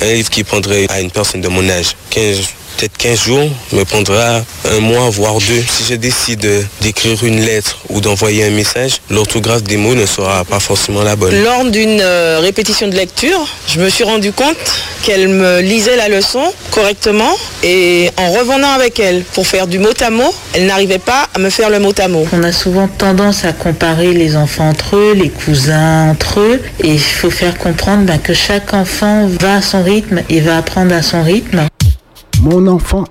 Un livre qui prendrait à une personne de mon âge 15 peut-être 15 jours, me prendra un mois, voire deux. Si je décide d'écrire une lettre ou d'envoyer un message, l'orthographe des mots ne sera pas forcément la bonne. Lors d'une euh, répétition de lecture, je me suis rendu compte qu'elle me lisait la leçon correctement et en revenant avec elle pour faire du mot à mot, elle n'arrivait pas à me faire le mot à mot. On a souvent tendance à comparer les enfants entre eux, les cousins entre eux et il faut faire comprendre ben, que chaque enfant va à son rythme et va apprendre à son rythme. Mon enfant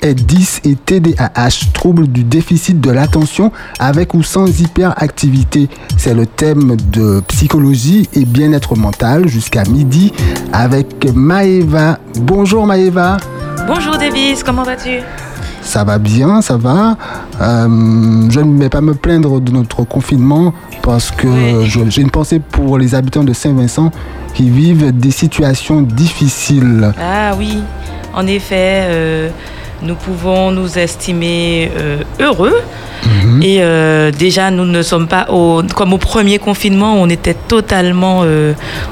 est 10 et TDAH, trouble du déficit de l'attention avec ou sans hyperactivité. C'est le thème de psychologie et bien-être mental jusqu'à midi avec Maëva. Bonjour Maëva. Bonjour Davis, comment vas-tu? Ça va bien, ça va. Euh, je ne vais pas me plaindre de notre confinement parce que j'ai une pensée pour les habitants de Saint-Vincent qui vivent des situations difficiles. Ah oui, en effet, euh, nous pouvons nous estimer euh, heureux. Mhm. Et euh, déjà, nous ne sommes pas au, comme au premier confinement, on était totalement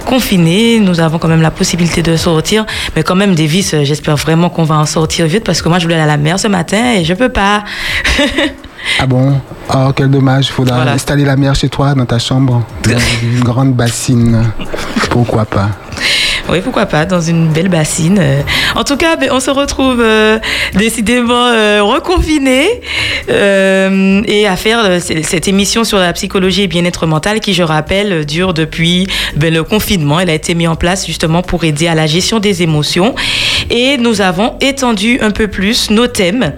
confinés. Nous avons quand même la possibilité de sortir. Mais quand même, Davis, j'espère vraiment qu'on va en sortir vite parce que moi, je voulais aller à la mer ce matin et je peux pas. ah bon? Oh, quel dommage. Il faudra installer la mer chez toi, dans ta chambre, dans une grande bassine. Pourquoi pas? Oui, pourquoi pas, dans une belle bassine. Euh. En tout cas, ben, on se retrouve euh, décidément euh, reconfinés et à faire cette émission sur la psychologie et bien-être mental qui, je rappelle, dure depuis ben, le confinement. Elle a été mise en place justement pour aider à la gestion des émotions. Et nous avons étendu un peu plus nos thèmes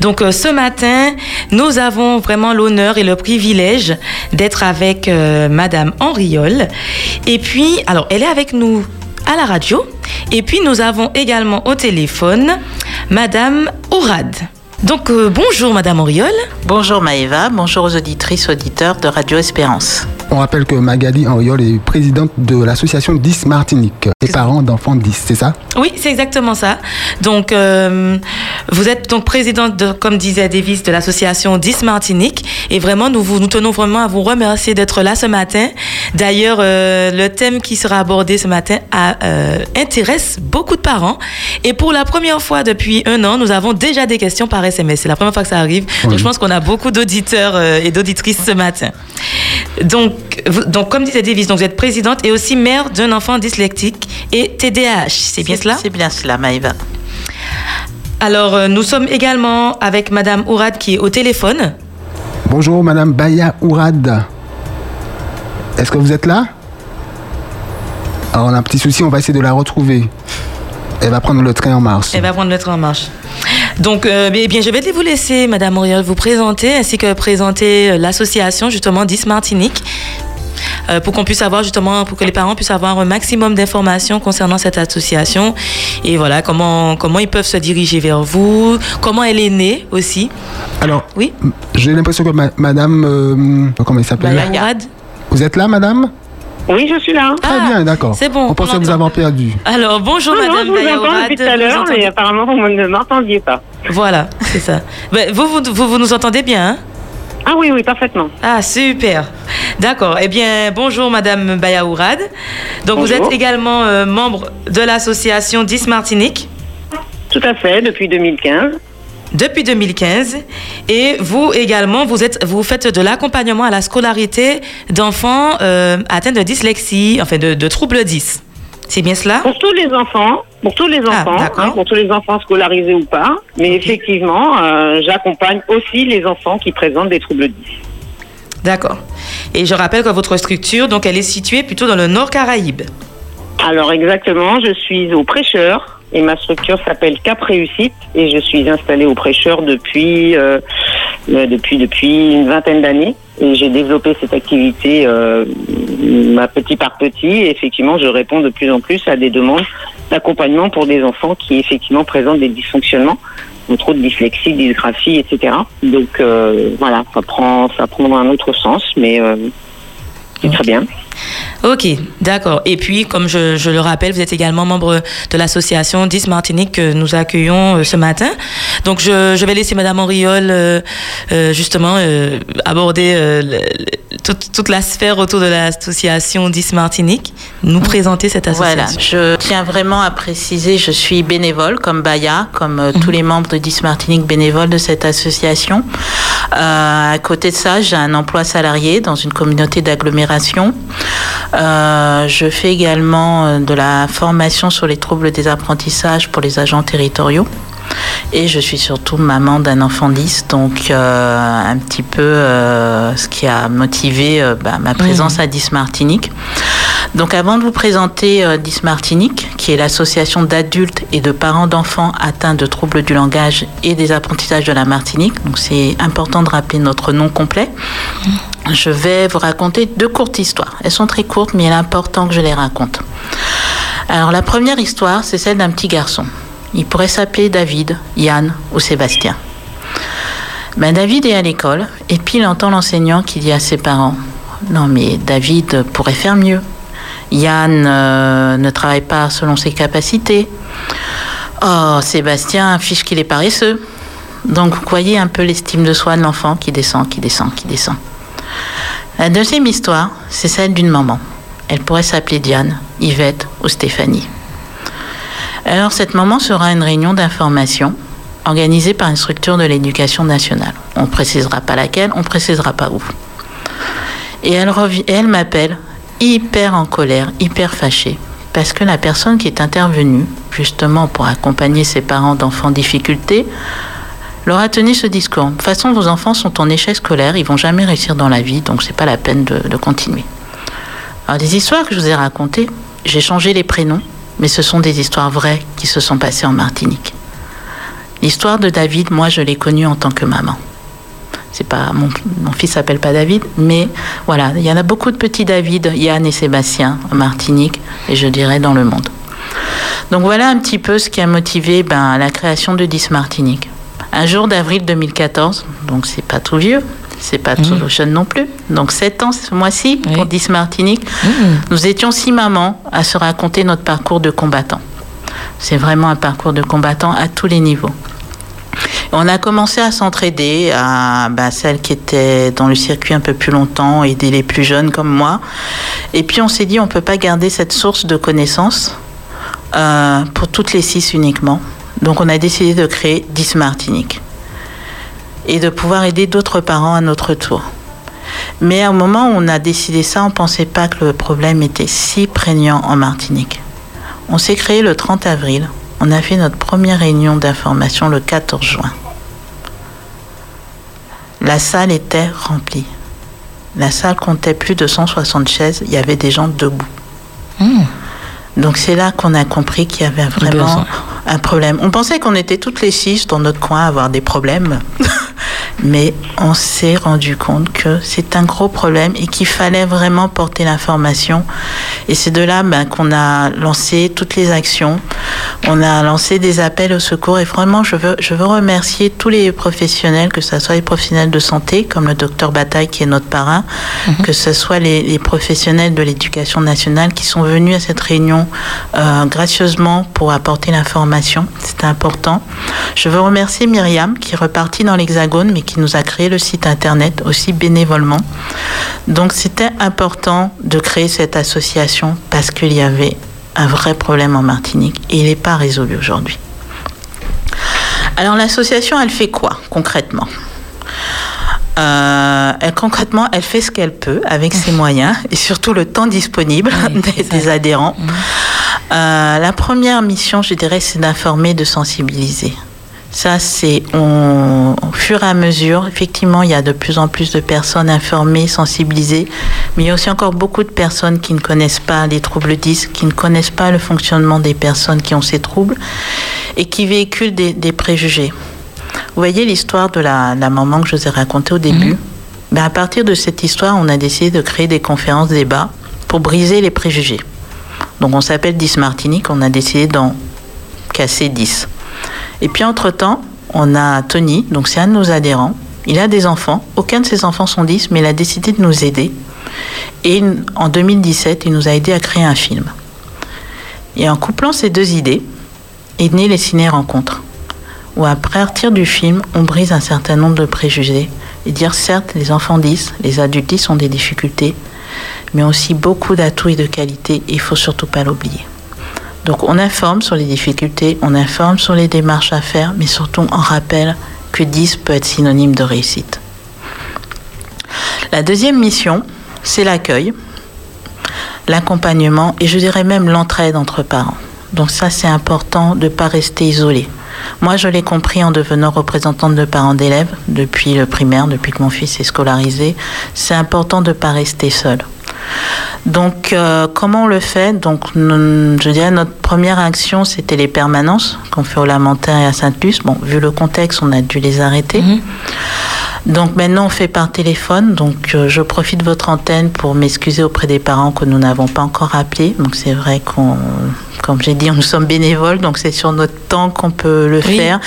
donc euh, ce matin, nous avons vraiment l'honneur et le privilège d'être avec euh, Madame Henriol. Et puis, alors, elle est avec nous à la radio. Et puis, nous avons également au téléphone Madame Ourad. Donc, euh, bonjour Madame Henriol. Bonjour Maëva, bonjour aux auditrices, auditeurs de Radio Espérance. On rappelle que Magali Henriol est présidente de l'association 10 Martinique, les parents d'enfants 10, c'est ça? Oui, c'est exactement ça. Donc, euh, vous êtes donc présidente, de, comme disait Davis, de l'association 10 Martinique. Et vraiment, nous, nous tenons vraiment à vous remercier d'être là ce matin. D'ailleurs, euh, le thème qui sera abordé ce matin euh, intéresse beaucoup de parents. Et pour la première fois depuis un an, nous avons déjà des questions par SMS. C'est la première fois que ça arrive. Donc, je pense qu'on a beaucoup d'auditeurs et d'auditrices ce matin. Donc, donc, comme disait Davis, donc vous êtes présidente et aussi mère d'un enfant dyslexique et TDAH. C'est bien cela? C'est bien cela, Maïva. Alors, euh, nous sommes également avec Madame Ourad qui est au téléphone. Bonjour, Madame Baya Ourad. Est-ce que vous êtes là? Alors, on a un petit souci, on va essayer de la retrouver. Elle va prendre le train en marche. Elle va prendre le train en marche. Donc, euh, eh bien, je vais vous laisser, Madame Auriol, vous présenter ainsi que présenter euh, l'association justement 10 Martinique euh, pour qu'on puisse avoir justement, pour que les parents puissent avoir un maximum d'informations concernant cette association et voilà comment comment ils peuvent se diriger vers vous, comment elle est née aussi. Alors, oui. J'ai l'impression que Madame, comment elle s'appelle? Vous êtes là, Madame? Oui, je suis là. Très ah, bien, d'accord. C'est bon. On pensait vous avoir perdu. Alors, bonjour Madame non, je vous entends depuis tout à l'heure, mais apparemment, vous ne m'entendiez pas. Voilà, c'est ça. Ben, vous, vous, vous, nous entendez bien, hein? Ah oui, oui, parfaitement. Ah, super. D'accord. Eh bien, bonjour Madame Bayaourad. Donc, vous êtes également euh, membre de l'association 10 Martinique? Tout à fait, depuis 2015 depuis 2015. Et vous également, vous, êtes, vous faites de l'accompagnement à la scolarité d'enfants euh, atteints de dyslexie, enfin de, de troubles 10. C'est bien cela? Pour tous les enfants, pour tous les ah, enfants, hein, pour tous les enfants scolarisés ou pas. Mais effectivement, euh, j'accompagne aussi les enfants qui présentent des troubles 10. D'accord. Et je rappelle que votre structure, donc, elle est située plutôt dans le Nord Caraïbe. Alors exactement, je suis au prêcheur et ma structure s'appelle Cap Réussite et je suis installée au prêcheur depuis euh, euh, depuis depuis une vingtaine d'années et j'ai développé cette activité euh, petit par petit et effectivement je réponds de plus en plus à des demandes d'accompagnement pour des enfants qui effectivement présentent des dysfonctionnements entre autres dyslexie, dysgraphie, etc. Donc voilà, ça prend ça prend un autre sens, mais c'est très bien. Ok, d'accord. Et puis, comme je, le rappelle, vous êtes également membre de l'association 10 Martinique que nous accueillons euh, ce matin. Donc, je, vais laisser Madame Henriol, euh, euh, justement, aborder toute, la sphère autour de l'association 10 Martinique, nous présenter cette association. Voilà, je tiens vraiment à préciser, je suis bénévole comme Baya, comme euh, tous mhm. les membres de 10 Martinique bénévoles de cette association. Euh, à côté de ça, j'ai un emploi salarié dans une communauté d'agglomération. Euh, je fais également de la formation sur les troubles des apprentissages pour les agents territoriaux. Et je suis surtout maman d'un enfant 10, donc euh, un petit peu euh, ce qui a motivé euh, bah, ma présence à 10 Martinique. Donc avant de vous présenter 10 Martinique, qui est l'association d'adultes et de parents d'enfants atteints de troubles du langage et des apprentissages de la Martinique, donc c'est important de rappeler notre nom complet, je vais vous raconter deux courtes histoires. Elles sont très courtes, mais il est important que je les raconte. Alors la première histoire, c'est celle d'un petit garçon. Il pourrait s'appeler David, Yann ou Sébastien. Ben, David est à l'école et puis il entend l'enseignant qui dit à ses parents Non, mais David pourrait faire mieux. Yann euh, ne travaille pas selon ses capacités. Oh, Sébastien affiche qu'il est paresseux. Donc vous voyez un peu l'estime de soi de l'enfant qui descend, qui descend, qui descend. La deuxième histoire, c'est celle d'une maman. Elle pourrait s'appeler Diane, Yvette ou Stéphanie. Alors cette moment sera une réunion d'information organisée par une structure de l'éducation nationale. On ne précisera pas laquelle, on ne précisera pas où. Et elle, elle m'appelle hyper en colère, hyper fâchée, parce que la personne qui est intervenue, justement pour accompagner ses parents d'enfants en difficulté, leur a tenu ce discours. De toute façon, vos enfants sont en échec scolaire, ils vont jamais réussir dans la vie, donc c'est pas la peine de continuer. Alors, des histoires que je vous ai racontées, j'ai changé les prénoms, mais ce sont des histoires vraies qui se sont passées en Martinique. L'histoire de David, moi, je l'ai connue en tant que maman. C'est pas mon, mon fils s'appelle pas David, mais voilà, il y en a beaucoup de petits David, Yann et Sébastien en Martinique, et je dirais dans le monde. Donc voilà un petit peu ce qui a motivé ben, la création de 10 Martinique. Un jour d'avril 2014, donc c'est pas tout vieux, c'est pas trop mmh. jeune non plus. Donc 7 ans ce mois-ci pour 10 Martinique. Mmh. Nous étions six mamans à se raconter notre parcours de combattant. C'est vraiment un parcours de combattant à tous les niveaux. On a commencé à s'entraider, à bah, celles qui étaient dans le circuit un peu plus longtemps, aider les plus jeunes comme moi. Et puis on s'est dit, on ne peut pas garder cette source de connaissances euh, pour toutes les six uniquement. Donc on a décidé de créer 10 Martinique et de pouvoir aider d'autres parents à notre tour. Mais au moment où on a décidé ça, on ne pensait pas que le problème était si prégnant en Martinique. On s'est créé le 30 avril. On a fait notre première réunion d'information le 14 juin. La salle était remplie. La salle comptait plus de 160 chaises. Il y avait des gens debout. Hmm. Donc c'est là qu'on a compris qu'il y avait vraiment un problème. On pensait qu'on était toutes les six dans notre coin à avoir des problèmes. mais on s'est rendu compte que c'est un gros problème et qu'il fallait vraiment porter l'information. Et c'est de là ben, qu'on a lancé toutes les actions. On a lancé des appels au secours et vraiment, je veux, je veux remercier tous les professionnels, que ce soit les professionnels de santé, comme le docteur Bataille qui est notre parrain, mhm. que ce soit les, professionnels de l'éducation nationale qui sont venus à cette réunion euh, gracieusement pour apporter l'information. C'était important. Je veux remercier Myriam qui est repartie dans l'Hexagone, mais qui nous a créé le site internet aussi bénévolement. Donc c'était important de créer cette association parce qu'il y avait un vrai problème en Martinique et il n'est pas résolu aujourd'hui. Alors l'association, elle fait quoi concrètement? Euh, elle, concrètement, elle fait ce qu'elle peut avec ses moyens et surtout le temps disponible des, adhérents. Mmh. Euh, la première mission, je dirais, c'est d'informer, de sensibiliser. Ça, c'est au fur et à mesure. Effectivement, il y a de plus en plus de personnes informées, sensibilisées, mais il y a aussi encore beaucoup de personnes qui ne connaissent pas les troubles 10, qui ne connaissent pas le fonctionnement des personnes qui ont ces troubles et qui véhiculent des, préjugés. Vous voyez l'histoire de la, maman que je vous ai racontée au début ben, À partir de cette histoire, on a décidé de créer des conférences débats pour briser les préjugés. Donc on s'appelle 10 Martinique, on a décidé d'en casser 10. Et puis entre-temps, on a Tony, donc c'est un de nos adhérents. Il a des enfants. Aucun de ses enfants sont 10, mais il a décidé de nous aider. Et en 2017, il nous a aidé à créer un film. Et en couplant ces deux idées, est né les ciné-rencontres, où à partir du film, on brise un certain nombre de préjugés et dire certes, les enfants disent, les adultes disent ont des difficultés, mais aussi beaucoup d'atouts et de qualités, il faut surtout pas l'oublier. Donc on informe sur les difficultés, on informe sur les démarches à faire, mais surtout on rappelle que 10 peut être synonyme de réussite. La deuxième mission, c'est l'accueil, l'accompagnement et je dirais même l'entraide entre parents. Donc ça, c'est important de ne pas rester isolé. Moi, je l'ai compris en devenant représentante de parents d'élèves depuis le primaire, depuis que mon fils est scolarisé. C'est important de ne pas rester seul. Donc, euh, comment on le fait? Donc, je dirais notre première action, c'était les permanences qu'on fait au Lamentaire et à Sainte-Luce. Bon, vu le contexte, on a dû les arrêter. Mhm. Donc maintenant, on fait par téléphone. Donc euh, je profite de votre antenne pour m'excuser auprès des parents que nous n'avons pas encore appelés. Donc c'est vrai qu'on comme j'ai dit, nous sommes bénévoles, donc c'est sur notre temps qu'on peut le faire.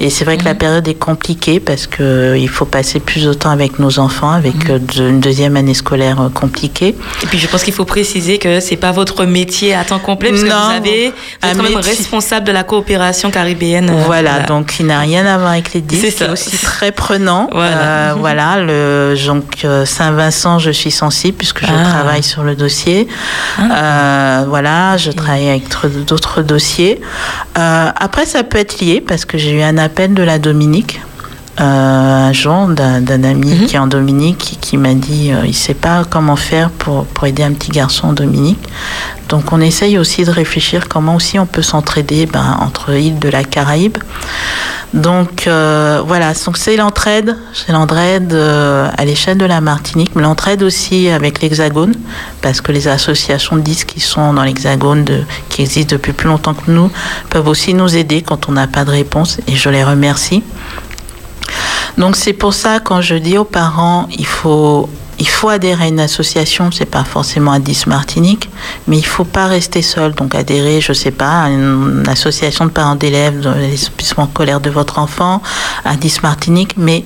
Et c'est vrai que la mhm. période est compliquée parce qu'il euh, faut passer plus de temps avec nos enfants, avec mhm. euh, une deuxième année scolaire euh, compliquée. Et puis je pense qu'il faut préciser que c'est pas votre métier à temps complet, parce que vous avez vous êtes quand même responsable de la coopération caribéenne. Voilà, donc il n'a rien à voir avec les disques. C'est aussi très prenant. Voilà, voilà le donc Saint-Vincent, je suis sensible puisque je ah. travaille sur le dossier. Ah. voilà, je travaille avec d'autres dossiers. Euh, après, ça peut être lié parce que j'ai eu un appel de la Dominique. Euh, un jour d'un ami mhm. qui est en Dominique qui, m'a dit euh, il ne sait pas comment faire pour, pour aider un petit garçon en Dominique. Donc on essaye aussi de réfléchir comment aussi on peut s'entraider ben, entre îles de la Caraïbe. Donc euh, voilà, donc c'est l'entraide, c'est l'entraide euh, à l'échelle de la Martinique, mais l'entraide aussi avec l'Hexagone, parce que les associations de disques qui sont dans l'Hexagone, qui existent depuis plus longtemps que nous, peuvent aussi nous aider quand on n'a pas de réponse, et je les remercie. Donc c'est pour ça quand je dis aux parents, il faut il faut adhérer à une association, c'est pas forcément à 10 Martinique, mais il faut pas rester seul. Donc adhérer, je sais pas, à une association de parents d'élèves dans l'établissement scolaire de votre enfant, à 10 Martinique, mais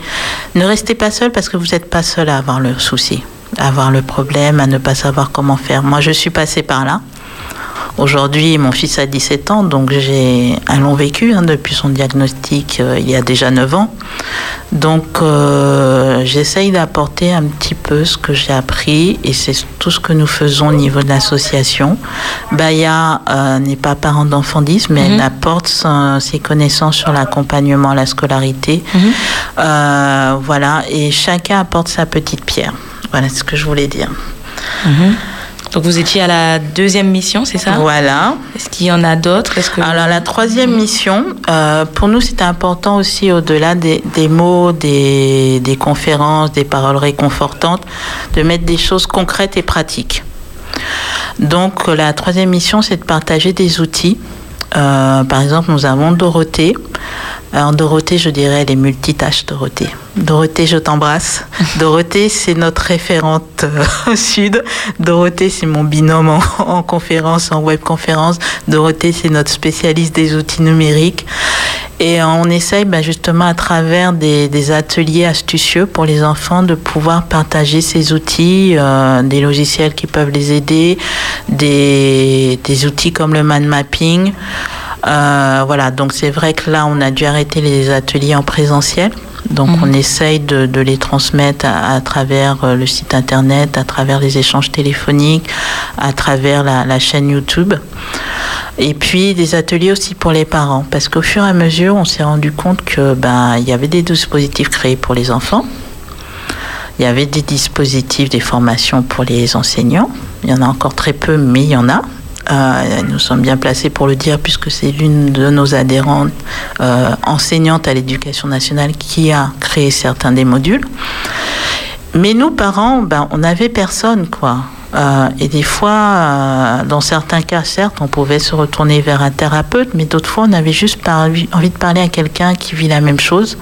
ne restez pas seul parce que vous n'êtes pas seul à avoir le souci, à avoir le problème, à ne pas savoir comment faire. Moi, je suis passée par là. Aujourd'hui, mon fils a 17 ans, donc j'ai un long vécu hein, depuis son diagnostic euh, il y a déjà 9 ans. Donc euh, j'essaye d'apporter un petit peu ce que j'ai appris et c'est tout ce que nous faisons au niveau de l'association. Baya euh, n'est pas parent d'enfant 10, mais elle mhm. apporte ses connaissances sur l'accompagnement à la scolarité. Mhm. voilà, et chacun apporte sa petite pierre. Voilà ce que je voulais dire. Mhm. Donc vous étiez à la deuxième mission, c'est ça? Voilà. Est-ce qu'il y en a d'autres? Que... Alors la troisième mission, euh, pour nous c'était important aussi au-delà des, mots, des, des, conférences, des paroles réconfortantes, de mettre des choses concrètes et pratiques. Donc la troisième mission c'est de partager des outils. Euh, par exemple, nous avons Dorothée. Alors Dorothée, je dirais, elle est multitâche, Dorothée. Dorothée, je t'embrasse. Dorothée, c'est notre référente au euh, sud. Dorothée, c'est mon binôme en, conférence, en webconférence. Dorothée, c'est notre spécialiste des outils numériques. Et on essaye bah, justement à travers des, ateliers astucieux pour les enfants de pouvoir partager ces outils, euh, des logiciels qui peuvent les aider, des, des outils comme le mind mapping. Euh, voilà, donc c'est vrai que là, on a dû arrêter les ateliers en présentiel. Donc mhm. on essaye de, les transmettre à, travers euh, le site internet, à travers les échanges téléphoniques, à travers la, chaîne YouTube. Et puis des ateliers aussi pour les parents, parce qu'au fur et à mesure, on s'est rendu compte que ben il y avait des dispositifs créés pour les enfants. Il y avait des dispositifs, des formations pour les enseignants. Il y en a encore très peu, mais il y en a. Euh, nous sommes bien placés pour le dire puisque c'est l'une de nos adhérentes euh, enseignantes à l'éducation nationale qui a créé certains des modules. Mais nous, parents, ben, on n'avait personne, quoi. Euh, et des fois, dans certains cas, certes, on pouvait se retourner vers un thérapeute, mais d'autres fois, on avait juste envie de parler à quelqu'un qui vit la même chose.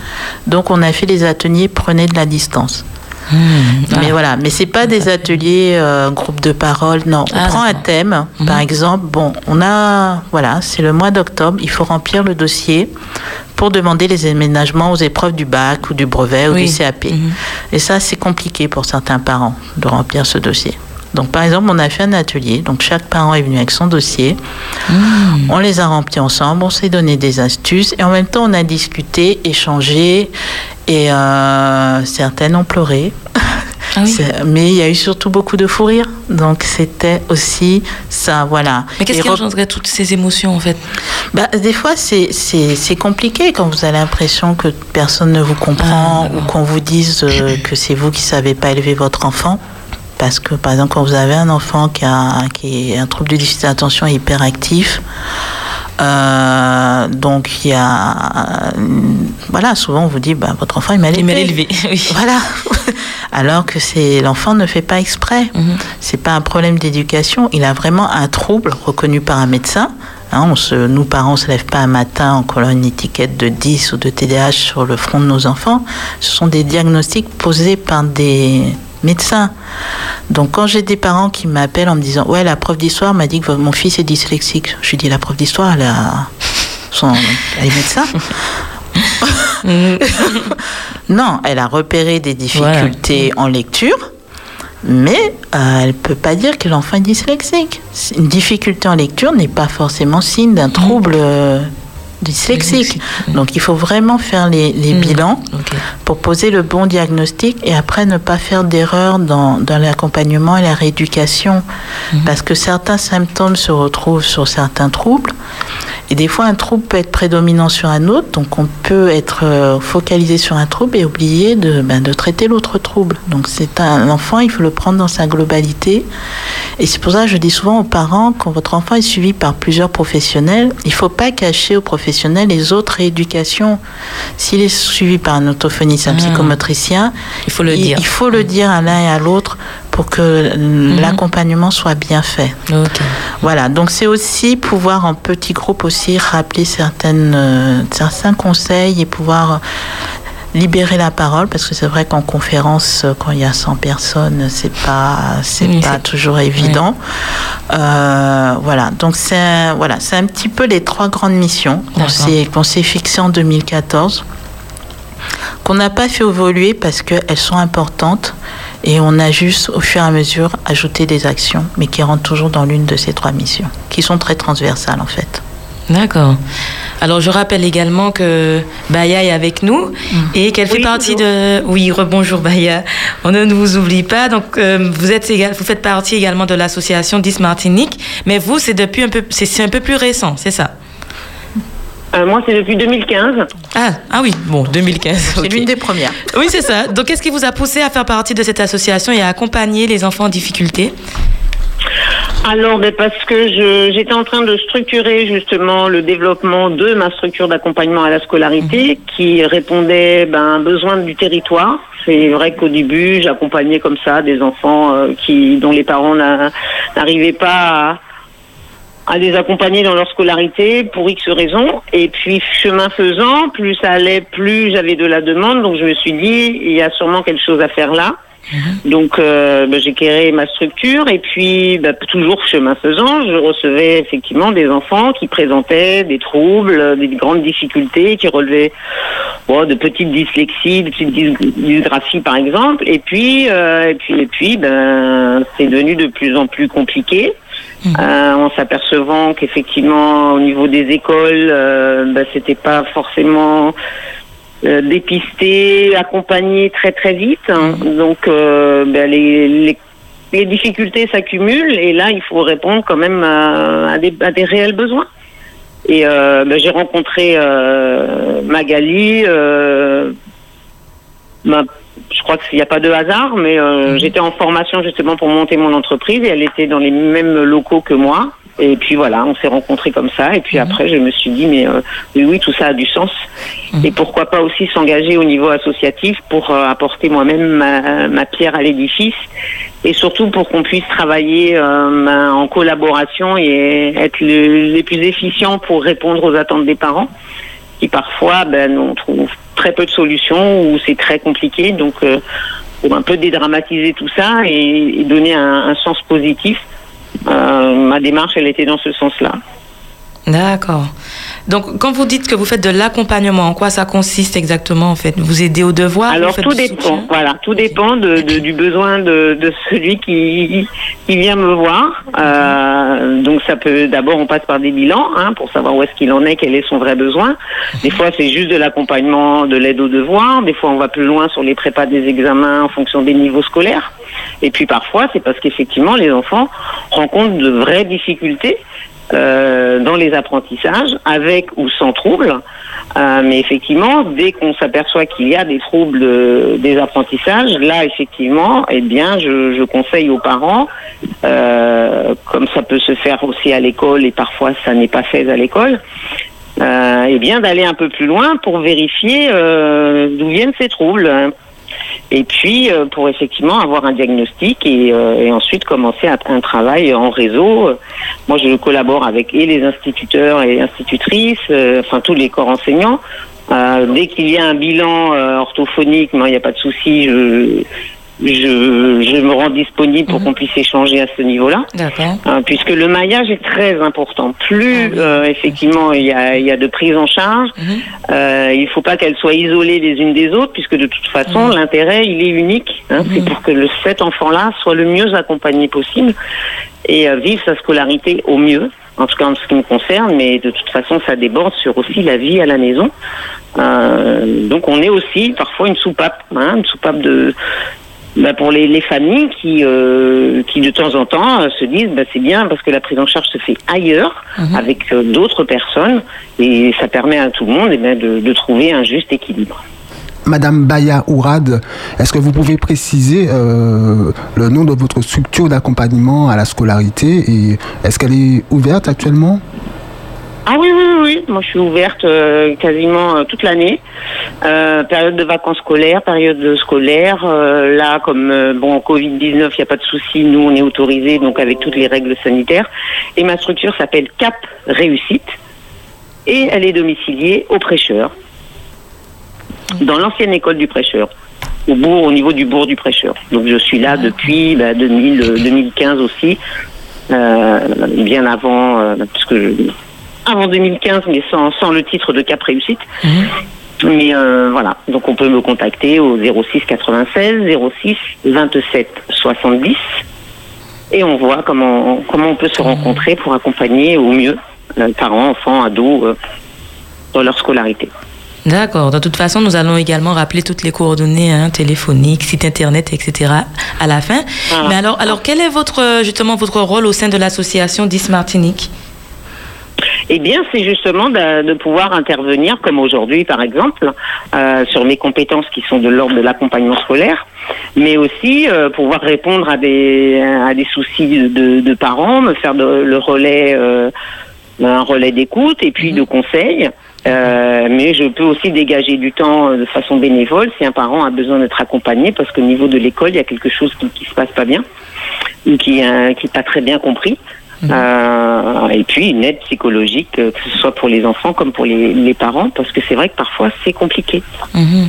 Donc, on a fait les ateliers Prenez de la distance. Hmm. mais ah. voilà, mais c'est pas des ateliers euh, groupe de parole. Non, on ah, prend un thème. Hmm. Par exemple, bon, on a, voilà, c'est le mois d'octobre. Il faut remplir le dossier pour demander les aménagements aux épreuves du bac ou du brevet ou du CAP. Hmm. Et ça, c'est compliqué pour certains parents de remplir ce dossier. Donc, par exemple, on a fait un atelier. Donc, chaque parent est venu avec son dossier. On les a remplis ensemble. On s'est donné des astuces. Et en même temps, on a discuté, échangé. Et euh, certaines ont pleuré. Ah oui. Mais il y a eu surtout beaucoup de fou rire. Donc c'était aussi ça, voilà. Mais qu'est-ce qui engendrerait toutes ces émotions en fait? Bah, Des fois, c'est- compliqué quand vous avez l'impression que personne ne vous comprend Ah, ou qu'on vous dise euh, que c'est vous qui savez pas élever votre enfant. Parce que, par exemple, quand vous avez un enfant qui a qui est un trouble du déficit d'attention hyperactif, euh, donc il y a, euh, voilà, souvent on vous dit, bah, votre enfant est mal Il est élevé. mal élevé. Oui. Voilà. Alors que c'est l'enfant ne fait pas exprès. Mhm. C'est pas un problème d'éducation. Il a vraiment un trouble reconnu par un médecin. Hein, on se, nous parents, on se lève pas un matin en collant une étiquette de 10 ou de TDAH sur le front de nos enfants. Ce sont des diagnostics posés par des médecins. Donc quand j'ai des parents qui m'appellent en me disant ouais la prof d'histoire m'a dit que mon fils est dyslexique, je lui dis la prof d'histoire elle a son, elle est médecin. Non, elle a repéré des difficultés en lecture, mais euh, elle peut pas dire que l'enfant est dyslexique. Une difficulté en lecture n'est pas forcément signe d'un trouble euh, dyslexique. Donc il faut vraiment faire les, les Mhm. bilans pour poser le bon diagnostic et après ne pas faire d'erreur dans, dans l'accompagnement et la rééducation. Parce que certains symptômes se retrouvent sur certains troubles. Et des fois, un trouble peut être prédominant sur un autre. Donc, on peut être euh, focalisé sur un trouble et oublier de, ben, de traiter l'autre trouble. Donc, c'est un enfant, il faut le prendre dans sa globalité. Et c'est pour ça que je dis souvent aux parents, quand votre enfant est suivi par plusieurs professionnels, il ne faut pas cacher aux professionnels les autres rééducations. S'il est suivi par un orthophoniste, un Ah. psychomotricien, Il faut le il, dire. il faut le dire à l'un et à l'autre pour que l'accompagnement soit bien fait. Voilà, donc c'est aussi pouvoir en petit groupe aussi rappeler certaines, euh, certains conseils et pouvoir libérer la parole parce que c'est vrai qu'en conférence euh, quand il y a 100 personnes c'est pas c'est Oui, pas toujours évident. Euh, voilà. Donc c'est voilà c'est un petit peu les trois grandes missions qu'on s'est qu'on s'est fixées en 2014 qu'on n'a pas fait évoluer parce qu'elles sont importantes et on a juste au fur et à mesure ajouté des actions, mais qui rentrent toujours dans l'une de ces trois missions, qui sont très transversales en fait. D'accord. Alors je rappelle également que Baya est avec nous et qu'elle fait partie bonjour. de. Oui, rebonjour Baya. On ne vous oublie pas. Donc euh, vous êtes égal... vous faites partie également de l'association 10 Martinique, mais vous c'est depuis un peu c'est un peu plus récent, c'est ça? Euh, moi, c'est depuis 2015. Ah ah oui bon 2015. C'est l'une des premières. Oui c'est ça. Donc qu'est-ce qui vous a poussé à faire partie de cette association et à accompagner les enfants en difficulté? Alors, ben, parce que je- j'étais en train de structurer justement le développement de ma structure d'accompagnement à la scolarité qui répondait ben, à un besoin du territoire. C'est vrai qu'au début, j'accompagnais comme ça des enfants euh, qui, dont les parents n'a- n'arrivaient pas à, à les accompagner dans leur scolarité pour X raisons. Et puis, chemin faisant, plus ça allait, plus j'avais de la demande. Donc, je me suis dit, il y a sûrement quelque chose à faire là. Donc euh, ben, j'ai créé ma structure et puis ben, toujours chemin faisant, je recevais effectivement des enfants qui présentaient des troubles, euh, des grandes difficultés, qui relevaient bon, de petites dyslexies, de petites dys- dysgraphies par exemple. Et puis euh, et puis et puis ben c'est devenu de plus en plus compliqué. Euh, en s'apercevant qu'effectivement au niveau des écoles, euh, ben, c'était pas forcément euh, dépister, accompagner très très vite. hein. Donc euh, ben, les, les, les difficultés s'accumulent et là il faut répondre quand même à, à des, à des réels besoins. Et euh, ben, j'ai rencontré euh, Magali. euh, ma- je crois qu'il n'y a pas de hasard, mais euh, j'étais en formation justement pour monter mon entreprise et elle était dans les mêmes locaux que moi. Et puis voilà, on s'est rencontrés comme ça. Et puis après, je me suis dit, mais euh, oui, oui, tout ça a du sens. Et pourquoi pas aussi s'engager au niveau associatif pour euh, apporter moi-même ma, ma pierre à l'édifice et surtout pour qu'on puisse travailler euh, ben, en collaboration et être le- les plus efficients pour répondre aux attentes des parents qui parfois ben, on trouve très peu de solutions ou c'est très compliqué. Donc, pour un peu dédramatiser tout ça et, et donner un, un sens positif, ma démarche, elle était dans ce sens-là. D'accord. Donc, quand vous dites que vous faites de l'accompagnement, en quoi ça consiste exactement en fait? Vous aidez au devoir Alors tout dépend. Voilà, tout dépend de, du besoin de, de, celui qui, qui vient me voir. Euh, donc ça peut d'abord on passe par des bilans hein, pour savoir où est-ce qu'il en est, quel est son vrai besoin. Des fois c'est juste de l'accompagnement, de l'aide au devoir. Des fois on va plus loin sur les prépas des examens en fonction des niveaux scolaires. Et puis parfois c'est parce qu'effectivement les enfants rencontrent de vraies difficultés euh, dans les apprentissages, avec ou sans troubles. Euh, mais effectivement, dès qu'on s'aperçoit qu'il y a des troubles euh, des apprentissages, là, effectivement, eh bien, je, je conseille aux parents, euh, comme ça peut se faire aussi à l'école et parfois ça n'est pas fait à l'école, eh bien, d'aller un peu plus loin pour vérifier d'où viennent ces troubles et puis euh, pour effectivement avoir un diagnostic et, euh, et ensuite commencer un, travail en réseau. Moi, je collabore avec et les instituteurs et institutrices, euh, enfin tous les corps enseignants. dès qu'il y a un bilan orthophonique, moi, il n'y a pas de souci. Je, je, je, me rends disponible pour mhm. qu'on puisse échanger à ce niveau-là. Euh, puisque le maillage est très important. Plus ah euh, effectivement il y a, il y a de prise en charge, mhm. euh, il ne faut pas qu'elles soient isolées les unes des autres, puisque de toute façon mhm. l'intérêt il est unique. Hein, C'est pour que le, cet enfant-là soit le mieux accompagné possible et vive sa scolarité au mieux en tout cas en ce qui me concerne, mais de toute façon, ça déborde sur aussi la vie à la maison. Euh, donc on est aussi parfois une soupape, hein, une soupape de, bah pour les, les, familles qui, euh, qui de temps en temps euh, se disent bah, c'est bien parce que la prise en charge se fait ailleurs mhm. avec euh, d'autres personnes et ça permet à tout le monde eh bien, de, de, trouver un juste équilibre. Madame Baya Ourad, est-ce que vous pouvez préciser euh, le nom de votre structure d'accompagnement à la scolarité et est-ce qu'elle est ouverte actuellement? Ah oui, oui, oui. Moi, je suis ouverte euh, quasiment euh, toute l'année. Euh, période de vacances scolaires, période scolaire. là, comme bon, Covid-19, il n'y a pas de souci. Nous, on est autorisé, donc avec toutes les règles sanitaires. Et ma structure s'appelle Cap Réussite. Et elle est domiciliée au prêcheur, dans l'ancienne école du prêcheur au bourg, au niveau du bourg du prêcheur. Donc je suis là depuis bah, 2000, 2015 aussi, bien avant, parce que je, avant 2015, mais sans, sans le titre de Cap Réussite. Mhm. Mais euh, voilà, donc on peut me contacter au 06 96 06 27 70 et on voit comment comment on peut se rencontrer pour accompagner au mieux euh, parents, enfants, ados euh, dans leur scolarité. D'accord. De toute façon, nous allons également rappeler toutes les coordonnées hein, téléphoniques, site internet, etc. à la fin. Ah. Mais alors, alors, quel est votre justement votre rôle au sein de l'association 10 Martinique? Eh bien, c'est justement de, pouvoir intervenir, comme aujourd'hui par exemple, euh, sur mes compétences qui sont de l'ordre de l'accompagnement scolaire, mais aussi euh, pouvoir répondre à des, à des soucis de, parents, me faire le relais, euh, un relais d'écoute et puis de mhm. conseils. mais je peux aussi dégager du temps de façon bénévole si un parent a besoin d'être accompagné parce qu'au niveau de l'école, il y a quelque chose qui, qui se passe pas bien ou qui n'est pas très bien compris. Mhm. Euh, et puis une aide psychologique, euh, que ce soit pour les enfants comme pour les, les parents, parce que c'est vrai que parfois c'est compliqué. Mhm.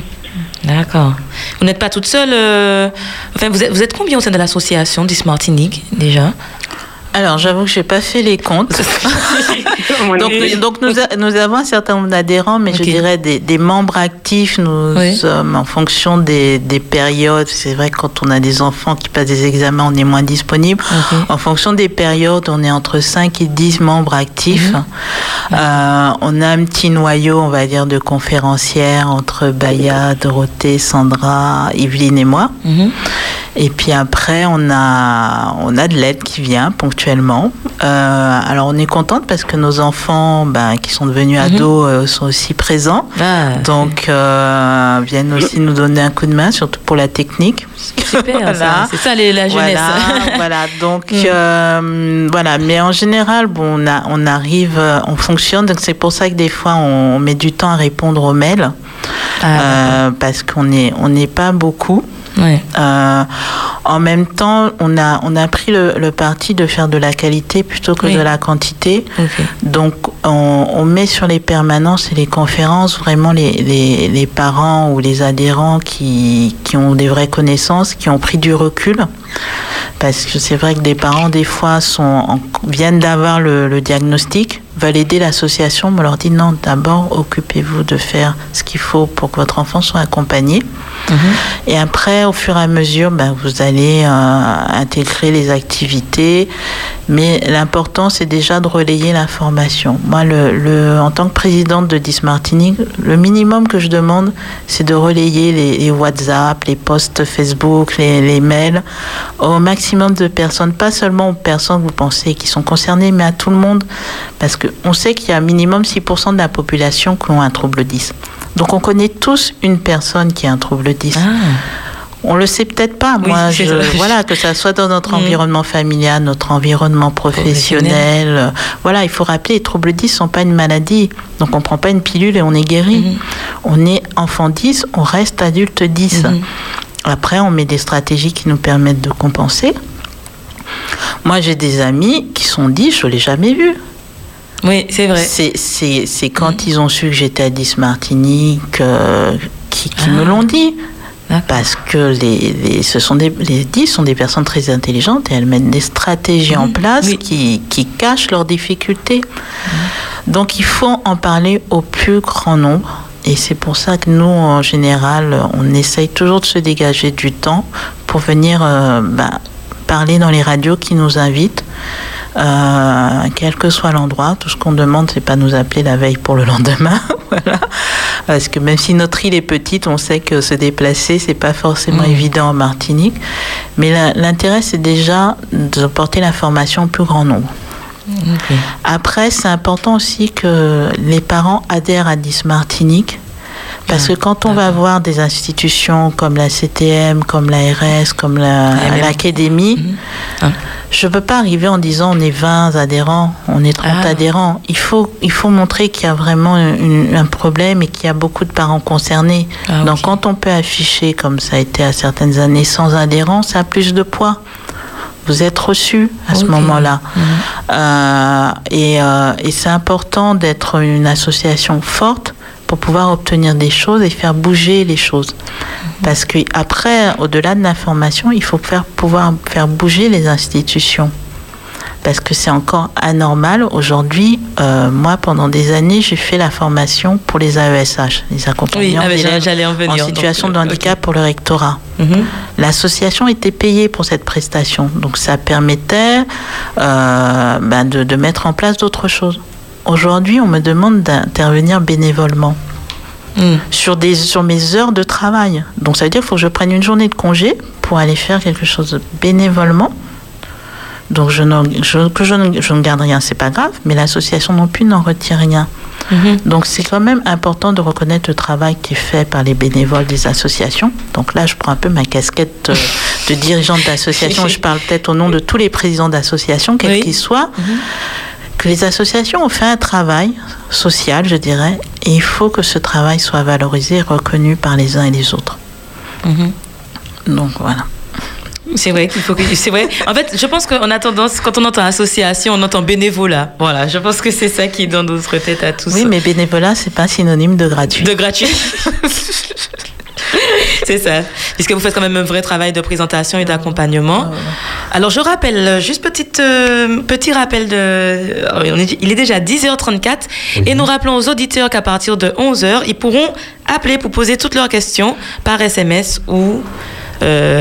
D'accord. Vous n'êtes pas toute seule. Euh... Enfin, vous êtes, vous êtes combien au sein de l'association Martinique déjà? Alors, j'avoue que je n'ai pas fait les comptes. donc, donc nous, nous, avons un certain nombre d'adhérents, mais je dirais des, des, membres actifs. Nous sommes en fonction des, des périodes. C'est vrai que quand on a des enfants qui passent des examens, on est moins disponible. En fonction des périodes, on est entre 5 et 10 membres actifs. Mhm. Euh, on a un petit noyau, on va dire, de conférencières entre Baya, Dorothée, Sandra, Yveline et moi. Mhm. Et puis après, on a, on a de l'aide qui vient ponctuellement. Euh, alors on est contente parce que nos enfants ben, qui sont devenus mhm. ados euh, sont aussi présents. Ah, Donc euh, viennent aussi nous donner un coup de main, surtout pour la technique. Super, c'est ça les, la jeunesse. Voilà, voilà. donc mm. voilà. Mais en général, bon, on, a, on arrive, on fonctionne. Donc c'est pour ça que des fois on, met du temps à répondre aux mails ah, parce qu'on n'est on n'est pas beaucoup. Euh, en même temps, on a, on a pris le, parti de faire de la qualité plutôt que de la quantité. Donc, on, met sur les permanences et les conférences vraiment les, les, parents ou les adhérents qui, qui, ont des vraies connaissances, qui ont pris du recul. Parce que c'est vrai que des parents, des fois, sont, viennent d'avoir le, le diagnostic veulent aider l'association, on leur dit non, d'abord occupez-vous de faire ce qu'il faut pour que votre enfant soit accompagné. Mhm. Et après, au fur et à mesure, ben, vous allez euh, intégrer les activités. Mais l'important, c'est déjà de relayer l'information. Moi, le, en tant que présidente de Dismartinique, le minimum que je demande, c'est de relayer les, WhatsApp, les posts Facebook, les, les mails au maximum de personnes, pas seulement aux personnes que vous pensez qui sont concernées, mais à tout le monde. Parce qu'on sait qu'il y a un minimum 6% de la population qui ont un trouble 10. Donc on connaît tous une personne qui a un trouble 10. Ah. On le sait peut-être pas. Moi, je, voilà, que ça soit dans notre mm. environnement familial, notre environnement professionnel. voilà, il faut rappeler, les troubles 10 sont pas une maladie. Donc, on prend pas une pilule et on est guéri. Mm-hmm. On est enfant 10, on reste adulte 10. Mm-hmm. Après, on met des stratégies qui nous permettent de compenser. Moi, j'ai des amis qui sont 10, je l'ai jamais vu. Oui, c'est vrai. C'est quand ils ont su que j'étais à 10 Martinique euh, qui, me ah. l'ont dit. Parce que les, ce sont des, les 10 sont des personnes très intelligentes et elles mettent des stratégies en place qui, qui, cachent leurs difficultés. Donc il faut en parler au plus grand nombre. Et c'est pour ça que nous, en général, on essaye toujours de se dégager du temps pour venir euh, bah, parler dans les radios qui nous invitent. Euh, quel que soit l'endroit. Tout ce qu'on demande, c'est pas nous appeler la veille pour le lendemain. voilà. Parce que même si notre île est petite, on sait que se déplacer, c'est pas forcément mm. évident en Martinique. Mais l'intérêt, c'est déjà de porter l'information au plus grand nombre. Après, c'est important aussi que les parents adhèrent à 10 Martinique parce que quand on va voir des institutions comme la CTM, comme l'ARS, comme l'Académie, mhm. ah. je ne peux pas arriver en disant on est 20 adhérents, on est 30 ah. adhérents. Il faut, il faut montrer qu'il y a vraiment un problème et qu'il y a beaucoup de parents concernés. Ah, Donc quand on peut afficher, comme ça a été à certaines années, sans adhérents, ça a plus de poids vous êtes reçu à ce moment-là. Mhm. Euh, et, euh, et c'est important d'être une association forte pour pouvoir obtenir des choses et faire bouger les choses. Parce que après, au-delà de l'information, il faut faire, pouvoir faire bouger les institutions. Parce que c'est encore anormal. Aujourd'hui, euh, moi, pendant des années, j'ai fait la formation pour les AESH, les accompagnants oui, ah, en, en situation de handicap pour le rectorat. Mhm. L'association était payée pour cette prestation. Donc ça permettait euh, ben de, de mettre en place d'autres choses. Aujourd'hui, on me demande d'intervenir bénévolement. Hmm. Sur, des, sur mes heures de travail. Donc ça veut dire qu'il faut que je prenne une journée de congé pour aller faire quelque chose bénévolement. Donc je, je, que je, ne, je ne garde rien, c'est pas grave, mais l'association non plus n'en retire rien. Mhm. Donc c'est quand même important de reconnaître le travail qui est fait par les bénévoles des associations. Donc là, je prends un peu ma casquette euh, de dirigeante d'association. je parle peut-être au nom de tous les présidents d'associations, quels qu'ils soient. Mhm que les associations ont fait un travail social, je dirais, et il faut que ce travail soit valorisé, reconnu par les uns et les autres. Mhm. Donc voilà. C'est vrai qu'il faut que. C'est vrai. En fait, je pense qu'on a tendance, quand on entend association, on entend bénévolat. Voilà. Je pense que c'est ça qui est dans notre tête à tous. Oui, mais bénévolat, c'est pas synonyme de gratuit. De gratuit. c'est ça. Puisque vous faites quand même un vrai travail de présentation et d'accompagnement. Ah Alors, je rappelle, euh, juste petite, euh, petit rappel de. Euh, il est déjà 10h34 et nous rappelons aux auditeurs qu'à partir de 11h, ils pourront appeler pour poser toutes leurs questions par SMS ou.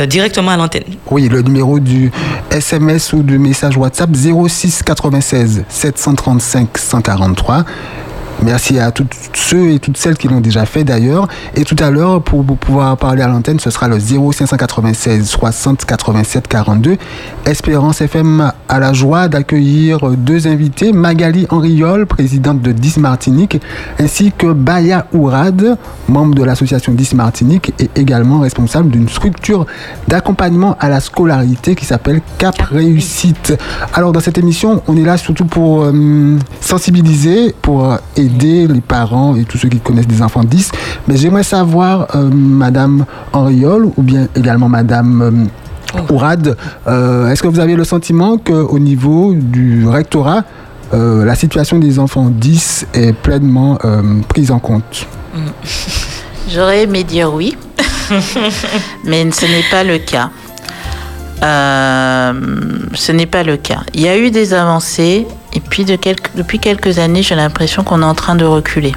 directement à l'antenne. Oui, le numéro du SMS ou du message WhatsApp 06 96 735 143 Merci à tous ceux et toutes celles qui l'ont déjà fait d'ailleurs. Et tout à l'heure, pour, pouvoir parler à l'antenne, ce sera le 0596 60 87 42. Espérance FM a la joie d'accueillir deux invités, Magali Henriol, présidente de 10 Martinique, ainsi que Baya Ourad, membre de l'association 10 Martinique et également responsable d'une structure d'accompagnement à la scolarité qui s'appelle Cap Réussite. Alors dans cette émission, on est là surtout pour euh, sensibiliser, pour aider aider les parents et tous ceux qui connaissent des enfants 10. Mais j'aimerais savoir, euh, Madame Henriol ou bien également Madame euh, Ourad, euh, est-ce que vous avez le sentiment qu'au niveau du rectorat, la situation des enfants 10 est pleinement prise en compte? J'aurais aimé dire oui, mais ce n'est pas le cas. ce n'est pas le cas. Il y a eu des avancées, Et puis de quelques, depuis quelques années, j'ai l'impression qu'on est en train de reculer.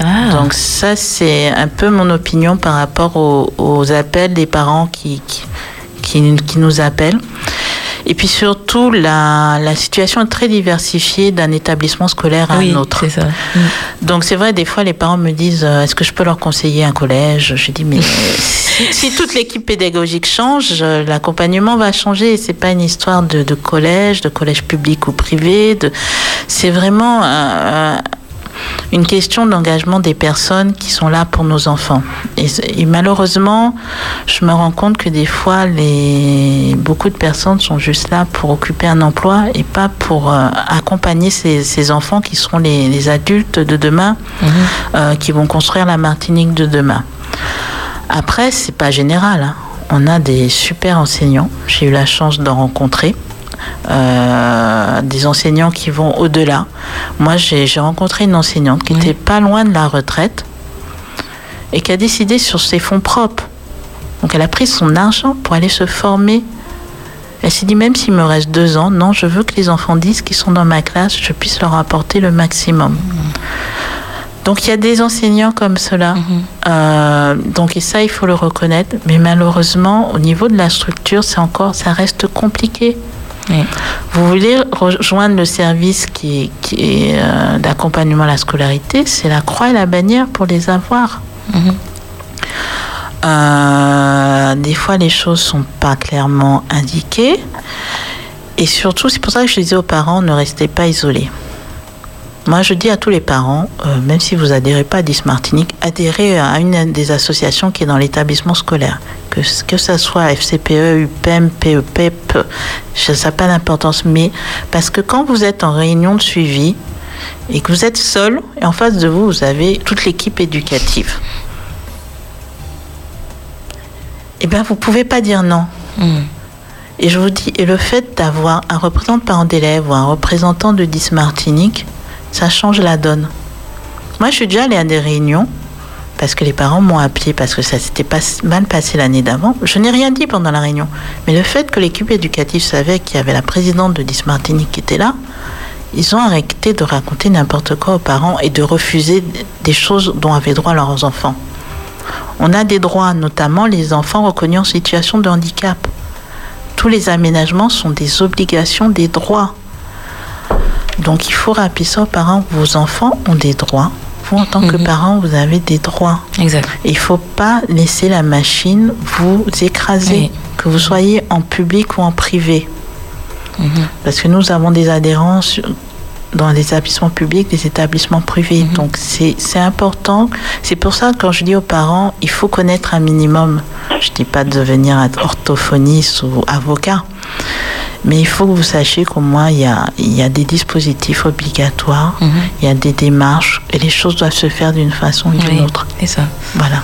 Ah. Donc ça, c'est un peu mon opinion par rapport aux, aux appels des parents qui, qui, qui, qui nous appellent. Et puis surtout, la, la situation est très diversifiée d'un établissement scolaire à oui, un autre. ça. Mm. Donc c'est vrai, des fois, les parents me disent, euh, est-ce que je peux leur conseiller un collège? Je dis, mais si, si toute l'équipe pédagogique change, l'accompagnement va changer. C'est pas une histoire de, de collège, de collège public ou privé. De... C'est vraiment euh, une question d'engagement des personnes qui sont là pour nos enfants. Et, et malheureusement, je me rends compte que des fois, les... beaucoup de personnes sont juste là pour occuper un emploi et pas pour euh, accompagner ces, ces enfants qui seront les, les adultes de demain, euh, qui vont construire la Martinique de demain. Après, c'est pas général. hein. On a des super enseignants. J'ai eu la chance d'en rencontrer. Euh, des enseignants qui vont au-delà. Moi, j'ai rencontré une enseignante qui Oui. était pas loin de la retraite et qui a décidé sur ses fonds propres. Donc, elle a pris son argent pour aller se former. Elle s'est dit, même s'il me reste deux ans, non, je veux que les enfants disent qu'ils sont dans ma classe, je puisse leur apporter le maximum. Donc il y a des enseignants comme cela. Euh, donc et ça il faut le reconnaître. Mais malheureusement au niveau de la structure c'est encore ça reste compliqué. Oui. Vous voulez rejoindre le service qui est, qui est euh, d'accompagnement à la scolarité, c'est la croix et la bannière pour les avoir. Mhm. Euh, des fois, les choses sont pas clairement indiquées. Et surtout, c'est pour ça que je disais aux parents, ne restez pas isolés. Moi, je dis à tous les parents, euh, même si vous adhérez pas à 10 Martinique, adhérez à une des associations qui est dans l'établissement scolaire. Que, que ça soit FCPE, UPEM, PEPEP, ça n'a pas d'importance. Mais parce que quand vous êtes en réunion de suivi et que vous êtes seul, et en face de vous, vous avez toute l'équipe éducative. Eh bien, vous pouvez pas dire non. Mm. Et je vous dis, et le fait d'avoir un représentant de parents d'élèves ou un représentant de 10 Martinique, ça change la donne. Moi, je suis déjà allée à des réunions parce que les parents m'ont appelé parce que ça s'était mal passé l'année d'avant. Je n'ai rien dit pendant la réunion. Mais le fait que l'équipe éducative savait qu'il y avait la présidente de 10 Martinique qui était là, ils ont arrêté de raconter n'importe quoi aux parents et de refuser des choses dont avaient droit leurs enfants. On a des droits, notamment les enfants reconnus en situation de handicap. Tous les aménagements sont des obligations, des droits. Donc il faut rappeler ça aux parents. Vos enfants ont des droits. Vous, en tant que Mhm. parents, vous avez des droits. Exact. Il ne faut pas laisser la machine vous écraser, Oui. que vous soyez en public ou en privé. Mhm. Parce que nous avons des adhérents dans les établissements publics, des établissements privés. Mhm. Donc c'est c'est important. C'est pour ça que quand je dis aux parents, il faut connaître un minimum. Je ne dis pas de devenir orthophoniste ou avocat. Mais il faut que vous sachiez qu'au moins, il y a, il y a des dispositifs obligatoires, Mhm. il y a des démarches, et les choses doivent se faire d'une façon ou d'une Oui, autre. c'est ça. Voilà.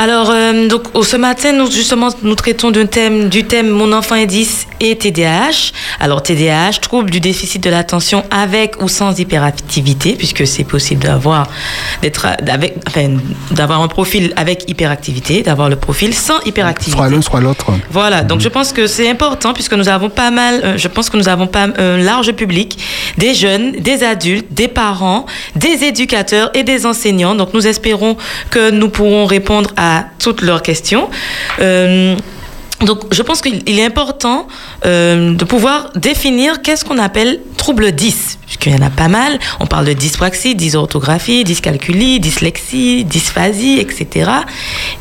Alors, euh, donc, ce matin, nous, justement, nous traitons d'un thème, du thème Mon enfant est 10 et TDAH. Alors, TDAH, trouble du déficit de l'attention avec ou sans hyperactivité, puisque c'est possible d'avoir, d'être, avec, enfin, d'avoir un profil avec hyperactivité, d'avoir le profil sans hyperactivité. Soit l'un, soit l'autre. Voilà, donc je pense que c'est important puisque nous avons pas mal, euh, je pense que nous avons pas un large public, des jeunes, des adultes, des parents, des éducateurs et des enseignants. Donc nous espérons que nous pourrons répondre à toutes leurs questions. Euh, donc, je pense qu'il il est important euh, de pouvoir définir qu'est-ce qu'on appelle trouble 10, puisqu'il y en a pas mal. On parle de dyspraxie, dysorthographie, dyscalculie, dyslexie, dysphasie, etc.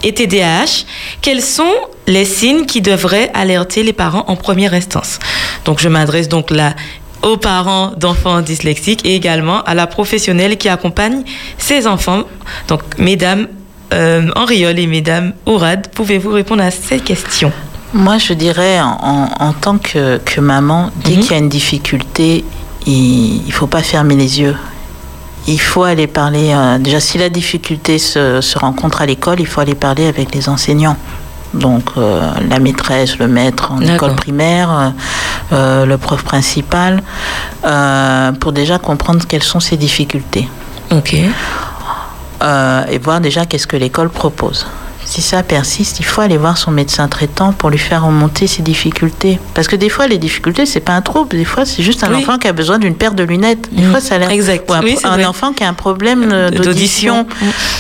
Et TDAH, quels sont les signes qui devraient alerter les parents en première instance? Donc, je m'adresse donc là aux parents d'enfants dyslexiques et également à la professionnelle qui accompagne ces enfants. Donc, mesdames euh, Henriol et mesdames Ourad, pouvez-vous répondre à ces questions? Moi, je dirais, en, tant que, que maman, dès Mhm. qu'il y a une difficulté, il ne faut pas fermer les yeux. Il faut aller parler. euh, déjà, si la difficulté se, se rencontre à l'école, il faut aller parler avec les enseignants. Donc, euh, la maîtresse, le maître en école primaire, euh, le prof principal, euh, pour déjà comprendre quelles sont ces difficultés. Ok. Euh, et voir déjà qu'est-ce que l'école propose. si ça persiste, il faut aller voir son médecin traitant pour lui faire remonter ses difficultés. Parce que des fois, les difficultés, c'est pas un trouble. Des fois, c'est juste un Oui. enfant qui a besoin d'une paire de lunettes. Des Mhm. fois, ça a l'air. Exact. ou un, Oui, enfant qui a un problème euh, D'audition. d'audition.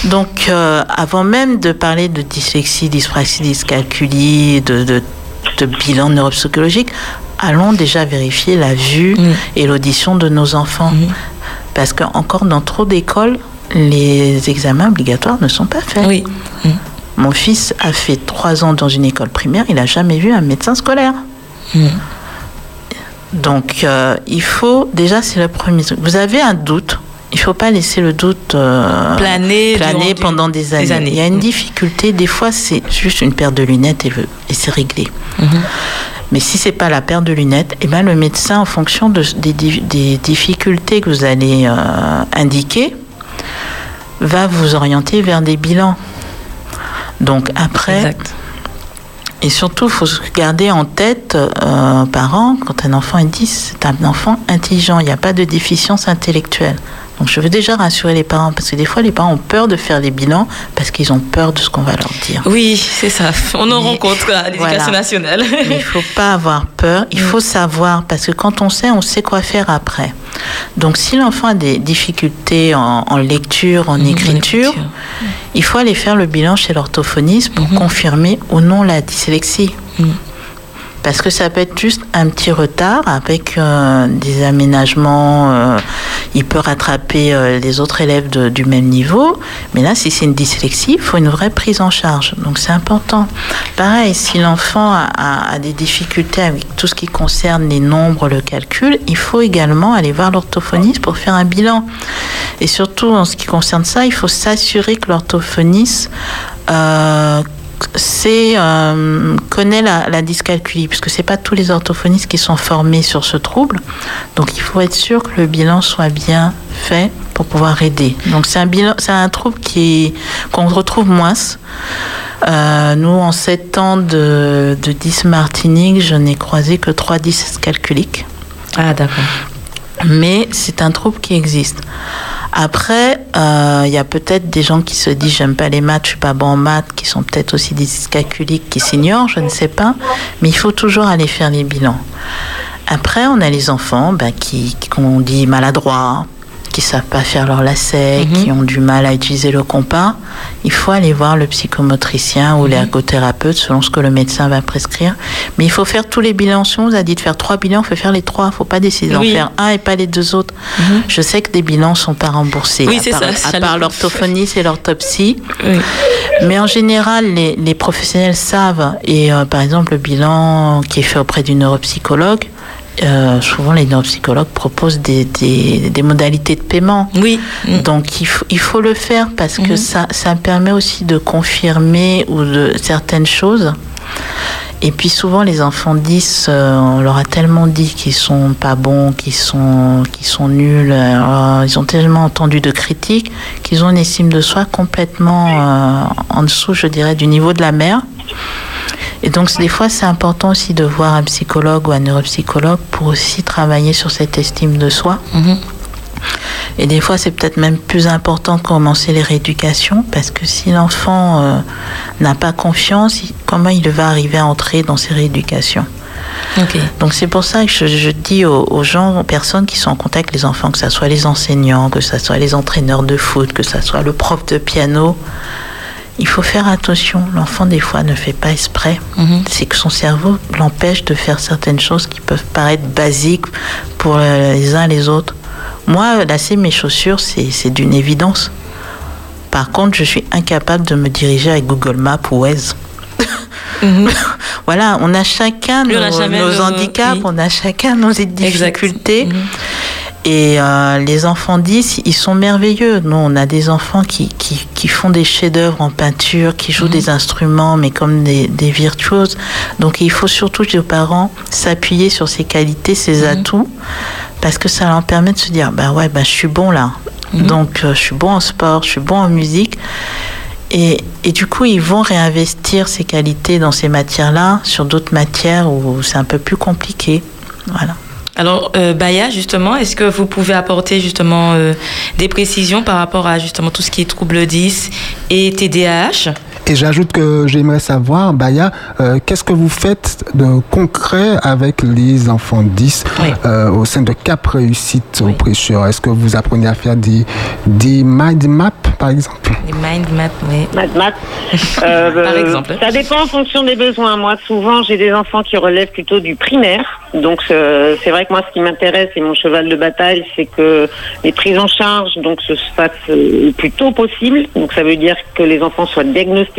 Donc, euh, avant même de parler de dyslexie, dyspraxie, dyscalculie, de, de, de bilan neuropsychologique, allons déjà vérifier la vue Mhm. et l'audition de nos enfants. Mhm. Parce que encore dans trop d'écoles, les examens obligatoires ne sont pas faits. Oui. Mon fils a fait trois ans dans une école primaire, il n'a jamais vu un médecin scolaire. Mhm. Donc, euh, il faut, déjà, c'est le premier truc. Vous avez un doute, il ne faut pas laisser le doute euh, Planer, pendant des années. années. Il y a une Mhm. difficulté, des fois, c'est juste une paire de lunettes et, et c'est réglé. Mais si c'est pas la paire de lunettes, eh ben le médecin, en fonction de, des, di- des difficultés que vous allez euh, indiquer, va vous orienter vers des bilans. Donc après, Exact. et surtout, il faut se garder en tête, euh, parents, quand un enfant est 10, c'est un enfant intelligent, il n'y a pas de déficience intellectuelle. Donc je veux déjà rassurer les parents, parce que des fois, les parents ont peur de faire les bilans, parce qu'ils ont peur de ce qu'on va leur dire. Oui, c'est ça. On en Mais- rencontre à l'éducation Voilà. nationale. Mais il faut pas avoir peur, il faut savoir, parce que quand on sait, on sait quoi faire après. Donc si l'enfant a des difficultés en, en lecture, en en écriture, écriture. il faut aller faire le bilan chez l'orthophoniste pour confirmer ou non la dyslexie. Parce que ça peut être juste un petit retard avec euh, des aménagements. euh, il peut rattraper euh, les autres élèves du même niveau. Mais là, si c'est une dyslexie, il faut une vraie prise en charge. Donc c'est important. Pareil, si l'enfant a, des difficultés avec tout ce qui concerne les nombres, le calcul, il faut également aller voir l'orthophoniste pour faire un bilan. Et surtout, en ce qui concerne ça, il faut s'assurer que l'orthophoniste c'est euh, connaît la, la dyscalculie, puisque c'est pas tous les orthophonistes qui sont formés sur ce trouble. Donc il faut être sûr que le bilan soit bien fait pour pouvoir aider. Donc c'est un bilan, c'est un trouble qui qu'on retrouve moins. Euh, nous, en sept ans de, de dysmartinique, je n'ai croisé que trois dyscalculiques Ah, d'accord. mais c'est un trouble qui existe. Après, euh, il y a peut-être des gens qui se disent j'aime pas les maths, je suis pas bon en maths, qui sont peut-être aussi des dyscalculiques qui s'ignorent, je ne sais pas, mais il faut toujours aller faire les bilans. Après, on a les enfants ben, qui qu'on dit maladroits, qui savent pas faire leur lacet, Mhm. qui ont du mal à utiliser le compas. Il faut aller voir le psychomotricien ou l'ergothérapeute selon ce que le médecin va prescrire. Mais il faut faire tous les bilans. Si on vous a dit de faire trois bilans, il faut faire les trois. Il faut pas décider d'en Oui. faire un et pas les deux autres. Mhm. Je sais que des bilans sont pas remboursés. Oui, à c'est part, ça, À part l'orthophoniste et l'orthopsie. Oui. Mais en général, les, les professionnels savent. Et euh, par exemple, le bilan qui est fait auprès du neuropsychologue, euh, souvent les neuropsychologues proposent des, des, des modalités de paiement. Oui. Donc il faut, il faut le faire parce que Mhm. ça, ça permet aussi de confirmer ou de certaines choses. Et puis souvent les enfants 10, euh, on leur a tellement dit qu'ils sont pas bons, qu'ils sont, qu'ils sont nuls, euh, ils ont tellement entendu de critiques qu'ils ont une estime de soi complètement en dessous, je dirais, du niveau de la mer. Et donc des fois c'est important aussi de voir un psychologue ou un neuropsychologue pour aussi travailler sur cette estime de soi. Mhm. Et des fois, c'est peut-être même plus important de commencer les rééducations parce que si l'enfant euh, n'a pas confiance, il- comment il va arriver à entrer dans ces rééducations? Donc c'est pour ça que je, je dis aux, aux gens, aux personnes qui sont en contact avec les enfants, que ce soit les enseignants, que ce soit les entraîneurs de foot, que ce soit le prof de piano, il faut faire attention. L'enfant, des fois, ne fait pas exprès. Mhm. C'est que son cerveau l'empêche de faire certaines choses qui peuvent paraître basiques pour les uns et les autres. Moi, lasser mes chaussures, c'est d'une évidence. Par contre, je suis incapable de me diriger avec Google Maps ou Waze. Mhm. Voilà, on a chacun on nos, a jamais nos le- handicaps, oui. on a chacun nos difficultés. Mhm. Et euh, les enfants 10, ils sont merveilleux. Nous, on a des enfants qui, qui, qui font des chefs-d'œuvre en peinture, qui jouent des instruments, mais comme des, des virtuoses. Donc, il faut surtout, je dis aux parents, s'appuyer sur ces qualités, ces atouts, parce que ça leur permet de se dire, bah ouais, bah, je suis bon là. Donc, euh, je suis bon en sport, je suis bon en musique. Et, et du coup, ils vont réinvestir ces qualités dans ces matières-là sur d'autres matières où c'est un peu plus compliqué. Voilà. Alors, euh, Baya, justement, est-ce que vous pouvez apporter justement euh, des précisions par rapport à justement tout ce qui est trouble 10 et TDAH Et j'ajoute que j'aimerais savoir, Baya, euh, qu'est-ce que vous faites de concret avec les enfants 10 euh, au sein de Cap Réussite au prêcheur Est-ce que vous apprenez à faire des, des mind maps, par exemple? Des mind maps, oui. Mind maps? Euh, par exemple. Ça dépend en fonction des besoins. Moi, souvent, j'ai des enfants qui relèvent plutôt du primaire. Donc, c'est vrai que moi, ce qui m'intéresse et mon cheval de bataille, c'est que les prises en charge donc se fassent le plus tôt possible. Donc, ça veut dire que les enfants soient diagnostiqués.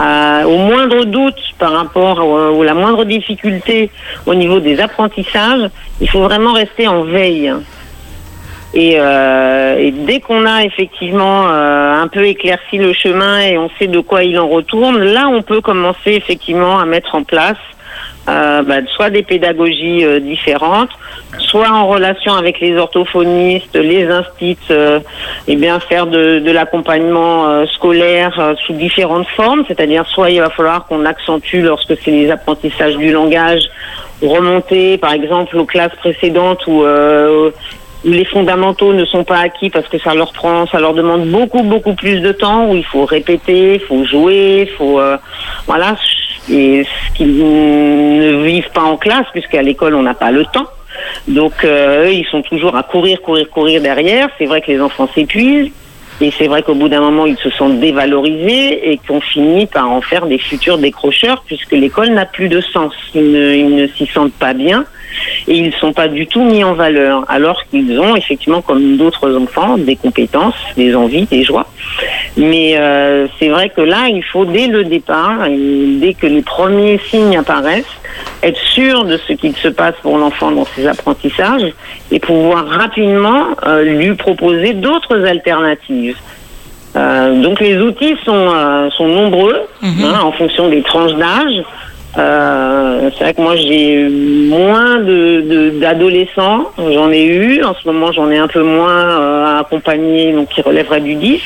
Euh, au moindre doute par rapport ou la moindre difficulté au niveau des apprentissages, il faut vraiment rester en veille. Et, euh, dès qu'on a effectivement euh, un peu éclairci le chemin et on sait de quoi il en retourne, là on peut commencer effectivement à mettre en place euh, bah, soit des pédagogies euh, différentes, soit en relation avec les orthophonistes, les instits, euh, et bien faire de, l'accompagnement scolaire sous différentes formes, c'est-à-dire soit il va falloir qu'on accentue lorsque c'est les apprentissages du langage, remonter par exemple aux classes précédentes où les fondamentaux ne sont pas acquis parce que ça leur prend, ça leur demande beaucoup beaucoup plus de temps où il faut répéter, il faut jouer, il faut voilà et ce qu'ils ne vivent pas en classe, puisqu'à l'école, on n'a pas le temps. Donc, euh, eux, ils sont toujours à courir, courir, courir derrière. C'est vrai que les enfants s'épuisent. Et c'est vrai qu'au bout d'un moment, ils se sentent dévalorisés et qu'on finit par en faire des futurs décrocheurs puisque l'école n'a plus de sens. Ils ne, s'y sentent pas bien et ils ne sont pas du tout mis en valeur alors qu'ils ont effectivement, comme d'autres enfants, des compétences, des envies, des joies. Mais euh, c'est vrai que là, il faut dès le départ, et dès que les premiers signes apparaissent, être sûr de ce qu'il se passe pour l'enfant dans ses apprentissages et pouvoir rapidement euh, lui proposer d'autres alternatives. Euh, donc les outils sont, sont nombreux mhm. hein, en fonction des tranches d'âge. C'est vrai que moi j'ai moins d'adolescents, j'en ai eu. En ce moment j'en ai un peu moins à accompagner, donc qui relèverait du 10.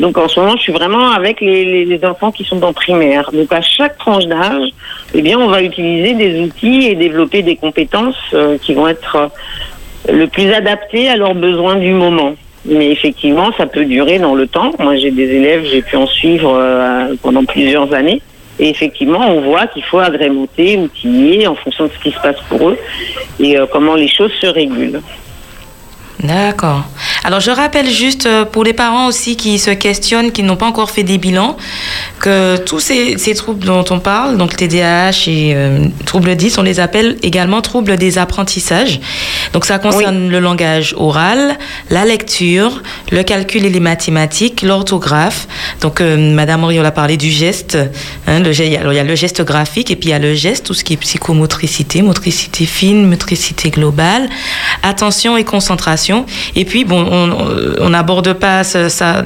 Donc en ce moment, je suis vraiment avec les, enfants qui sont en primaire. Donc à chaque tranche d'âge, eh bien, on va utiliser des outils et développer des compétences euh, qui vont être euh, le plus adaptées à leurs besoins du moment. Mais effectivement, ça peut durer dans le temps. Moi, j'ai des élèves, j'ai pu en suivre euh, pendant plusieurs années. Et effectivement, on voit qu'il faut agrémenter, outiller en fonction de ce qui se passe pour eux et comment les choses se régulent. D'accord. Alors je rappelle juste euh, pour les parents aussi qui se questionnent, qui n'ont pas encore fait des bilans, que tous ces, troubles dont on parle, donc TDAH et euh, troubles 10, on les appelle également troubles des apprentissages. Donc ça concerne le langage oral, la lecture, le calcul et les mathématiques, l'orthographe. Donc euh, Madame Henri, a parlé du geste. Hein, le, alors il y a le geste graphique et puis il y a le geste, tout ce qui est psychomotricité, motricité fine, motricité globale, attention et concentration. Et puis bon, on n'aborde pas ça,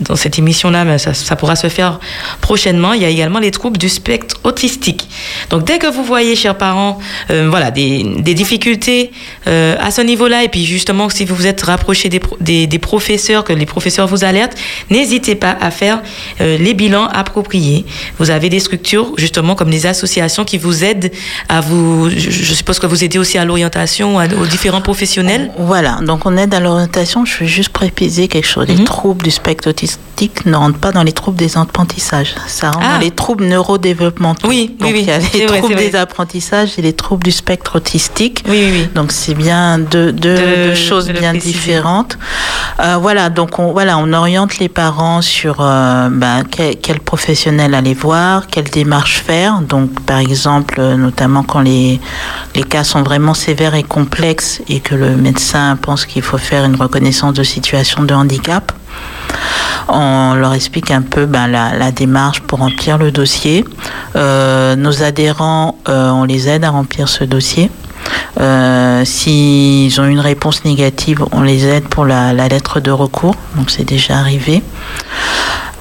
dans cette émission-là, mais ça, pourra se faire prochainement. Il y a également les troubles du spectre autistique. Donc dès que vous voyez, chers parents, euh, voilà, des, difficultés euh, à ce niveau-là, et puis justement si vous vous êtes rapproché des, professeurs, que les professeurs vous alertent, n'hésitez pas à faire euh, les bilans appropriés. Vous avez des structures justement comme des associations qui vous aident à vous. Je, suppose que vous aidez aussi à l'orientation aux différents professionnels. Voilà, donc on aide à l'orientation. Je veux juste préciser quelque chose. Les mhm. troubles du spectre autistique ne rentrent pas dans les troubles des apprentissages. Ça rentre dans ah. les troubles neurodéveloppementaux. Oui, Donc, oui, il y a les troubles des apprentissages et les troubles du spectre autistique. Oui, oui, Donc c'est bien deux, deux, choses bien différentes. Euh, voilà, donc on, voilà, on oriente les parents sur euh, ben, quel, quel, professionnel aller voir, quelle démarche faire. Donc par exemple, notamment quand les, les cas sont vraiment sévères et complexes et que le médecin pense qu'il faut faire une reconnaissance de situation de handicap. On leur explique un peu ben, la, démarche pour remplir le dossier. Euh, nos adhérents, euh, on les aide à remplir ce dossier. Euh, s'ils ont une réponse négative, on les aide pour la lettre de recours. Donc c'est déjà arrivé.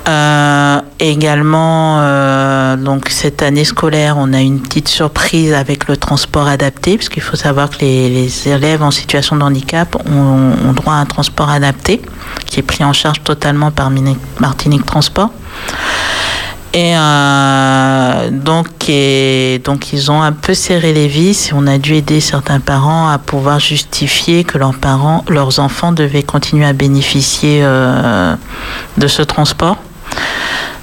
Euh, également, euh, donc cette année scolaire, on a une petite surprise avec le transport adapté, parce qu'il faut savoir que les, élèves en situation de handicap ont, droit à un transport adapté, qui est pris en charge totalement par Martinique Transport. Et euh, donc, donc, ils ont un peu serré les vis on a dû aider certains parents à pouvoir justifier que leurs parents, leurs enfants devaient continuer à bénéficier de ce transport.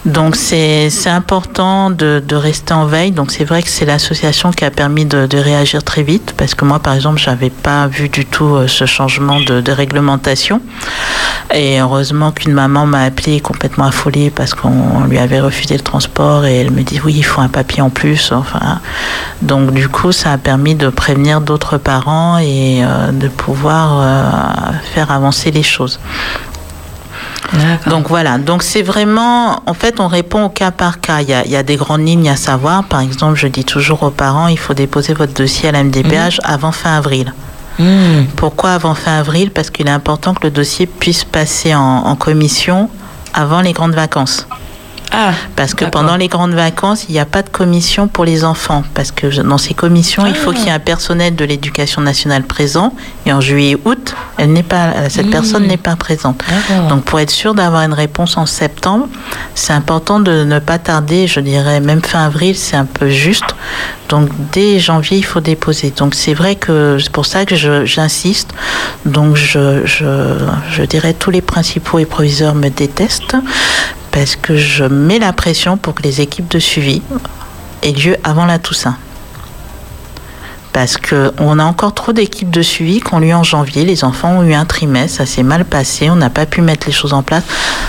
Donc c'est important de, rester en veille. Donc c'est vrai que c'est l'association qui a permis de, réagir très vite parce que moi par exemple j'avais pas vu du tout euh, ce changement de, réglementation et heureusement qu'une maman m'a appelé complètement affolée parce qu'on lui avait refusé le transport et elle me dit oui il faut un papier en plus. Enfin donc du coup ça a permis de prévenir d'autres parents et euh, de pouvoir euh, faire avancer les choses. Donc voilà, donc c'est vraiment, en fait, on répond au cas par cas. Il y, a, il y, a, des grandes lignes à savoir. Par exemple, je dis toujours aux parents, il faut déposer votre dossier à la MDPH mmh. avant fin avril. Mmh. Pourquoi avant fin avril? Parce qu'il est important que le dossier puisse passer en, en commission avant les grandes vacances. Ah, parce que pendant les grandes vacances, il n'y a pas de commission pour les enfants. Parce que dans ces commissions, ah. il faut qu'il y ait un personnel de l'éducation nationale présent. Et en juillet-août, elle n'est pas, cette mmh. personne n'est pas présente. Donc pour être sûr d'avoir une réponse en septembre, c'est important de ne pas tarder. Je dirais même fin avril, c'est un peu juste. Donc dès janvier, il faut déposer. Donc c'est vrai que c'est pour ça que j'insiste. Donc je, je, je dirais tous les principaux et proviseurs me détestent parce que je mets la pression pour que les équipes de suivi aient lieu avant la Toussaint. Parce qu'on a encore trop d'équipes de suivi qui ont lieu en janvier. Les enfants ont eu un trimestre, ça s'est mal passé, on n'a pas pu mettre les choses en place.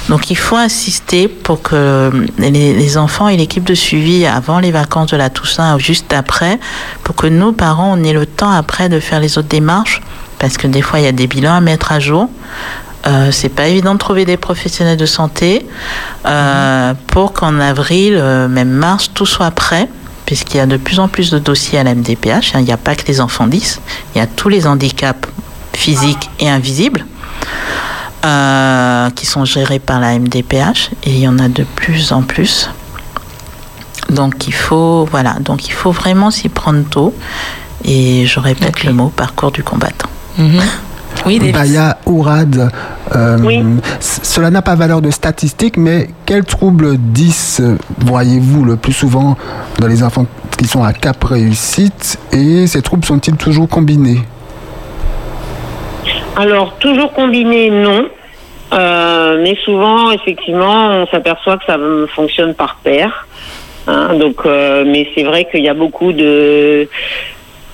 Donc il faut insister pour que les, enfants et l'équipe de suivi avant les vacances de la Toussaint ou juste après, pour que nos parents on ait le temps après de faire les autres démarches. Parce que des fois, il y a des bilans à mettre à jour. Euh, c'est pas évident de trouver des professionnels de santé euh, pour qu'en avril, euh, même mars, tout soit prêt, puisqu'il y a de plus en plus de dossiers à la MDPH. Il n'y a pas que les enfants 10, il y a tous les handicaps physiques et invisibles. qui sont gérés par la MDPH et il y en a de plus en plus. Donc il faut voilà, donc il faut vraiment s'y prendre tôt et je répète okay. le mot parcours du combattant. Mm -hmm. Oui, Baya Ourad, euh, oui. cela n'a pas valeur de statistique, mais quels troubles 10 voyez-vous le plus souvent dans les enfants qui sont à cap réussite et ces troubles sont-ils toujours combinés? Alors, toujours combinés, non. Euh, mais souvent, effectivement, on s'aperçoit que ça fonctionne par paire. Hein, donc, euh, mais c'est vrai qu'il y a beaucoup de,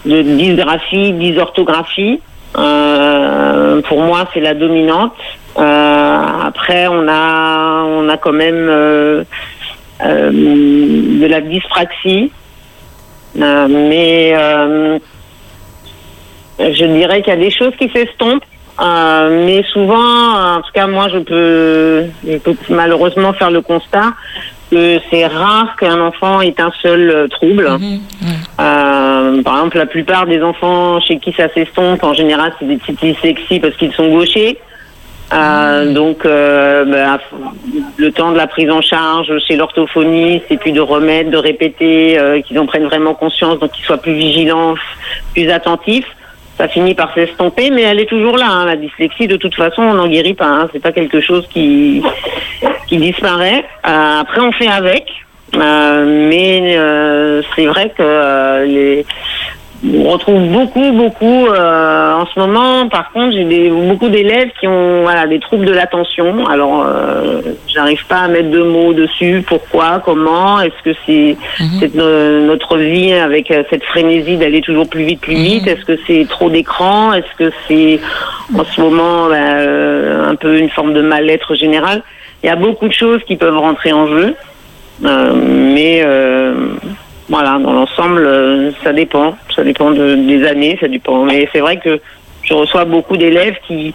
de dysgraphie, dysorthographie. Euh, pour moi, c'est la dominante. Euh, après, on a, on a quand même euh, de la dyspraxie, mais je dirais qu'il y a des choses qui s'estompent. mais souvent, en tout cas, moi, je peux malheureusement faire le constat que c'est rare qu'un enfant ait un seul euh, trouble. Mmh, mmh. Euh, par exemple, la plupart des enfants chez qui ça s'estompe, en général, c'est des petites dyslexies parce qu'ils sont gauchers. Euh, mmh. Donc, euh, bah, le temps de la prise en charge chez l'orthophoniste et puis de remettre, de répéter, qu'ils en prennent vraiment conscience, donc qu'ils soient plus vigilants, plus attentifs ça finit par s'estomper, mais elle est toujours là. Hein. La dyslexie, de toute façon, on n'en guérit pas. Hein. C'est pas quelque chose qui qui disparaît. Euh, après, on fait avec. Euh, mais euh, c'est vrai que euh, les on retrouve beaucoup, beaucoup euh, en ce moment. Par contre, j'ai des, beaucoup d'élèves qui ont voilà, des troubles de l'attention. Alors, euh, j'arrive pas à mettre de mots dessus. Pourquoi? Comment? Est-ce que c'est -hmm. notre vie avec euh, cette frénésie d'aller toujours plus vite, plus vite? -hmm. Est-ce que c'est trop d'écran? Est-ce que c'est en ce moment ben, un peu une forme de mal-être général? Il y a beaucoup de choses qui peuvent rentrer en jeu. Euh, mais voilà, dans l'ensemble, ça dépend. Ça dépend de, des années, ça dépend. Mais c'est vrai que je reçois beaucoup d'élèves qui,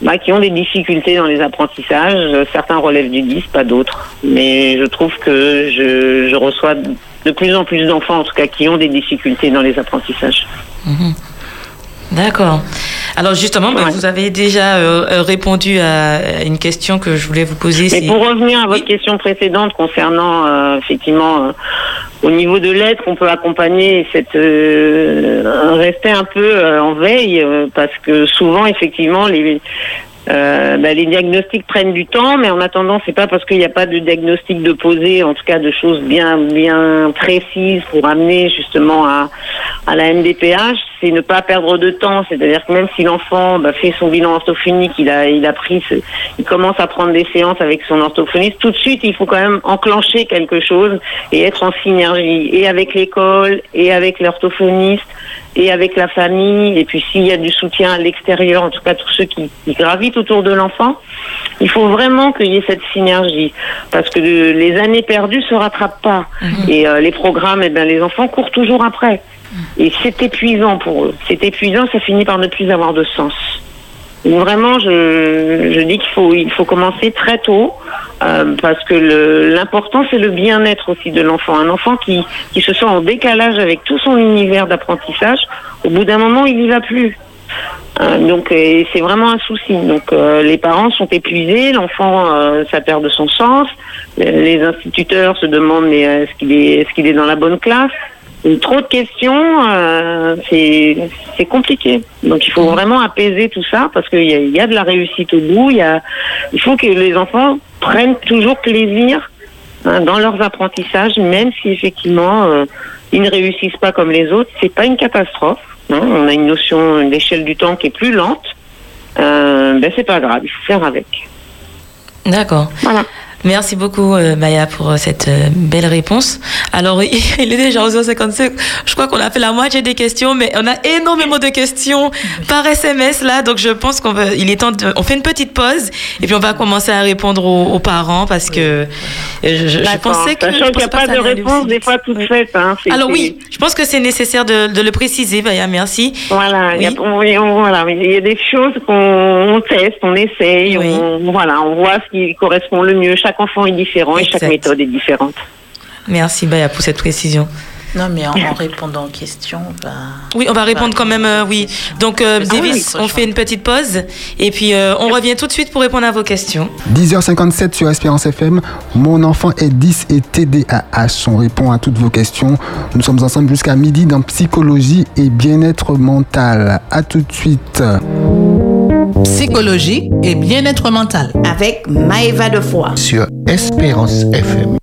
bah, qui ont des difficultés dans les apprentissages. Certains relèvent du 10, pas d'autres. Mais je trouve que je, je reçois de plus en plus d'enfants, en tout cas, qui ont des difficultés dans les apprentissages. Mmh. D'accord. Alors justement, ouais. vous avez déjà euh, répondu à une question que je voulais vous poser. Mais pour revenir à votre oui. question précédente concernant euh, effectivement euh, au niveau de l'aide qu'on peut accompagner, cette euh, rester un peu euh, en veille parce que souvent effectivement les Euh, bah, les diagnostics prennent du temps, mais en attendant, c'est pas parce qu'il n'y a pas de diagnostic de posé, en tout cas de choses bien bien précises pour amener justement à, à la MDPH, c'est ne pas perdre de temps. C'est-à-dire que même si l'enfant bah, fait son bilan orthophonique, il a il a pris, il commence à prendre des séances avec son orthophoniste, tout de suite, il faut quand même enclencher quelque chose et être en synergie et avec l'école et avec l'orthophoniste et avec la famille, et puis s'il y a du soutien à l'extérieur, en tout cas tous ceux qui, gravitent autour de l'enfant, il faut vraiment qu'il y ait cette synergie, parce que les années perdues se rattrapent pas, mhm. et euh, les programmes, et eh bien, les enfants courent toujours après, et c'est épuisant pour eux. C'est épuisant, ça finit par ne plus avoir de sens. Vraiment, je, je dis qu'il faut, il faut commencer très tôt euh, parce que l'important c'est le bien-être aussi de l'enfant. Un enfant qui, qui se sent en décalage avec tout son univers d'apprentissage, au bout d'un moment, il n'y va plus. Euh, donc c'est vraiment un souci. Donc euh, les parents sont épuisés, l'enfant euh, ça perd de son sens, les instituteurs se demandent mais est-ce qu'il est est-ce qu'il est dans la bonne classe? Trop de questions, euh, c'est compliqué. Donc il faut mhm. vraiment apaiser tout ça parce qu'il y, y, a de la réussite au bout. Il, y a, il faut que les enfants prennent toujours plaisir hein, dans leurs apprentissages, même si effectivement euh, ils ne réussissent pas comme les autres. C'est pas une catastrophe. Hein. On a une notion d'échelle du temps qui est plus lente. Euh, ben c'est pas grave, il faut faire avec. D'accord. Voilà. Merci beaucoup, euh, Maya, pour euh, cette euh, belle réponse. Alors, il est déjà 11h55. Je crois qu'on a fait la moitié des questions, mais on a énormément de questions par SMS là. Donc, je pense qu'on va, il est temps de, on fait une petite pause et puis on va commencer à répondre aux, parents parce que je, pensais que. Sachant qu'il n'y a pas, de réponse des fois toute faite. Hein, Alors, oui, je pense que c'est nécessaire de, le préciser, Maya. Merci. Voilà, il, y a, voilà il y a des choses qu'on teste, on essaye, on, voilà, on voit ce qui correspond le mieux. Chaque enfant est différent et chaque méthode est différente. Merci Baya pour cette précision. Non, mais en, répondant aux questions, Oui, on va répondre quand même, euh, oui. Donc, euh, ah Davis, on fait une petite pause et puis euh, on revient tout de suite pour répondre à vos questions. 10h57 sur Espérance FM. Mon enfant est 10 et TDAH. On répond à toutes vos questions. Nous sommes ensemble jusqu'à midi dans psychologie et bien-être mental. À tout de suite. Psychologie et bien-être mental. Avec Maëva de Foix. Sur Espérance FM.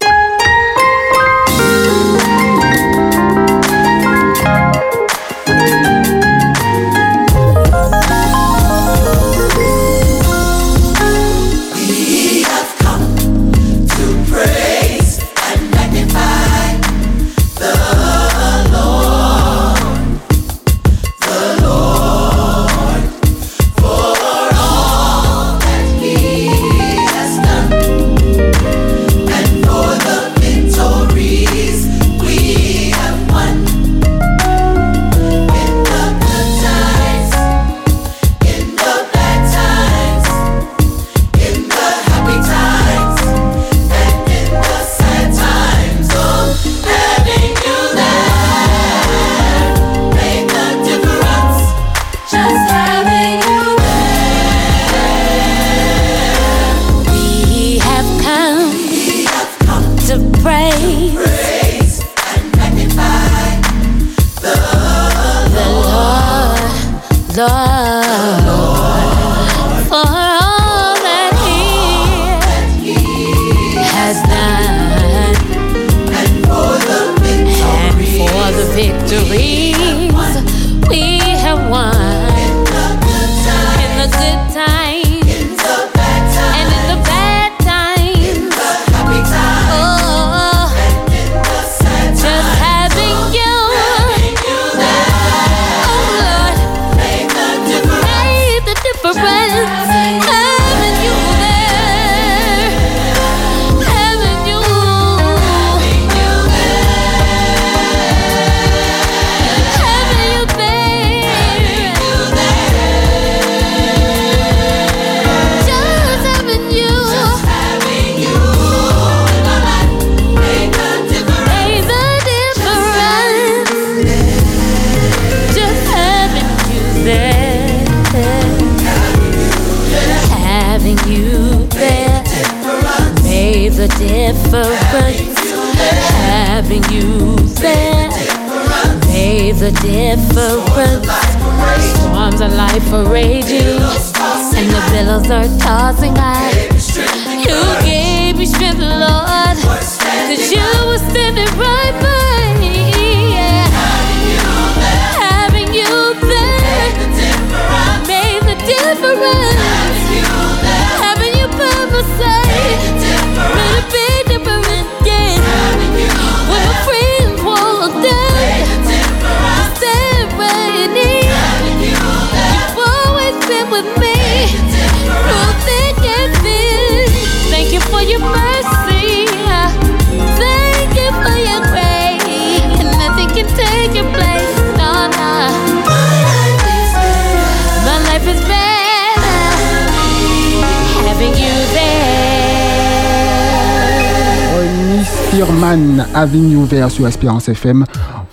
Sur Espérance FM.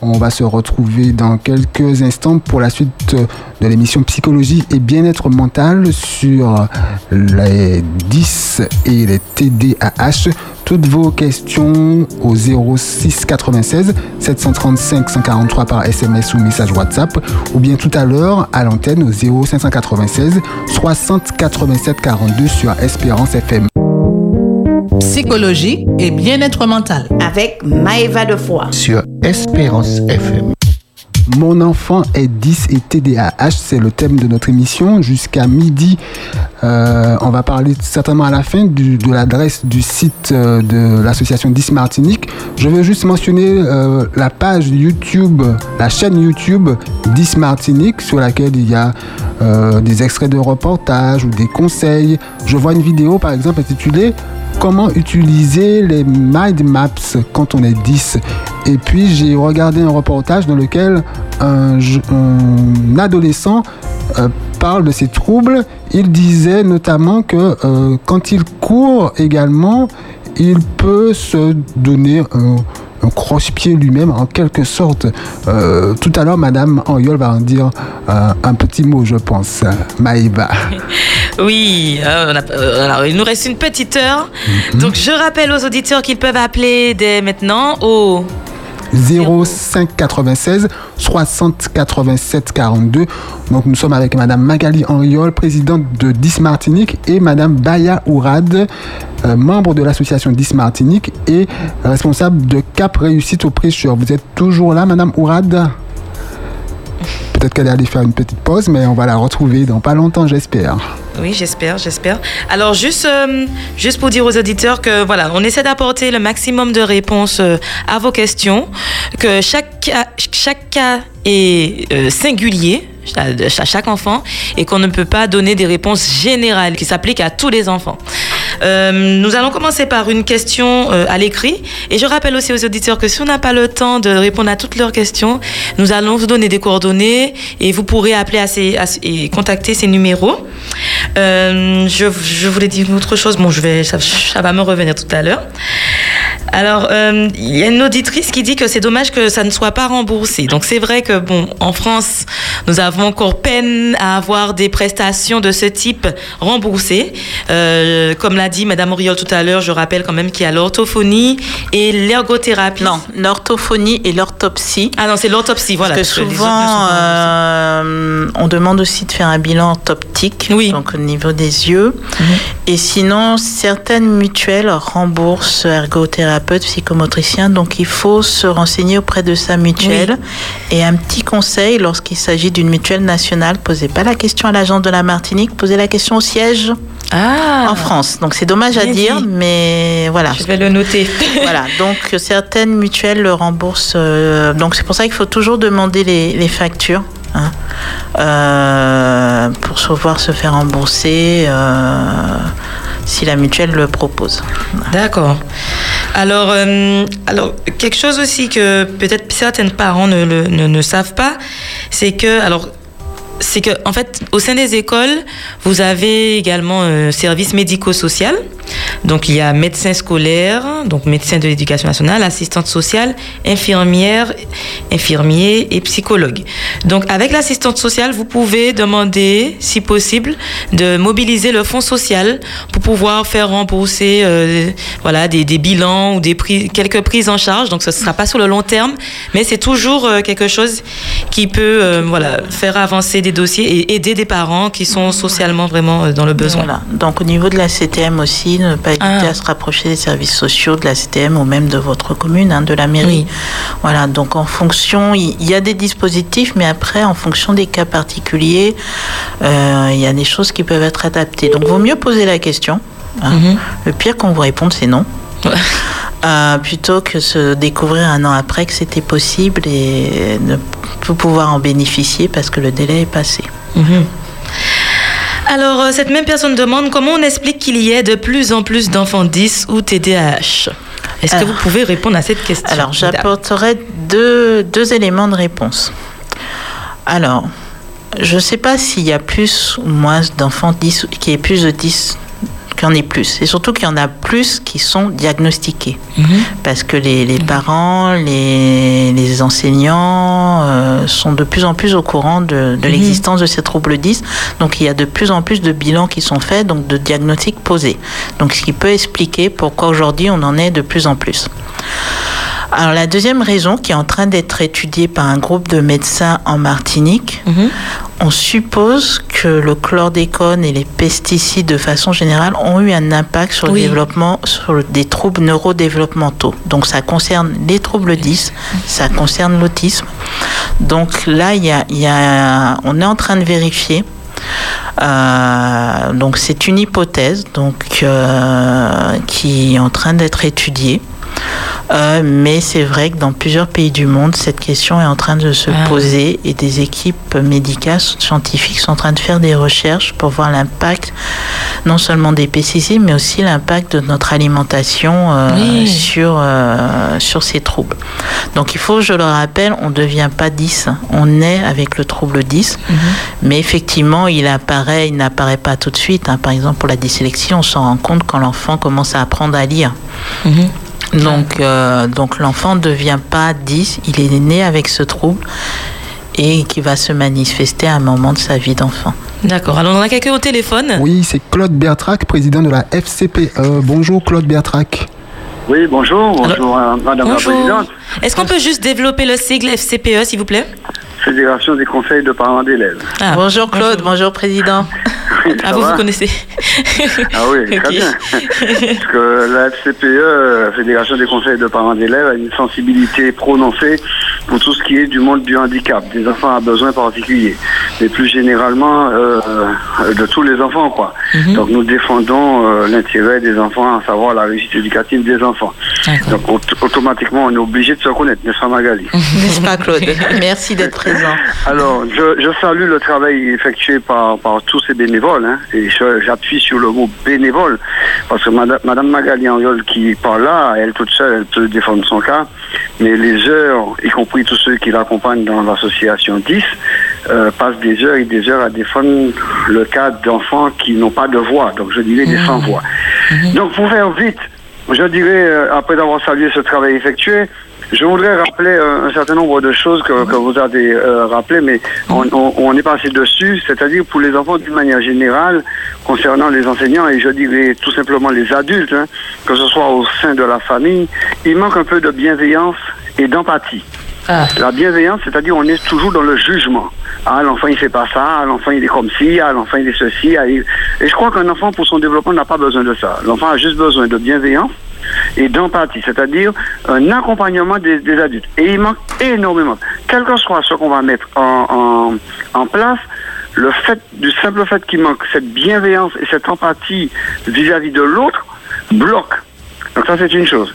On va se retrouver dans quelques instants pour la suite de l'émission Psychologie et bien-être mental sur les 10 et les TDAH. Toutes vos questions au 06 96 735 143 par SMS ou message WhatsApp ou bien tout à l'heure à l'antenne au 0596 60 87 42 sur Espérance FM. Psychologie et bien-être mental. Avec Maëva de Foix. Sur Espérance FM. Mon enfant est 10 et TDAH, c'est le thème de notre émission. Jusqu'à midi, euh, on va parler certainement à la fin du- de l'adresse du site euh, de l'association 10 Martinique. Je veux juste mentionner euh, la page YouTube, la chaîne YouTube 10 Martinique, sur laquelle il y a euh, des extraits de reportages ou des conseils. Je vois une vidéo par exemple intitulée Comment utiliser les mind maps quand on est 10 Et puis j'ai regardé un reportage dans lequel un, adolescent euh, parle de ses troubles. Il disait notamment que euh, quand il court également, il peut se donner un, un croche-pied lui-même en quelque sorte. Euh, tout à l'heure, Madame Auriol va en dire euh, un petit mot, je pense. Maïba. Oui, euh, on a- alors il nous reste une petite heure. Mhm. Donc je rappelle aux auditeurs qu'ils peuvent appeler dès maintenant au 05 96 60 87 42. Donc nous sommes avec Madame Magali Henriol, présidente de 10 Martinique, et Madame Baya Ourad, euh, membre de l'association 10 Martinique et responsable de Cap Réussite aux prêcheurs. Vous êtes toujours là, Madame Ourad? Peut-être qu'elle est allée faire une petite pause, mais on va la retrouver dans pas longtemps, j'espère. Oui, j'espère, j'espère. Alors, juste, euh, juste pour dire aux auditeurs que voilà, on essaie d'apporter le maximum de réponses euh, à vos questions, que chaque cas, chaque cas est euh, singulier à à chaque enfant et qu'on ne peut pas donner des réponses générales qui s'appliquent à tous les enfants. Euh, nous allons commencer par une question euh, à l'écrit et je rappelle aussi aux auditeurs que si on n'a pas le temps de répondre à toutes leurs questions, nous allons vous donner des coordonnées et vous pourrez appeler et contacter ces numéros. Euh, je, voulais dire autre chose, bon, je vais, ça, va me revenir tout à l'heure. Alors, il y a une auditrice qui dit que c'est dommage que ça ne soit pas remboursé. Donc, c'est vrai que, bon, en France, nous avons encore peine à avoir des prestations de ce type remboursées. Comme l'a dit Madame Auriol tout à l'heure, je rappelle quand même qu'il y a l'orthophonie et l'ergothérapie. Non, l'orthophonie et l'orthopsie. Ah non, c'est l'orthopsie, voilà. Parce que souvent, euh, on demande aussi de faire un bilan orthoptique, Oui. donc au niveau des yeux. Et sinon, certaines mutuelles remboursent ergothérapeutes, psychomotriciens, donc il faut se renseigner auprès de sa mutuelle. Et un petit conseil, lorsqu'il s'agit d'une mutuelle nationale, posez pas la question à l'agence de la Martinique, posez la question au siège Ah, en France. Donc c'est dommage à dire, dit. mais voilà. Je vais le noter. Voilà, donc certaines mutuelles le remboursent. euh, donc c'est pour ça qu'il faut toujours demander les, les factures hein, euh, pour pouvoir se faire rembourser euh, si la mutuelle le propose. D'accord. Alors, alors, quelque chose aussi que peut-être certains parents ne, ne savent pas, c'est que, alors, c'est que, en fait, au sein des écoles, vous avez également un service médico-social. Donc il y a médecin scolaire, donc médecin de l'éducation nationale, assistante sociale, infirmière, infirmier et psychologue. Donc avec l'assistante sociale, vous pouvez demander, si possible, de mobiliser le fonds social pour pouvoir faire rembourser euh, voilà, des, bilans ou des prix, quelques prises en charge. Donc ce ne sera pas sur le long terme, mais c'est toujours euh, quelque chose qui peut euh, voilà, faire avancer des dossiers et aider des parents qui sont socialement vraiment euh, dans le besoin. Voilà. Donc au niveau de la CTM aussi, ne pas hésiter Ah. à se rapprocher des services sociaux de la CTM ou même de votre commune, hein, de la mairie. Voilà. Donc en fonction, il il y, a des dispositifs, mais après, en fonction des cas particuliers, euh, il y a des choses qui peuvent être adaptées. Donc vaut mieux poser la question. hein. Mhm. Le pire qu'on vous réponde, c'est non. Euh, plutôt que se découvrir un an après que c'était possible et ne plus pouvoir en bénéficier parce que le délai est passé. Mhm. Alors, euh, cette même personne demande comment on explique qu'il y ait de plus en plus d'enfants 10 ou TDAH. Est-ce que vous pouvez répondre à cette question Alors, j'apporterai deux, deux éléments de réponse. Alors, je ne sais pas s'il y a plus ou moins d'enfants 10, qu'il y ait plus de 10 qu'il y en ait plus. Et surtout qu'il y en a plus qui sont diagnostiqués. Mhm. Parce que les, les parents, les, les enseignants euh, sont de plus en plus au courant de, de Mhm. l'existence de ces troubles 10. Donc il y a de plus en plus de bilans qui sont faits, donc de diagnostics posés. Donc ce qui peut expliquer pourquoi aujourd'hui on en est de plus en plus. Alors la deuxième raison qui est en train d'être étudiée par un groupe de médecins en Martinique, Mhm. on suppose que le chlordécone et les pesticides de façon générale ont eu un impact sur Oui. le développement, sur des troubles neurodéveloppementaux. Donc ça concerne les troubles 10, ça concerne l'autisme. Donc là, il y a, il y a- on est en train de vérifier. Euh, donc c'est une hypothèse donc, euh, qui est en train d'être étudiée. Euh, mais c'est vrai que dans plusieurs pays du monde, cette question est en train de se Ah. poser et des équipes médicales, scientifiques sont en train de faire des recherches pour voir l'impact non seulement des pesticides, mais aussi l'impact de notre alimentation euh, Oui. sur, euh, sur ces troubles. Donc il faut, je le rappelle, on ne devient pas 10, on est avec le trouble 10, mais effectivement, il apparaît, il n'apparaît pas tout de suite. hein. Par exemple, pour la dyslexie, on s'en rend compte quand l'enfant commence à apprendre à lire. Mhm. Donc, euh, donc l'enfant ne devient pas 10, il est né avec ce trouble et qui va se manifester à un moment de sa vie d'enfant. D'accord. Alors, on a quelqu'un au téléphone. Oui, c'est Claude Bertrac, président de la FCPE. bonjour Claude Bertrac. Oui, bonjour, bonjour euh, Madame la Bonjour. Présidente, Est-ce qu'on peut juste développer le sigle FCPE, s'il vous plaît? Fédération des conseils de parents d'élèves. Ah, bonjour Claude, bonjour, Président. Ah, vous, vous connaissez Ah oui, très bien. Parce que la FCPE, euh, Fédération des conseils de parents d'élèves, a une sensibilité prononcée pour tout ce qui est du monde du handicap, des enfants à besoins particuliers, mais plus généralement euh, de tous les enfants. quoi. Donc nous défendons euh, l'intérêt des enfants, à savoir la réussite éducative des enfants. Donc aut- automatiquement, on est obligé de se connaître, n'est-ce pas Magali? N'est-ce pas Claude? Merci d'être présent. Alors, je, je salue le travail effectué par, par tous ces bénévoles, hein, et j'appuie sur le mot bénévole, parce que Madame, Madame Magali Henriol qui parle là, elle toute seule, elle peut défendre son cas, mais les heures, y compris tous ceux qui l'accompagnent dans l'association 10, euh, passent des heures et des heures à défendre le cas d'enfants qui n'ont pas de voix, donc je dirais des sans-voix. Donc, pour faire vite, je dirais, euh, après avoir salué ce travail effectué, je voudrais rappeler euh, un certain nombre de choses que, que vous avez euh, rappelées, mais on, on- on est passé dessus, c'est-à-dire pour les enfants d'une manière générale, concernant les enseignants et je dirais tout simplement les adultes, hein, que ce soit au sein de la famille, il manque un peu de bienveillance et d'empathie. La bienveillance, c'est-à-dire on est toujours dans le jugement. Ah, l'enfant il fait pas ça, ah, l'enfant il est comme ci, ah, l'enfant il est ceci. ah, il- Et je crois qu'un enfant pour son développement n'a pas besoin de ça. L'enfant a juste besoin de bienveillance et d'empathie, c'est-à-dire un accompagnement des, adultes. Et il manque énormément. Quel que soit ce qu'on va mettre en, en, place, le fait, du simple fait qu'il manque cette bienveillance et cette empathie vis-à-vis de l'autre bloque. Donc ça c'est une chose.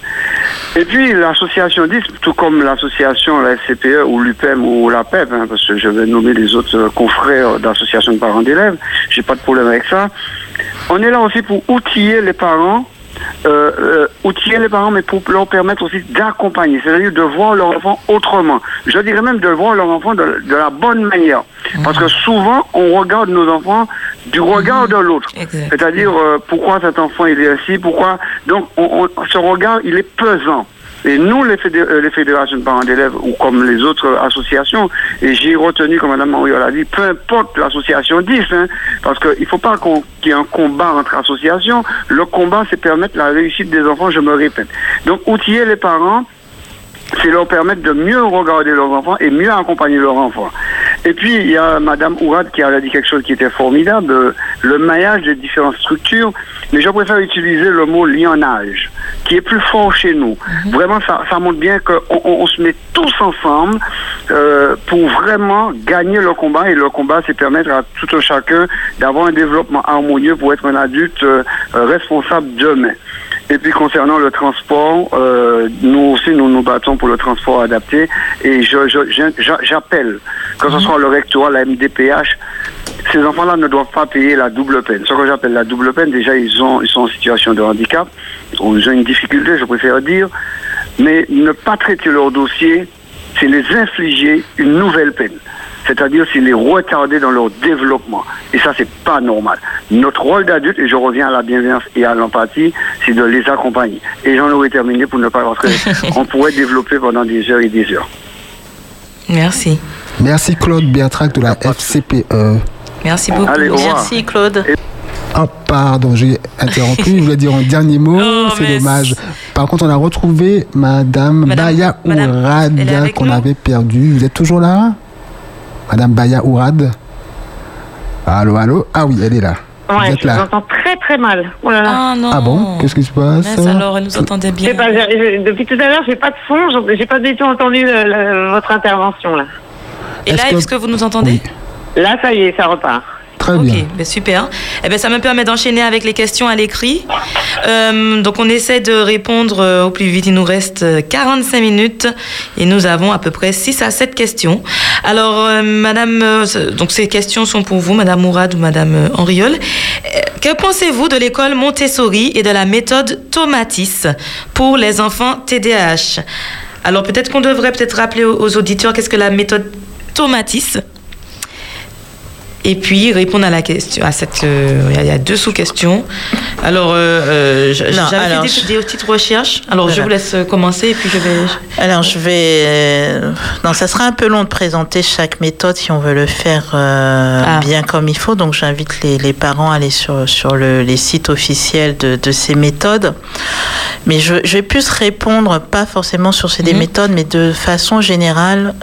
Et puis l'association 10, tout comme l'association, la FCPE ou l'UPEM ou la PEP, hein, parce que je vais nommer les autres euh, confrères d'associations de parents d'élèves, j'ai pas de problème avec ça. On est là aussi pour outiller les parents, euh, euh, outiller les parents, mais pour leur permettre aussi d'accompagner, c'est-à-dire de voir leur enfant autrement. Je dirais même de voir leur enfant de, de la bonne manière. Parce que souvent, on regarde nos enfants du regard de l'autre. C'est-à-dire, euh, pourquoi cet enfant il est ainsi, pourquoi... Donc, on- on- ce regard, il est pesant. Et nous, les, fédé- euh, les fédérations de parents d'élèves, ou comme les autres associations, et j'ai retenu, comme Mme Mauriol a dit, peu importe l'association 10, hein, parce qu'il ne faut pas qu'il y ait un combat entre associations. Le combat, c'est permettre la réussite des enfants, je me répète. Donc, outiller les parents, c'est leur permettre de mieux regarder leurs enfants et mieux accompagner leurs enfants. Et puis, il y a Madame Ourad qui a dit quelque chose qui était formidable, le maillage des différentes structures, mais je préfère utiliser le mot lionnage, qui est plus fort chez nous. Vraiment, ça, ça montre bien qu'on on, on se met tous ensemble euh, pour vraiment gagner le combat, et le combat, c'est permettre à tout un chacun d'avoir un développement harmonieux pour être un adulte euh, responsable demain. Et puis concernant le transport, euh, nous aussi nous nous battons pour le transport adapté et je, je- je- j'appelle, que ce soit le rectorat, la MDPH, ces enfants-là ne doivent pas payer la double peine. Ce que j'appelle la double peine, déjà ils, ont, ils sont en situation de handicap, ils ont une difficulté, je préfère dire, mais ne pas traiter leur dossier, c'est les infliger une nouvelle peine. C'est-à-dire c'est les retarder dans leur développement. Et ça, c'est pas normal. Notre rôle d'adulte, et je reviens à la bienveillance et à l'empathie, c'est de les accompagner. Et j'en aurais terminé pour ne pas que on pourrait développer pendant des heures et des heures. Merci. Merci Claude Bertrac de la FCPE. Merci beaucoup. Allez. Merci Claude. Oh, pardon, j'ai interrompu. Je voulais dire un dernier mot. c'est dommage. Par contre, on a retrouvé Madame, Baya Ourad qu'on avait perdue. Vous êtes toujours là? Madame Baya Ourad Allô, allô Ah oui, elle est là. vous Ouais, êtes je vous là. entends très très mal. Oh là là. Ah non. Ah bon? Qu'est-ce qui se passe? Alors, elle nous entendait bien. depuis tout à l'heure, j'ai pas de son, j'ai pas du tout entendu le- le- votre intervention là. Et là, est-ce que vous nous entendez? Là, ça y est, ça repart. Très Ok, ben super. Eh ben, ça me permet d'enchaîner avec les questions à l'écrit. Euh, donc, on essaie de répondre euh, au plus vite. Il nous reste euh, 45 minutes et nous avons à peu près 6 à 7 questions. Alors, euh, Madame, euh, donc ces questions sont pour vous, Madame Mourad ou Madame euh, Henriol. Euh, Que pensez-vous de l'école Montessori et de la méthode Tomatis pour les enfants TDAH Alors, peut-être qu'on devrait peut-être rappeler aux, aux auditeurs qu'est-ce que la méthode Tomatis? Et puis répondre à la question, à cette, euh, il y a- il y a deux sous-questions. Alors, euh, euh, j'avais fait des, des petites recherches. Alors, je vous laisse euh, commencer et puis je vais. Alors, je vais. Non, ça sera un peu long de présenter chaque méthode si on veut le faire Ah. bien comme il faut. Donc, j'invite les, les parents à aller sur, sur le- les sites officiels de, de ces méthodes. Mais je, je vais plus répondre, pas forcément sur ces des Mhm. méthodes, mais de façon générale.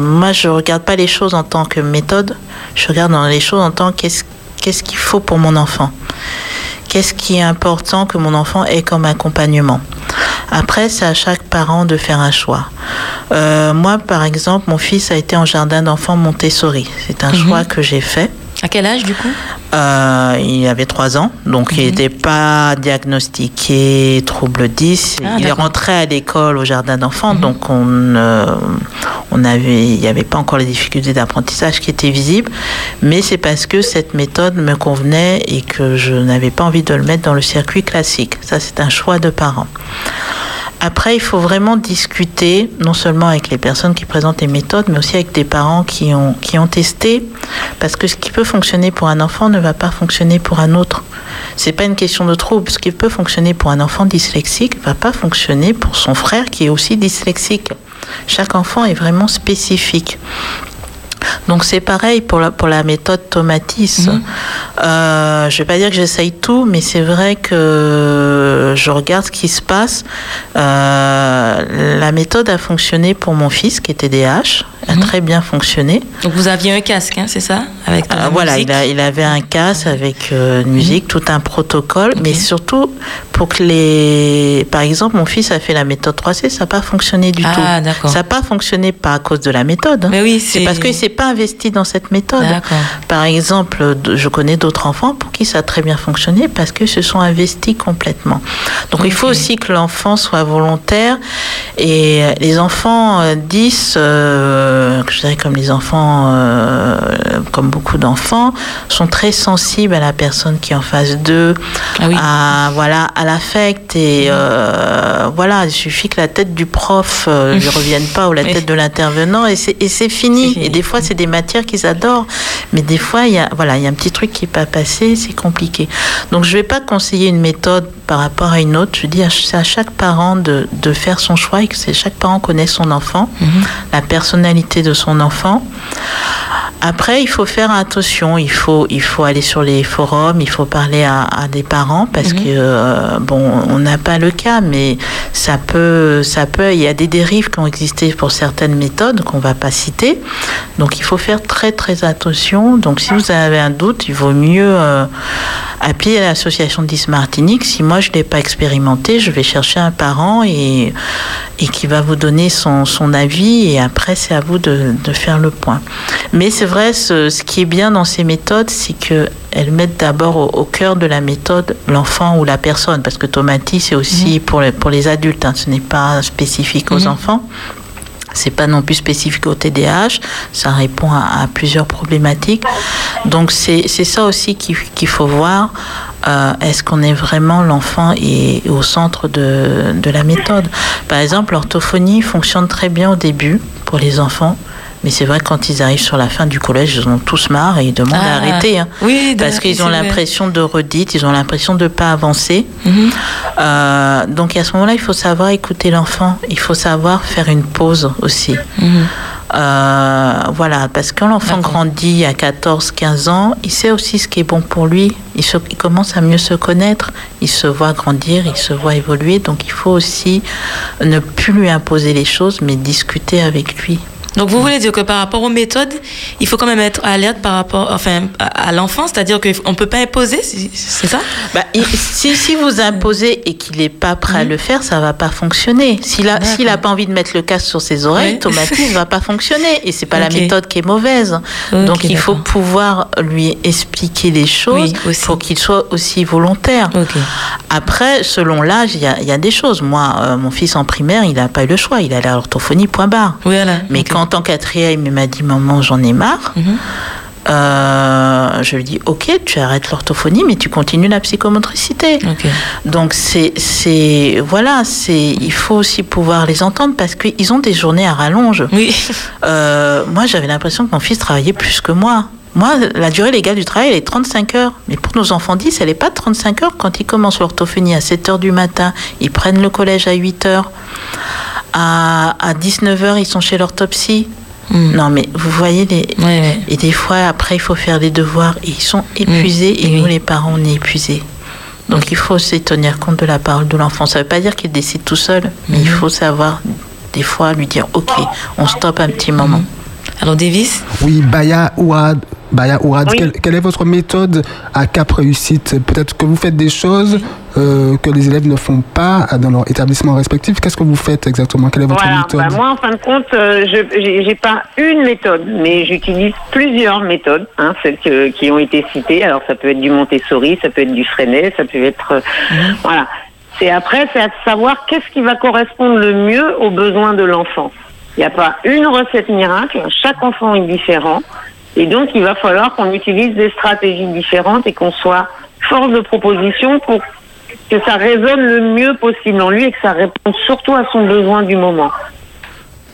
moi, je regarde pas les choses en tant que méthode. Je regarde dans les choses en tant qu'est-ce qu'est-ce qu'il faut pour mon enfant? Qu'est-ce qui est important que mon enfant ait comme accompagnement? Après, c'est à chaque parent de faire un choix. Euh, moi, par exemple, mon fils a été en jardin d'enfants Montessori. C'est un Mhm. choix que j'ai fait. À quel âge du coup? Euh, il avait 3 ans, donc Mhm. il n'était pas diagnostiqué trouble 10. Ah, il est. Mhm. rentré à l'école au jardin d'enfants, donc on, euh, on avait, il n'y avait pas encore les difficultés d'apprentissage qui étaient visibles, mais c'est parce que cette méthode me convenait et que je n'avais pas envie de le mettre dans le circuit classique. Ça, c'est un choix de parents. Après, il faut vraiment discuter, non seulement avec les personnes qui présentent les méthodes, mais aussi avec des parents qui ont, qui ont testé, parce que ce qui peut fonctionner pour un enfant ne va pas fonctionner pour un autre. C'est pas une question de trouble. Ce qui peut fonctionner pour un enfant dyslexique va pas fonctionner pour son frère qui est aussi dyslexique. Chaque enfant est vraiment spécifique. Donc c'est pareil pour la, pour la méthode Tomatis. Euh, je vais pas dire que j'essaye tout, mais c'est vrai que je regarde ce qui se passe. Euh, la méthode a fonctionné pour mon fils qui était DH, a très bien fonctionné. Donc, vous aviez un casque, hein, c'est ça? Avec Euh, voilà, il, a- il avait un casque avec euh, une musique, tout un protocole, mais surtout pour que les... Par exemple, mon fils a fait la méthode 3C, ça n'a pas fonctionné du Ah, tout. d'accord. Ça n'a pas fonctionné pas à cause de la méthode. hein. Mais oui, c'est- parce qu'il ne s'est pas investi dans cette méthode. Par exemple, je connais d'autres enfants pour qui ça a très bien fonctionné parce qu'ils se sont investis complètement. Donc il faut aussi que l'enfant soit volontaire et les enfants euh, 10, euh, je dirais comme les enfants, euh, comme beaucoup d'enfants, sont très sensibles à la personne qui est en face d'eux, à voilà à l'affect et euh, voilà, il suffit que la tête du prof lui revienne pas ou la tête de l'intervenant et c'est et c'est fini. Et des fois c'est des des matières qu'ils adorent. Mais des fois, il y a, voilà, il y a un petit truc qui n'est pas passé, c'est compliqué. Donc, je ne vais pas conseiller une méthode par rapport à une autre. Je dis, c'est à chaque parent de, de faire son choix et que c'est chaque parent connaît son enfant, la personnalité de son enfant. Après, il faut faire attention. Il faut, il faut aller sur les forums, il faut parler à, à des parents parce que euh, bon, on n'a pas le cas, mais ça peut, ça peut. Il y a des dérives qui ont existé pour certaines méthodes qu'on va pas citer. Donc, il faut faire très très attention. Donc, si vous avez un doute, il vaut mieux euh, appeler l'association 10 Martinique. Si moi je l'ai pas expérimenté, je vais chercher un parent et et qui va vous donner son, son avis et après c'est à vous de, de faire le point. Mais c'est vrai, ce, ce qui est bien dans ces méthodes, c'est qu'elles mettent d'abord au, au cœur de la méthode l'enfant ou la personne, parce que Tomati c'est aussi pour, les, pour les adultes, hein, ce n'est pas spécifique aux Mhm. enfants. C'est pas non plus spécifique au TDAH, ça répond à, à plusieurs problématiques. Donc c'est ça aussi qu'il faut voir. Euh, Est-ce qu'on est vraiment l'enfant au centre de, de la méthode Par exemple, l'orthophonie fonctionne très bien au début pour les enfants. Mais c'est vrai quand ils arrivent sur la fin du collège, ils en ont tous marre et ils demandent Ah, à arrêter. hein. oui, parce qu'ils ont l'impression de redite, ils ont l'impression de ne pas avancer. Mhm. Euh, donc à ce moment-là, il faut savoir écouter l'enfant. Il faut savoir faire une pause aussi. Mhm. Euh, voilà, parce que quand l'enfant grandit à 14, 15 ans, il sait aussi ce qui est bon pour lui. Il, se- il commence à mieux se connaître. Il se voit grandir, il se voit évoluer. Donc il faut aussi ne plus lui imposer les choses, mais discuter avec lui. Donc vous voulez dire que par rapport aux méthodes, il faut quand même être alerte par rapport enfin, à l'enfant, c'est-à-dire qu'on ne peut pas imposer, c'est ça? Bah, si, si vous imposez et qu'il n'est pas prêt à le faire, ça va pas fonctionner. S'il a, s'il a pas envie de mettre le casque sur ses oreilles, Ouais. Tomatis ne va pas fonctionner. Et c'est pas la méthode qui est mauvaise. Donc il faut pouvoir lui expliquer les choses pour qu'il soit aussi volontaire. Après, selon l'âge, il y a, il y a des choses. Moi, euh, mon fils en primaire, il n'a pas eu le choix. Il allait à l'orthophonie, point barre. Mais quand en quatrième, il m'a dit Maman, j'en ai marre. Mhm. Euh, je lui dis ok tu arrêtes l'orthophonie mais tu continues la psychomotricité donc c'est voilà il faut aussi pouvoir les entendre parce qu'ils ont des journées à rallonge oui moi j'avais l'impression que mon fils travaillait plus que moi moi, la durée légale du travail, elle est 35 heures. Mais pour nos enfants 10, elle n'est pas de 35 heures. Quand ils commencent l'orthophonie à 7 heures du matin, ils prennent le collège à 8 heures. À, à 19 heures, ils sont chez l'orthopsie. Non, mais vous voyez, les... et des fois, après, il faut faire des devoirs. Et ils sont épuisés et nous, les parents, on est épuisés. Donc, il faut aussi tenir compte de la parole de l'enfant. Ça ne veut pas dire qu'il décide tout seul, mais il faut savoir, des fois, lui dire Ok, on stoppe un petit moment. Alors, Davis? Oui, Baya Ouad, Baya Ouad, quelle, quelle est votre méthode à cap réussite? Peut-être que vous faites des choses euh, que les élèves ne font pas dans leur établissement respectif. Qu'est-ce que vous faites exactement? Quelle est votre Voilà, méthode? Bah, moi en fin de compte, euh, je j'ai j'ai pas une méthode, mais j'utilise plusieurs méthodes, hein, celles que- qui ont été citées. Alors ça peut être du Montessori, ça peut être du Freinet, ça peut être euh, voilà. C'est après, c'est à savoir qu'est-ce qui va correspondre le mieux aux besoins de l'enfant. Il n'y a pas une recette miracle, chaque enfant est différent, et donc il va falloir qu'on utilise des stratégies différentes et qu'on soit force de proposition pour que ça résonne le mieux possible en lui et que ça réponde surtout à son besoin du moment.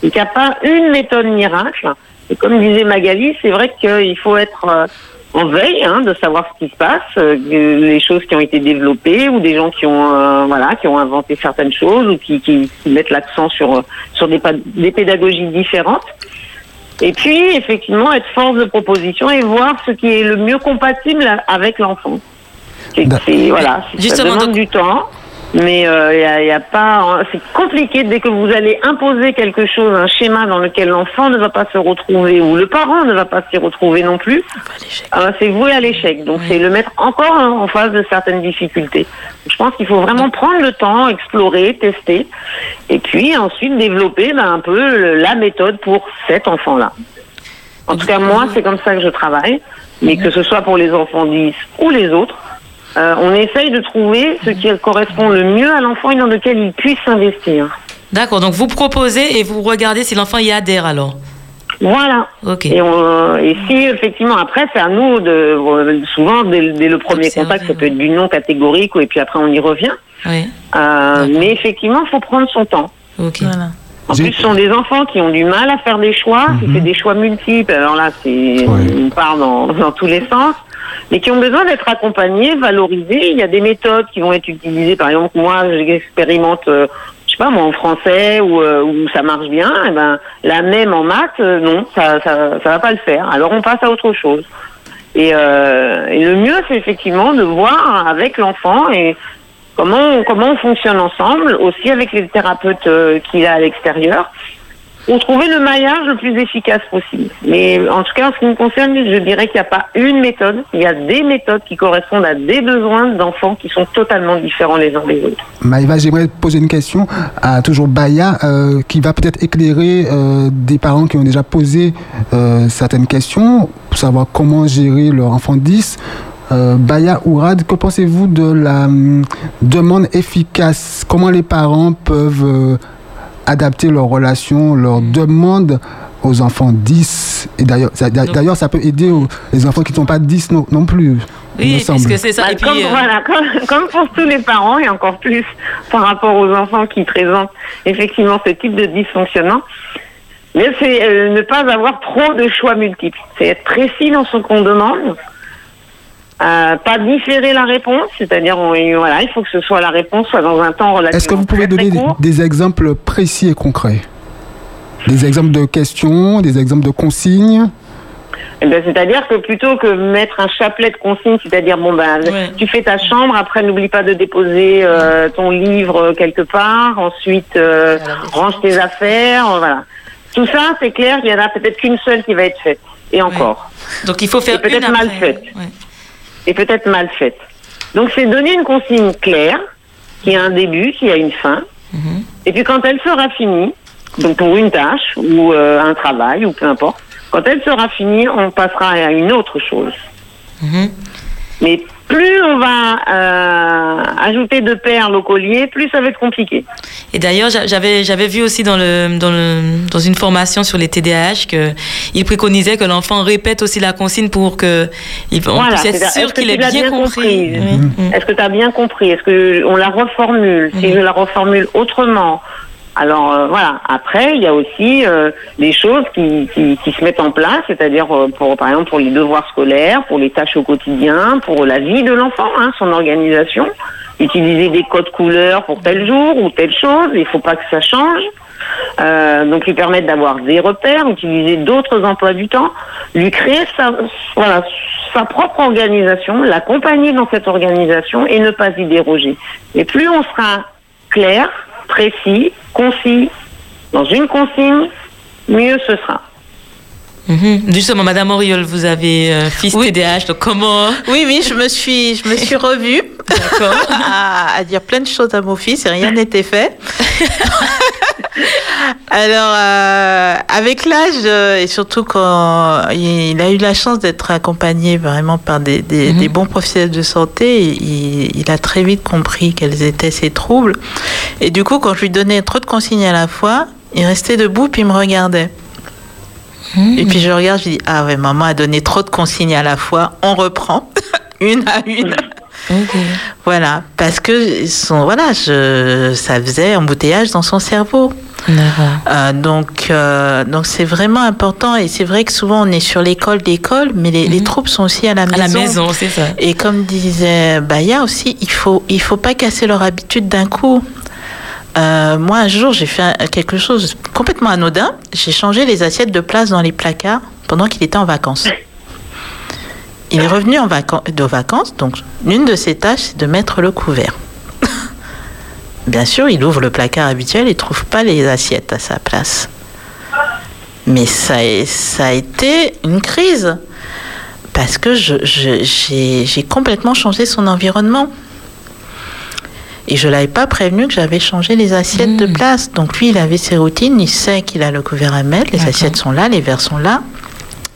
Il n'y a pas une méthode miracle. Et comme disait Magali, c'est vrai qu'il faut être euh, en veille hein, de savoir ce qui se passe, euh, les choses qui ont été développées ou des gens qui ont euh, voilà qui ont inventé certaines choses ou qui, mettent l'accent sur sur des pédagogies différentes. Et puis effectivement être force de proposition et voir ce qui est le mieux compatible avec l'enfant. C'est c'est- voilà, ça Justement, demande du temps. Mais il n'y a, y a pas, c'est compliqué dès que vous allez imposer quelque chose, un schéma dans lequel l'enfant ne va pas se retrouver ou le parent ne va pas s'y retrouver non plus. euh, c'est voué à l'échec. Donc c'est le mettre encore hein, en face de certaines difficultés. Je pense qu'il faut vraiment prendre le temps, explorer, tester, et puis ensuite développer ben, un peu le- la méthode pour cet enfant-là. En tout cas, moi, c'est comme ça que je travaille. Mais que ce soit pour les enfants 10 ou les autres, euh, on essaye de trouver ce qui correspond le mieux à l'enfant et dans lequel il puisse s'investir. D'accord, donc vous proposez et vous regardez si l'enfant y adhère alors Voilà. Ok. Et, on- et si effectivement après c'est à nous de euh, souvent dès, dès le premier contact ça peut être du non catégorique et puis après on y revient. Oui. Euh, mais effectivement il faut prendre son temps. Ok. En plus, ce sont des enfants qui ont du mal à faire des choix, qui fait des choix multiples. Alors là, c'est on part dans, dans tous les sens, mais qui ont besoin d'être accompagnés, valorisés. Il y a des méthodes qui vont être utilisées. Par exemple, moi, j'expérimente, euh, je sais pas, moi, en français où, euh, ça marche bien. Et ben, la même en maths, euh, non, ça, ça, ça va pas le faire. Alors, on passe à autre chose. Et, euh, et le mieux, c'est effectivement de voir avec l'enfant et comment comment on fonctionne ensemble, aussi avec les thérapeutes qu'il a à l'extérieur, pour trouver le maillage le plus efficace possible. Mais en tout cas, en ce qui me concerne, je dirais qu'il n'y a pas une méthode, il y a des méthodes qui correspondent à des besoins d'enfants qui sont totalement différents les uns des autres. Maëva, j'aimerais poser une question à toujours Baya, euh, qui va peut-être éclairer euh, des parents qui ont déjà posé euh, certaines questions pour savoir comment gérer leur enfant 10. Euh, Baya Ourad, que pensez-vous de la hum, demande efficace? Comment les parents peuvent adapter leur relation, leur demande aux enfants 10 Et d'ailleurs, ça, d'ailleurs, ça peut aider aux, les enfants qui ne sont pas 10 non, non plus. il me semble. Bah, comme, voilà, comme, comme pour tous les parents et encore plus par rapport aux enfants qui présentent effectivement ce type de dysfonctionnement. Mais c'est euh, ne pas avoir trop de choix multiples. C'est être précis dans ce qu'on demande. Euh, pas différer la réponse, c'est-à-dire voilà, il faut que ce soit la réponse soit dans un temps relativement Est-ce que vous pouvez donner des, exemples précis et concrets Des exemples de questions, des exemples de consignes Eh ben, c'est-à-dire que plutôt que mettre un chapelet de consignes, c'est-à-dire bon ben tu fais ta chambre, après n'oublie pas de déposer euh, ton livre quelque part, ensuite euh, range tes affaires, euh, voilà. Tout ça, c'est clair, il y en a peut-être qu'une seule qui va être faite, et encore. Donc il faut faire et peut-être une mal faite. Et peut-être mal faite. Donc c'est donner une consigne claire, qui a un début, qui a une fin, Mhm. et puis quand elle sera finie, donc pour une tâche ou euh, un travail ou peu importe, quand elle sera finie, on passera à une autre chose. Mhm. Mais plus on va euh, ajouter de perles au collier, plus ça va être compliqué. Et d'ailleurs, j'a- j'avais j'avais vu aussi dans le dans le dans une formation sur les TDAH que il préconisait que l'enfant répète aussi la consigne pour que il on Voilà, puisse être sûr qu'il ait bien, bien compris. Oui. Est-ce que tu as bien compris? Est-ce que on la reformule? Si je la reformule autrement, alors euh, voilà. Après, il y a aussi euh, des choses qui, se mettent en place, c'est-à-dire euh, pour par exemple pour les devoirs scolaires, pour les tâches au quotidien, pour la vie de l'enfant, hein, son organisation. Utiliser des codes couleurs pour tel jour ou telle chose. Il faut pas que ça change. Euh, donc lui permettre d'avoir des repères, utiliser d'autres emplois du temps, lui créer sa, voilà, sa propre organisation, l'accompagner dans cette organisation et ne pas y déroger. Et plus on sera clair, précis, concis dans une consigne, mieux ce sera. Mhm. Justement, Madame Auriol, vous avez euh, fils TDAH, donc comment Oui, oui, je me suis, je me suis revue à, à dire plein de choses à mon fils et rien n'était fait. Alors, euh, avec l'âge, euh, et surtout quand il a eu la chance d'être accompagné vraiment par des, des- des bons professionnels de santé, il, il a très vite compris quels étaient ses troubles. Et du coup, quand je lui donnais trop de consignes à la fois, il restait debout puis il me regardait. Et puis je regarde, je dis ah ouais, maman a donné trop de consignes à la fois. On reprend une à une. Voilà, parce que son, voilà, je, ça faisait embouteillage dans son cerveau. Euh, donc, euh, donc c'est vraiment important et c'est vrai que souvent on est sur l'école d'école, mais les, les troubles sont aussi à la À maison. la maison, c'est ça. Et comme disait Baya aussi, il faut il faut pas casser leur habitude d'un coup. Euh, moi, un jour, j'ai fait quelque chose complètement anodin. J'ai changé les assiettes de place dans les placards pendant qu'il était en vacances. Il est revenu en vacan- de vacances, donc l'une de ses tâches, c'est de mettre le couvert. Bien sûr, il ouvre le placard habituel et trouve pas les assiettes à sa place. Mais ça, a- été une crise parce que j'ai complètement changé son environnement. Et je l'avais pas prévenu que j'avais changé les assiettes de place. Donc lui, il avait ses routines, il sait qu'il a le couvert à mettre, les assiettes sont là, les verres sont là.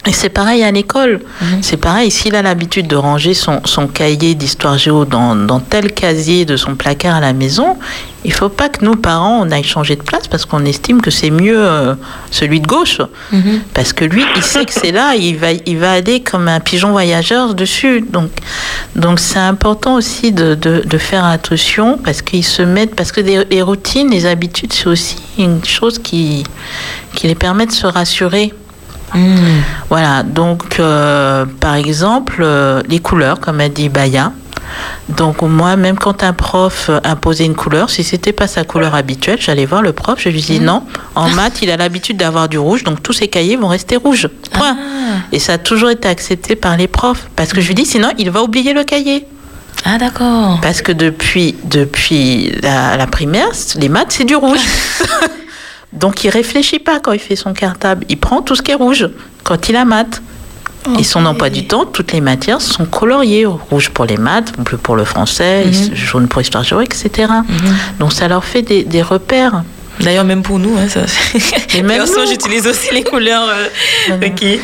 Et c'est pareil à l'école. C'est pareil, s'il a l'habitude de ranger son, son cahier d'histoire géo dans, dans tel casier de son placard à la maison, il faut pas que nous, parents, on aille changer de place parce qu'on estime que c'est mieux euh, celui de gauche. Parce que lui, il sait que c'est là, il va, il va aller comme un pigeon voyageur dessus. Donc, donc c'est important aussi de, de, de faire attention parce qu'ils se mettent, parce que des- les routines, les habitudes, c'est aussi une chose qui, qui les permet de se rassurer. Voilà, donc euh, par exemple, euh, les couleurs, comme a dit Baya. Donc moi, même quand un prof imposait une couleur, si c'était pas sa couleur habituelle, j'allais voir le prof, je lui dis non. En maths, il a l'habitude d'avoir du rouge, donc tous ses cahiers vont rester rouges. Point. Et ça a toujours été accepté par les profs, parce que je lui dis sinon, il va oublier le cahier. Ah d'accord. Parce que depuis, depuis la, la primaire, les maths, c'est du rouge. Donc il réfléchit pas quand il fait son cartable. Il prend tout ce qui est rouge quand il a maths. Et son emploi du temps, toutes les matières sont coloriées. Rouge pour les maths, bleu pour le français, Mhm. jaune pour l'histoire géo, etc. Donc ça leur fait des, des repères. D'ailleurs, même pour nous, hein, ça. Et même Perso, nous. j'utilise aussi les couleurs. euh, ok.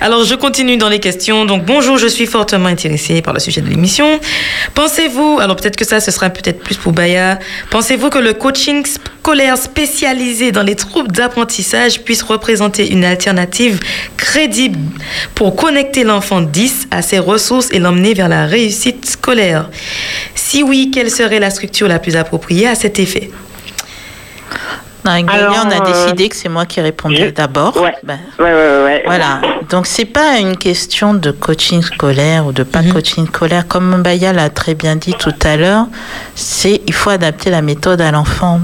Alors, je continue dans les questions. Donc, bonjour, je suis fortement intéressée par le sujet de l'émission. Pensez-vous, alors peut-être que ça, ce sera peut-être plus pour Baya, pensez-vous que le coaching scolaire spécialisé dans les troubles d'apprentissage puisse représenter une alternative crédible pour connecter l'enfant 10 à ses ressources et l'emmener vers la réussite scolaire? Si oui, quelle serait la structure la plus appropriée à cet effet? Alors, on a euh, décidé que c'est moi qui répondrais d'abord. Ben, Ouais, ouais, ouais, ouais. Voilà. Donc c'est pas une question de coaching scolaire ou de pas coaching scolaire. Comme Mbaya l'a très bien dit tout à l'heure, c'est il faut adapter la méthode à l'enfant.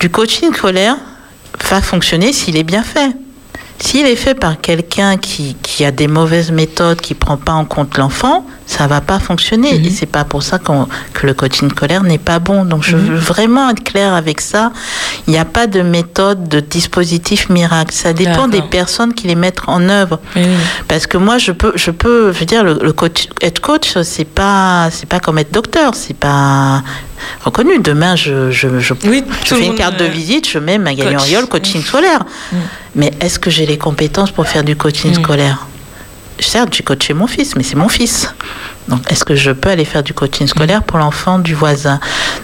Du coaching scolaire va fonctionner s'il est bien fait. S'il est fait par quelqu'un qui, qui a des mauvaises méthodes, qui prend pas en compte l'enfant, ça va pas fonctionner. Et c'est pas pour ça que le coaching scolaire n'est pas bon. Donc je veux vraiment être clair avec ça. Il n'y a pas de méthode, de dispositif miracle. Ça dépend des personnes qui les mettent en œuvre. Parce que moi, je peux, je peux, je veux dire, le, le coach, être coach, c'est pas, c'est pas comme être docteur, c'est pas reconnu. Demain, je, je, je, fais une carte de euh, visite, je mets Magali. Auriol, coaching scolaire. Mais est-ce que j'ai les compétences pour faire du coaching scolaire? Certes, j'ai coaché mon fils, mais c'est mon fils. Donc, est-ce que je peux aller faire du coaching scolaire pour l'enfant du voisin?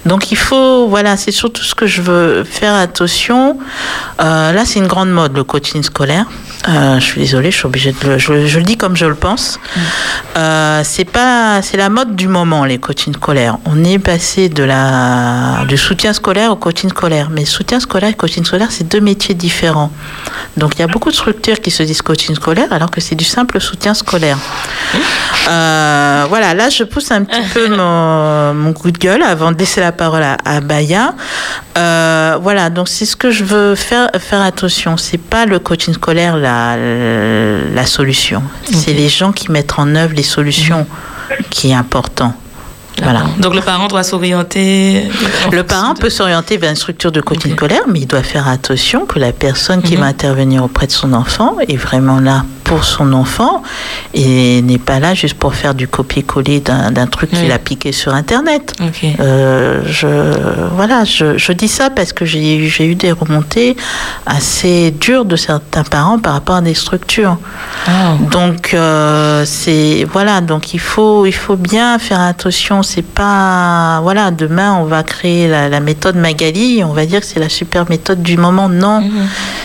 Donc, il faut, voilà, c'est surtout ce que je veux faire attention. Euh, là, c'est une grande mode, le coaching scolaire. Euh, je suis désolée, je suis obligée de le, je, je le dis comme je le pense. Euh, c'est pas, c'est la mode du moment, les coachings scolaires. On est passé de la, du soutien scolaire au coaching scolaire. Mais soutien scolaire et coaching scolaire, c'est deux métiers différents. Donc, il y a beaucoup de structures qui se disent coaching scolaire, alors que c'est du simple soutien scolaire. Euh, voilà, là, je pousse un petit peu mon, mon coup de gueule avant de laisser la parole à, à Baya. Euh, voilà, donc c'est ce que je veux faire, faire attention. C'est pas le coaching scolaire la, la solution. C'est les gens qui mettent en œuvre les solutions qui est important. Voilà. Donc le parent doit s'orienter. Le parent peut s'orienter vers une structure de coaching scolaire, mais il doit faire attention que la personne qui Mhm. va intervenir auprès de son enfant est vraiment là pour son enfant et n'est pas là juste pour faire du copier-coller d'un truc qu'il a piqué sur Internet. Ok. Euh, je, voilà, je, je dis ça parce que j'ai eu des remontées assez dures de certains parents par rapport à des structures. Donc euh, c'est voilà, donc il faut il faut bien faire attention. C'est pas voilà, demain on va créer la, la méthode Magali, on va dire que c'est la super méthode du moment. Non,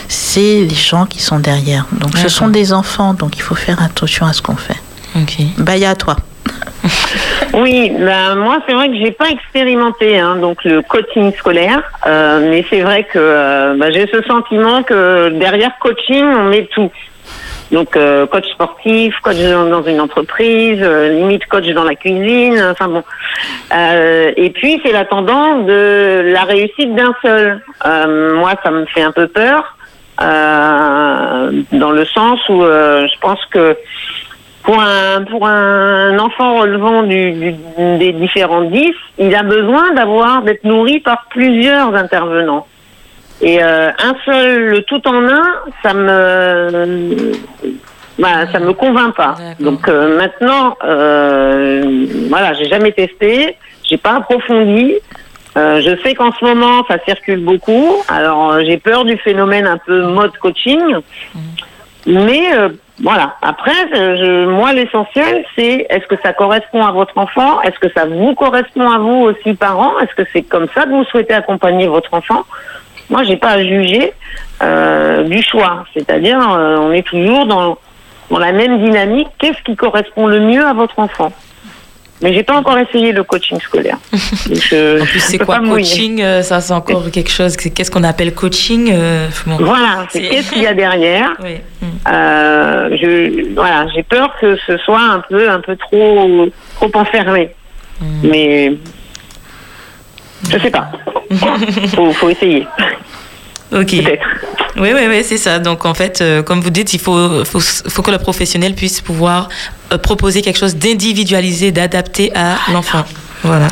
c'est les gens qui sont derrière. Donc ce sont des enfants, donc il faut faire attention à ce qu'on fait. Ok. Baya à toi. Oui, ben moi c'est vrai que j'ai pas expérimenté hein, donc le coaching scolaire, euh, mais c'est vrai que euh, ben, j'ai ce sentiment que derrière coaching on met tout. Donc euh, coach sportif, coach dans, une entreprise, euh, limite coach dans la cuisine, enfin bon. Euh, et puis c'est la tendance de la réussite d'un seul. Euh, moi ça me fait un peu peur euh, dans le sens où je pense que pour un, pour un enfant relevant du, du- des différents 10, il a besoin d'avoir, d'être nourri par plusieurs intervenants. Et euh, un seul, le tout en un, ça me, bah, ça me convainc pas. Donc euh, maintenant, euh, voilà, j'ai jamais testé, j'ai pas approfondi. Euh, je sais qu'en ce moment, ça circule beaucoup. Alors, euh, j'ai peur du phénomène un peu mode coaching. Mais euh, voilà. Après, euh, je- moi, l'essentiel, c'est est-ce que ça correspond à votre enfant? Est-ce que ça vous correspond à vous aussi, parents? Est-ce que c'est comme ça que vous souhaitez accompagner votre enfant? Moi, j'ai pas à juger euh, du choix. C'est-à-dire, euh, on est toujours dans, dans la même dynamique. Qu'est-ce qui correspond le mieux à votre enfant? Mais j'ai pas encore essayé le coaching scolaire. Je- En plus, c'est quoi coaching euh, Ça, c'est encore quelque chose. Qu'est-ce qu'on appelle coaching euh, bon. Voilà, c'est qu'est-ce qu'il y a derrière. Oui. Euh, je, voilà, j'ai peur que ce soit un peu, un peu trop, trop enfermé. Mais je sais pas. faut, faut essayer. Ok. Oui, oui, oui, c'est ça. Donc, en fait, euh, comme vous dites, il faut, faut, faut que le professionnel puisse pouvoir euh, proposer quelque chose d'individualisé, d'adapté à l'enfant. Voilà.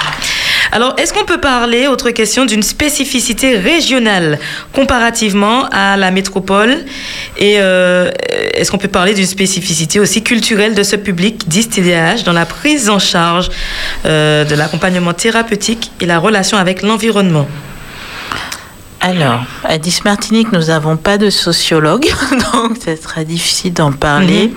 Alors, est-ce qu'on peut parler, autre question, d'une spécificité régionale comparativement à la métropole Et euh, est-ce qu'on peut parler d'une spécificité aussi culturelle de ce public 10 TDAH dans la prise en charge euh, de l'accompagnement thérapeutique et la relation avec l'environnement Alors, à 10 Martinique, nous n'avons pas de sociologue, donc ça sera difficile d'en parler. Mhm.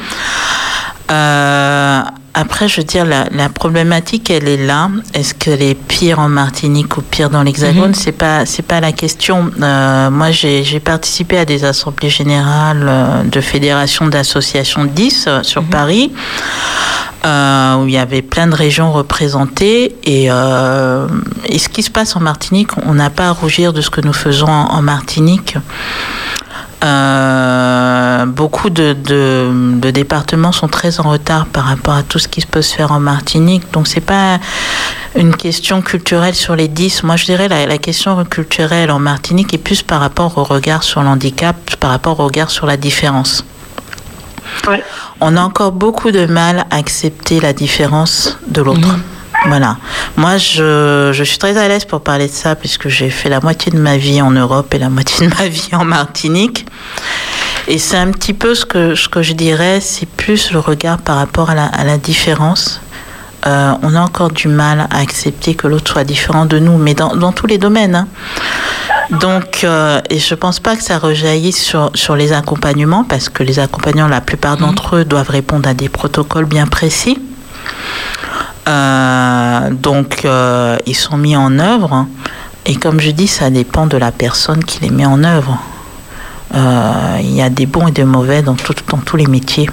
Euh, après, je veux dire, la, la problématique, elle est là. Est-ce qu'elle est pire en Martinique ou pire dans l'Hexagone Mhm. C'est pas, c'est pas la question. Euh, moi, j'ai participé à des assemblées générales euh, de fédérations d'associations 10 euh, sur Paris, euh, où il y avait plein de régions représentées. Et, euh, et ce qui se passe en Martinique, on n'a pas à rougir de ce que nous faisons en, en Martinique. Euh, beaucoup de, de- de départements sont très en retard par rapport à tout ce qui peut se faire en Martinique. Donc c'est pas une question culturelle sur les 10. Moi je dirais la, la question culturelle en Martinique est plus par rapport au regard sur l'handicap, par rapport au regard sur la différence. On a encore beaucoup de mal à accepter la différence de l'autre. Voilà. Moi, je, je suis très à l'aise pour parler de ça puisque j'ai fait la moitié de ma vie en Europe et la moitié de ma vie en Martinique. Et c'est un petit peu ce que, ce que je dirais, c'est plus le regard par rapport à la, à la différence. Euh, on a encore du mal à accepter que l'autre soit différent de nous, mais dans, dans tous les domaines. hein. Donc, euh, et je pense pas que ça rejaillisse sur, sur les accompagnements, parce que les accompagnants, la plupart d'entre eux, doivent répondre à des protocoles bien précis. Euh, donc, euh, ils sont mis en œuvre. Et comme je dis, ça dépend de la personne qui les met en œuvre. Euh, Il y a des bons et des mauvais dans, tout- dans tous les métiers.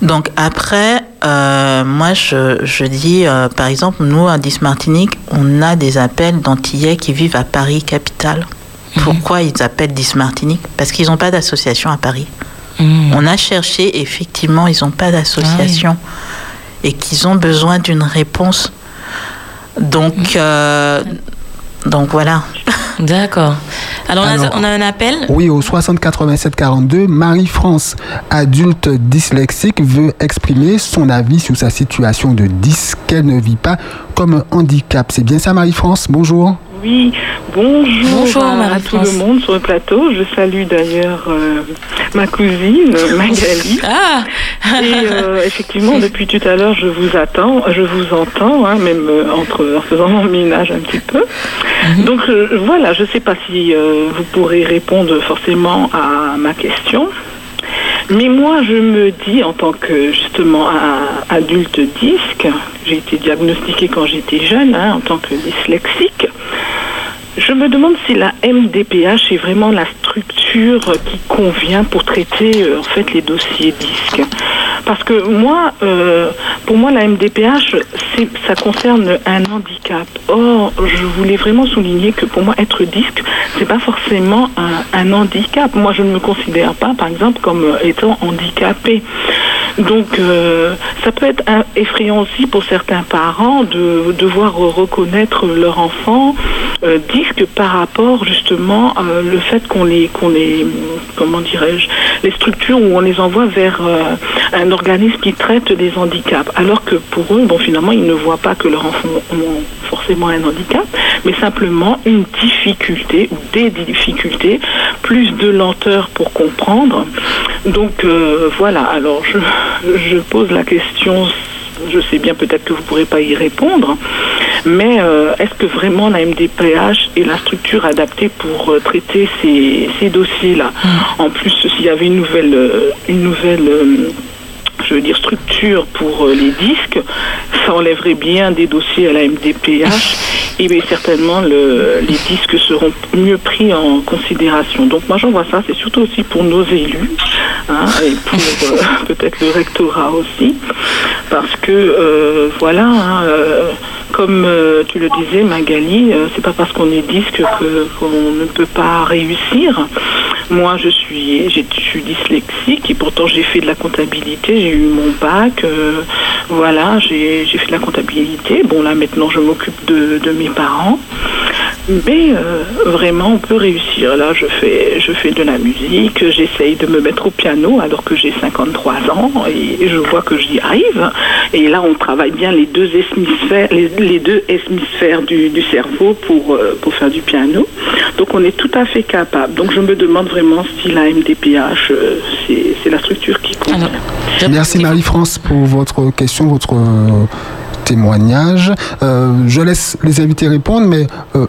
Donc après, euh, moi je, je dis, euh, par exemple, nous à 10 Martinique, on a des appels d'Antillais qui vivent à Paris, capitale. Pourquoi ils appellent 10 Martinique? Parce qu'ils n'ont pas d'association à Paris. On a cherché, effectivement, ils n'ont pas d'association et qu'ils ont besoin d'une réponse. Donc, euh, donc voilà. D'accord. Alors, on a- Alors, on a un appel Oui, au 60 87 42, Marie-France, adulte dyslexique, veut exprimer son avis sur sa situation de dys qu'elle ne vit pas comme un handicap. C'est bien ça, Marie-France? Bonjour. Oui, bonjour, Bonjour, à tout le monde sur le plateau. Je salue d'ailleurs euh, ma cousine Magali. Ah Et euh, effectivement, depuis tout à l'heure, je vous attends, je vous entends, hein, même euh, entre, en faisant mon ménage un petit peu. Donc euh, voilà, je ne sais pas si euh, vous pourrez répondre forcément à ma question. Mais moi, je me dis, en tant que justement adulte disque, j'ai été diagnostiquée quand j'étais jeune, hein, en tant que dyslexique, je me demande si la MDPH est vraiment la structure qui convient pour traiter euh, en fait les dossiers disques. Parce que moi, euh, pour moi, la MDPH, ça concerne un handicap. Or, je voulais vraiment souligner que pour moi, être disque, c'est pas forcément un, handicap. Moi, je ne me considère pas, par exemple, comme euh, étant handicapée. Donc, ça peut être effrayant aussi pour certains parents de devoir reconnaître leur enfant disque par rapport justement euh, le fait qu'on les, qu'on les, comment dirais-je, les structures où on les envoie vers euh, un organisme qui traite des handicaps. Alors que pour eux, bon, finalement, ils ne voient pas que leur enfant ont forcément un handicap, mais simplement une difficulté ou des difficultés, plus de lenteur pour comprendre. Donc euh, voilà, alors je pose la question, je sais bien peut-être que vous ne pourrez pas y répondre, Mais euh, est-ce que vraiment la MDPH est la structure adaptée pour euh, traiter ces, ces dossiers-là? En plus, s'il y avait une nouvelle, euh, une nouvelle je veux dire, structure pour les disques, ça enlèverait bien des dossiers à la MDPH et bien, certainement le- les disques seront mieux pris en considération. Donc moi j'en vois ça, c'est surtout aussi pour nos élus hein, et pour euh, peut-être le rectorat aussi, parce que euh, voilà, hein, euh, comme euh, tu le disais Magali, euh, c'est pas parce qu'on est disque que qu'on ne peut pas réussir. Moi je suis, je suis dyslexique et pourtant j'ai fait de la comptabilité, j'ai eu mon bac, euh, voilà, j'ai fait de la comptabilité. Bon là maintenant je m'occupe de mes parents. Mais euh, vraiment, on peut réussir. Là, je fais, je fais de la musique, j'essaye de me mettre au piano alors que j'ai 53 ans et je vois que j'y arrive. Et là, on travaille bien les deux hémisphères, les, les deux hémisphères du, du cerveau pour, euh, pour faire du piano. Donc, on est tout à fait capable. Donc, je me demande vraiment si la MDPH, euh, c'est c'est la structure qui compte. Merci Marie-France pour votre question, votre euh, témoignage. Euh, je laisse les invités répondre, mais euh,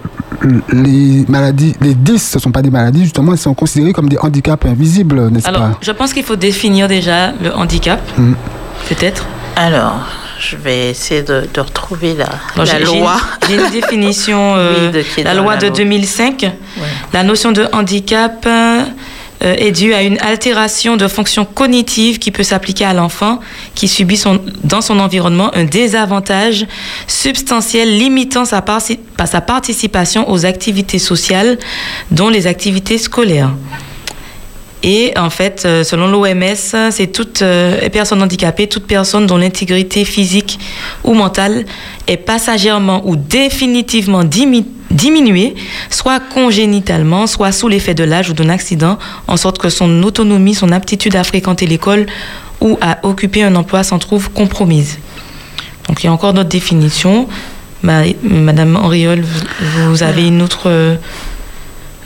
les maladies, les 10, ce ne sont pas des maladies, justement, elles sont considérées comme des handicaps invisibles, n'est-ce Alors, pas? je pense qu'il faut définir déjà le handicap, Mm. peut-être. Alors, je vais essayer de, de retrouver la, Bon, la j'ai- j'ai une- loi. J'ai une définition, euh, Oui, de- la loi la de loi. 2005. La notion de handicap euh, est due à une altération de fonction cognitive qui peut s'appliquer à l'enfant qui subit son, dans son environnement un désavantage substantiel limitant sa, sa participation aux activités sociales, dont les activités scolaires. Et en fait, euh, selon l'OMS, c'est toute euh, personne handicapée, toute personne dont l'intégrité physique ou mentale est passagèrement ou définitivement dimi- diminuée, soit congénitalement, soit sous l'effet de l'âge ou d'un accident, en sorte que son autonomie, son aptitude à fréquenter l'école ou à occuper un emploi s'en trouve compromise. Donc il y a encore d'autres définitions. Ma- Madame Henriol, vous, avez une autre...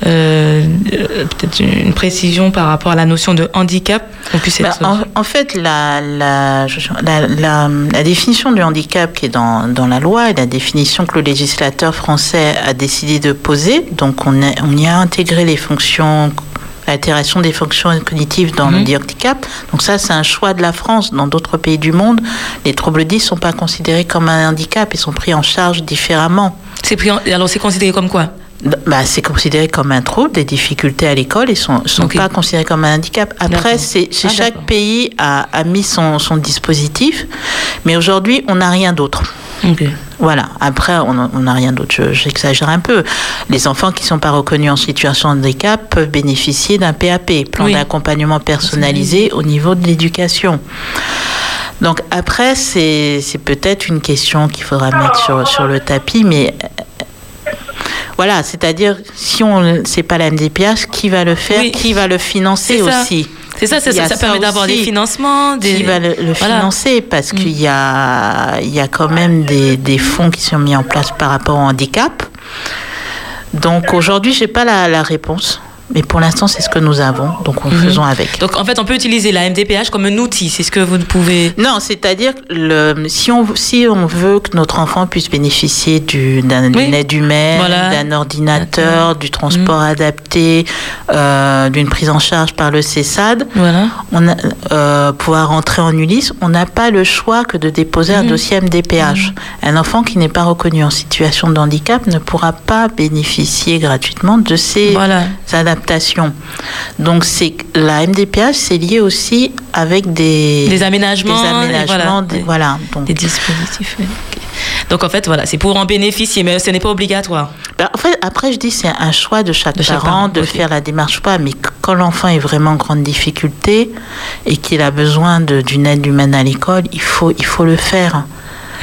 euh, euh, peut-être une précision par rapport à la notion de handicap puisse Bah, en, en fait, la, la, je- la, la- la définition du handicap qui est dans, dans la loi et la définition que le législateur français a décidé de poser, donc on, a- on y a intégré les fonctions l'altération des fonctions cognitives dans le handicap. Donc ça, c'est un choix de la France. Dans d'autres pays du monde, les troubles 10 ne sont pas considérés comme un handicap, ils sont pris en charge différemment. C'est pris en- alors c'est considéré comme quoi? Bah, c'est considéré comme un trouble, des difficultés à l'école, ils sont, sont pas considérés comme un handicap. Après, c'est, Ah, chaque pays a, a mis son, son dispositif, mais aujourd'hui, on n'a rien d'autre. Voilà. Après, on n'a rien d'autre. Je- J'exagère un peu. Les enfants qui ne sont pas reconnus en situation de handicap peuvent bénéficier d'un PAP, plan Oui. d'accompagnement personnalisé au niveau de l'éducation. Donc après, c'est peut-être une question qu'il faudra mettre sur, sur le tapis, mais voilà, c'est-à-dire si on c'est pas la MDPH, qui va le faire, qui va le financer C'est ça. aussi. C'est ça, ça- Il y a ça permet d'avoir des financements, des- Qui va le, le Voilà. Mm. financer parce qu'il y a, il y a quand même des, des fonds qui sont mis en place par rapport au handicap. Donc aujourd'hui, j'ai pas la, la réponse. Mais pour l'instant, c'est ce que nous avons. Donc, nous Mhm. faisons avec. Donc en fait, on peut utiliser la MDPH comme un outil, c'est ce que vous pouvez... Non, c'est-à-dire le, si, on, si on veut que notre enfant puisse bénéficier du- d'un- aide humaine, Voilà. d'un ordinateur, du transport adapté, euh, d'une prise en charge par le CESAD, Voilà. on a, euh, pouvoir rentrer en Ulysse, on n'a pas le choix que de déposer un Mhm. dossier MDPH. Un enfant qui n'est pas reconnu en situation de handicap ne pourra pas bénéficier gratuitement de ces adaptations. Donc c'est la MDPH, c'est lié aussi avec des Des aménagements, des aménagements, voilà. des- voilà. Donc, Des dispositifs. oui. Donc en fait, voilà, c'est pour en bénéficier, mais ce n'est pas obligatoire. Ben, en fait, après, je dis c'est un choix de chaque De chaque parent parent, de faire la démarche ou pas. Mais qu- quand l'enfant est vraiment en grande difficulté et qu'il a besoin d'une aide humaine à l'école, il faut, il faut le faire.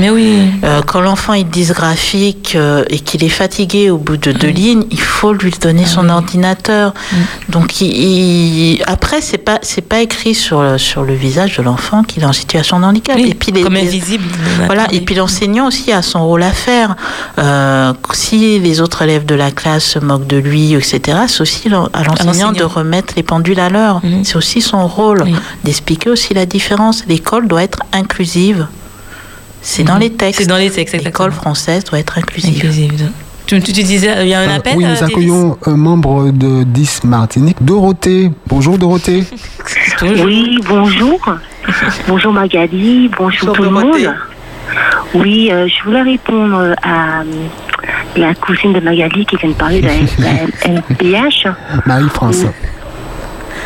Mais oui. Euh, quand l'enfant est dysgraphique euh, et qu'il est fatigué au bout de Mm. deux lignes, il faut lui donner son Ah ordinateur. Donc, il, il- après, c'est pas c'est pas écrit sur le, sur le visage de l'enfant qu'il est en situation de handicap. et puis les, comme les- invisible. voilà, et puis l'enseignant aussi a son rôle à faire. Euh, si les autres élèves de la classe se moquent de lui, etc., c'est aussi à l'enseignant l'enseignant. de remettre les pendules à l'heure. C'est aussi son rôle d'expliquer aussi la différence. L'école doit être inclusive. C'est dans les textes. C'est dans les textes, L'école française doit être inclusive. Inclusive. Tu, tu, tu disais, il y a un Euh, appel oui, euh, nous Davis accueillons un membre de 10 Martinique, Dorothée. Bonjour Dorothée. Oui, bonjour. bonjour Magali, bonjour, tout le monde. Oui, euh, je voulais répondre à euh, la cousine de Magali qui vient de parler de la, la MPH. Marie-France.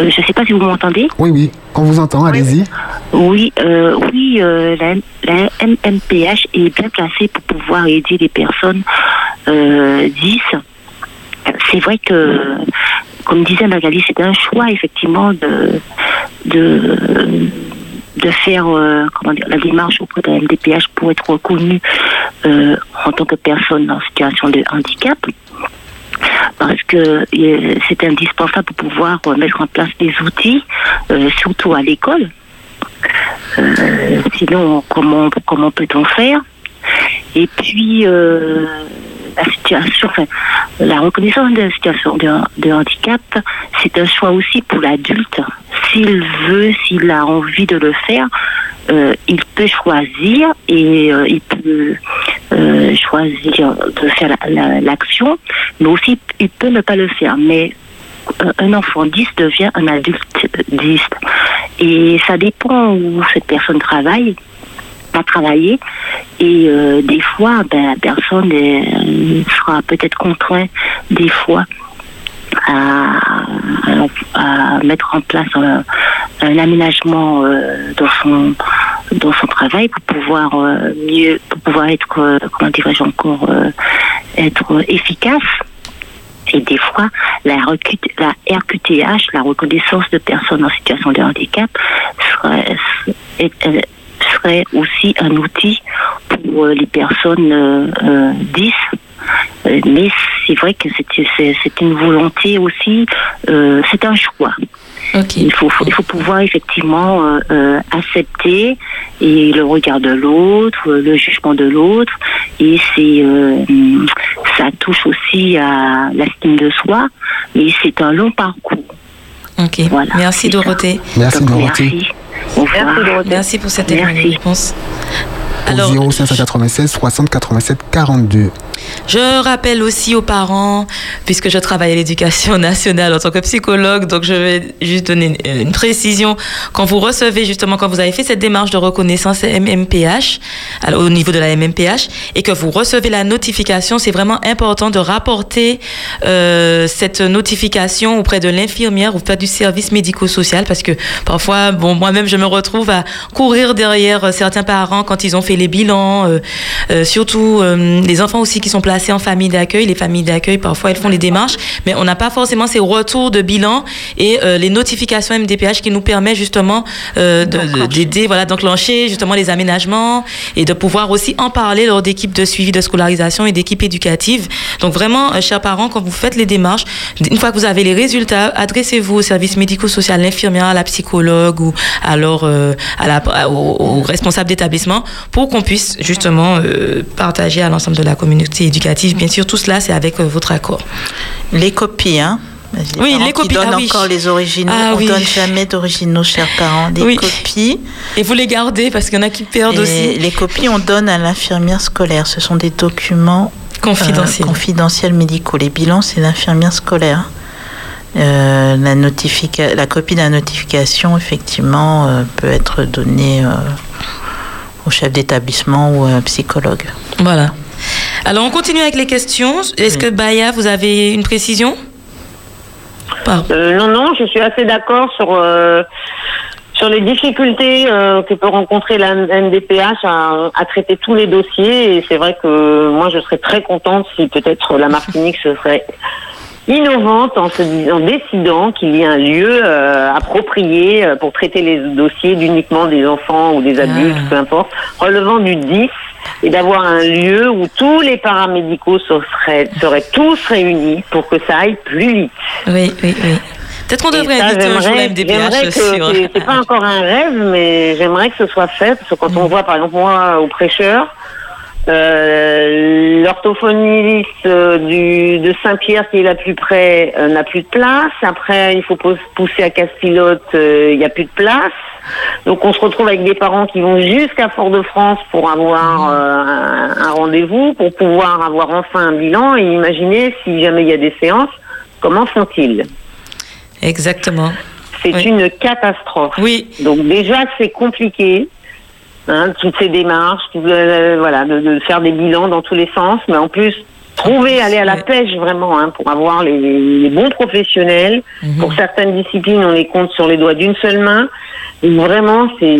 Euh, je ne sais pas si vous m'entendez. Oui, oui, on vous entend, allez-y. Oui, euh, oui, euh, la, la MPH est bien placée pour pouvoir aider les personnes euh, 10. C'est vrai que, comme disait Magali, c'est un choix effectivement de de, de faire comment dire, la démarche auprès de la MDPH pour être reconnue en tant que personne en situation de handicap parce que euh, c'est indispensable pour pouvoir euh, mettre en place des outils, euh, surtout à l'école. Sinon, comment, comment peut-on faire? Et puis, la situation, enfin, la reconnaissance de la situation de, handicap, c'est un choix aussi pour l'adulte. S'il veut, s'il a envie de le faire, euh, il peut choisir et euh, il peut euh, choisir de faire la- la- l'action, mais aussi il peut ne pas le faire. Mais un enfant 10 devient un adulte 10. Et ça dépend où cette personne travaille, va travailler. Et euh, des fois, ben, la personne est- sera peut-être contrainte des fois à, mettre en place un, aménagement euh, dans son dans son travail pour pouvoir euh, mieux pour pouvoir être euh, comment dirais-je encore euh, être efficace et des fois, la, la RQTH, la reconnaissance de personnes en situation de handicap, serait, est- euh, serait aussi un outil pour euh, les personnes euh, euh, 10. Euh, Mais c'est vrai que c'est- une volonté aussi, euh, c'est un choix. Il, faut, faut- il faut pouvoir effectivement euh, euh, accepter et le regard de l'autre, le jugement de l'autre, et c'est euh, ça touche aussi à l'estime de soi, mais c'est un long parcours. Ok. Merci Dorothée. Merci Dorothée. Merci, Merci pour cette de réponse. Au 0596 60 87 42. Je rappelle aussi aux parents, puisque je travaille à l'éducation nationale en tant que psychologue, donc je vais juste donner une, précision. Quand vous recevez justement, quand vous avez fait cette démarche de reconnaissance MMPH, alors, au niveau de la MMPH, et que vous recevez la notification, c'est vraiment important de rapporter euh, cette notification auprès de l'infirmière ou auprès du service médico-social, parce que parfois, bon, moi-même, je me retrouve à courir derrière euh, certains parents quand ils ont fait les bilans, euh, surtout les enfants aussi qui sont placés en famille d'accueil. Les familles d'accueil, parfois, elles font les démarches, mais on n'a pas forcément ces retours de bilan et euh, les notifications MDPH qui nous permettent justement euh, de- de- d'aider, voilà, d'enclencher justement les aménagements et de pouvoir aussi en parler lors d'équipes de suivi de scolarisation et d'équipes éducatives. Donc vraiment, euh, chers parents, quand vous faites les démarches, une fois que vous avez les résultats, adressez-vous au service médico-social, l'infirmière, à la psychologue ou alors à la, au, au responsable d'établissement pour qu'on puisse justement partager à l'ensemble de la communauté éducative. Bien sûr, tout cela, c'est avec euh, votre accord. Les copies, hein Oui, les copies, Qui donnent ah oui. encore les originaux. Ah on oui. donne jamais d'originaux, chers parents. Des Oui. copies. Et vous les gardez parce qu'il y en a qui perdent Et aussi. Les copies, on donne à l'infirmière scolaire. Ce sont des documents Confidentiels. euh, confidentiels médicaux. Les bilans, c'est l'infirmière scolaire. Euh, la, notifica- la copie de la notification, effectivement, euh, peut être donnée au chef d'établissement ou à un psychologue. Voilà. Alors, on continue avec les questions. Est-ce que Baya, vous avez une précision? Euh, non, non, je suis assez d'accord sur euh, sur les difficultés euh, que peut rencontrer la MDPH à, à traiter tous les dossiers. Et c'est vrai que moi, je serais très contente si peut-être la Martinique se serait innovante en se dis- en décidant qu'il y ait un lieu euh, approprié pour traiter les dossiers uniquement des enfants ou des adultes, peu importe, relevant du 10 et d'avoir un lieu où tous les paramédicaux se seraient, seraient tous réunis pour que ça aille plus vite. Oui, oui, oui. Peut-être qu'on devrait ça, inviter un jour la MDPH sur... c'est- pas encore un rêve, mais j'aimerais que ce soit fait, parce que quand Mm. on voit, par exemple, moi, au prêcheur, Euh, L'orthophoniste euh, du, de Saint-Pierre, qui est la plus près, euh, n'a plus de place. Après, il faut pousser à Castilotte, euh, il n'y a plus de place. Donc, on se retrouve avec des parents qui vont jusqu'à Fort-de-France pour avoir un, un rendez-vous, pour pouvoir avoir enfin un bilan. Et imaginez, si jamais il y a des séances, comment font-ils? Exactement. C'est une catastrophe. Oui. Donc déjà, c'est compliqué. Hein, toutes ces démarches, tout, euh, voilà, de, de faire des bilans dans tous les sens, mais en plus trouver, aller à la pêche vraiment, hein, pour avoir les, les bons professionnels. Pour certaines disciplines, on les compte sur les doigts d'une seule main. Et vraiment, c'est,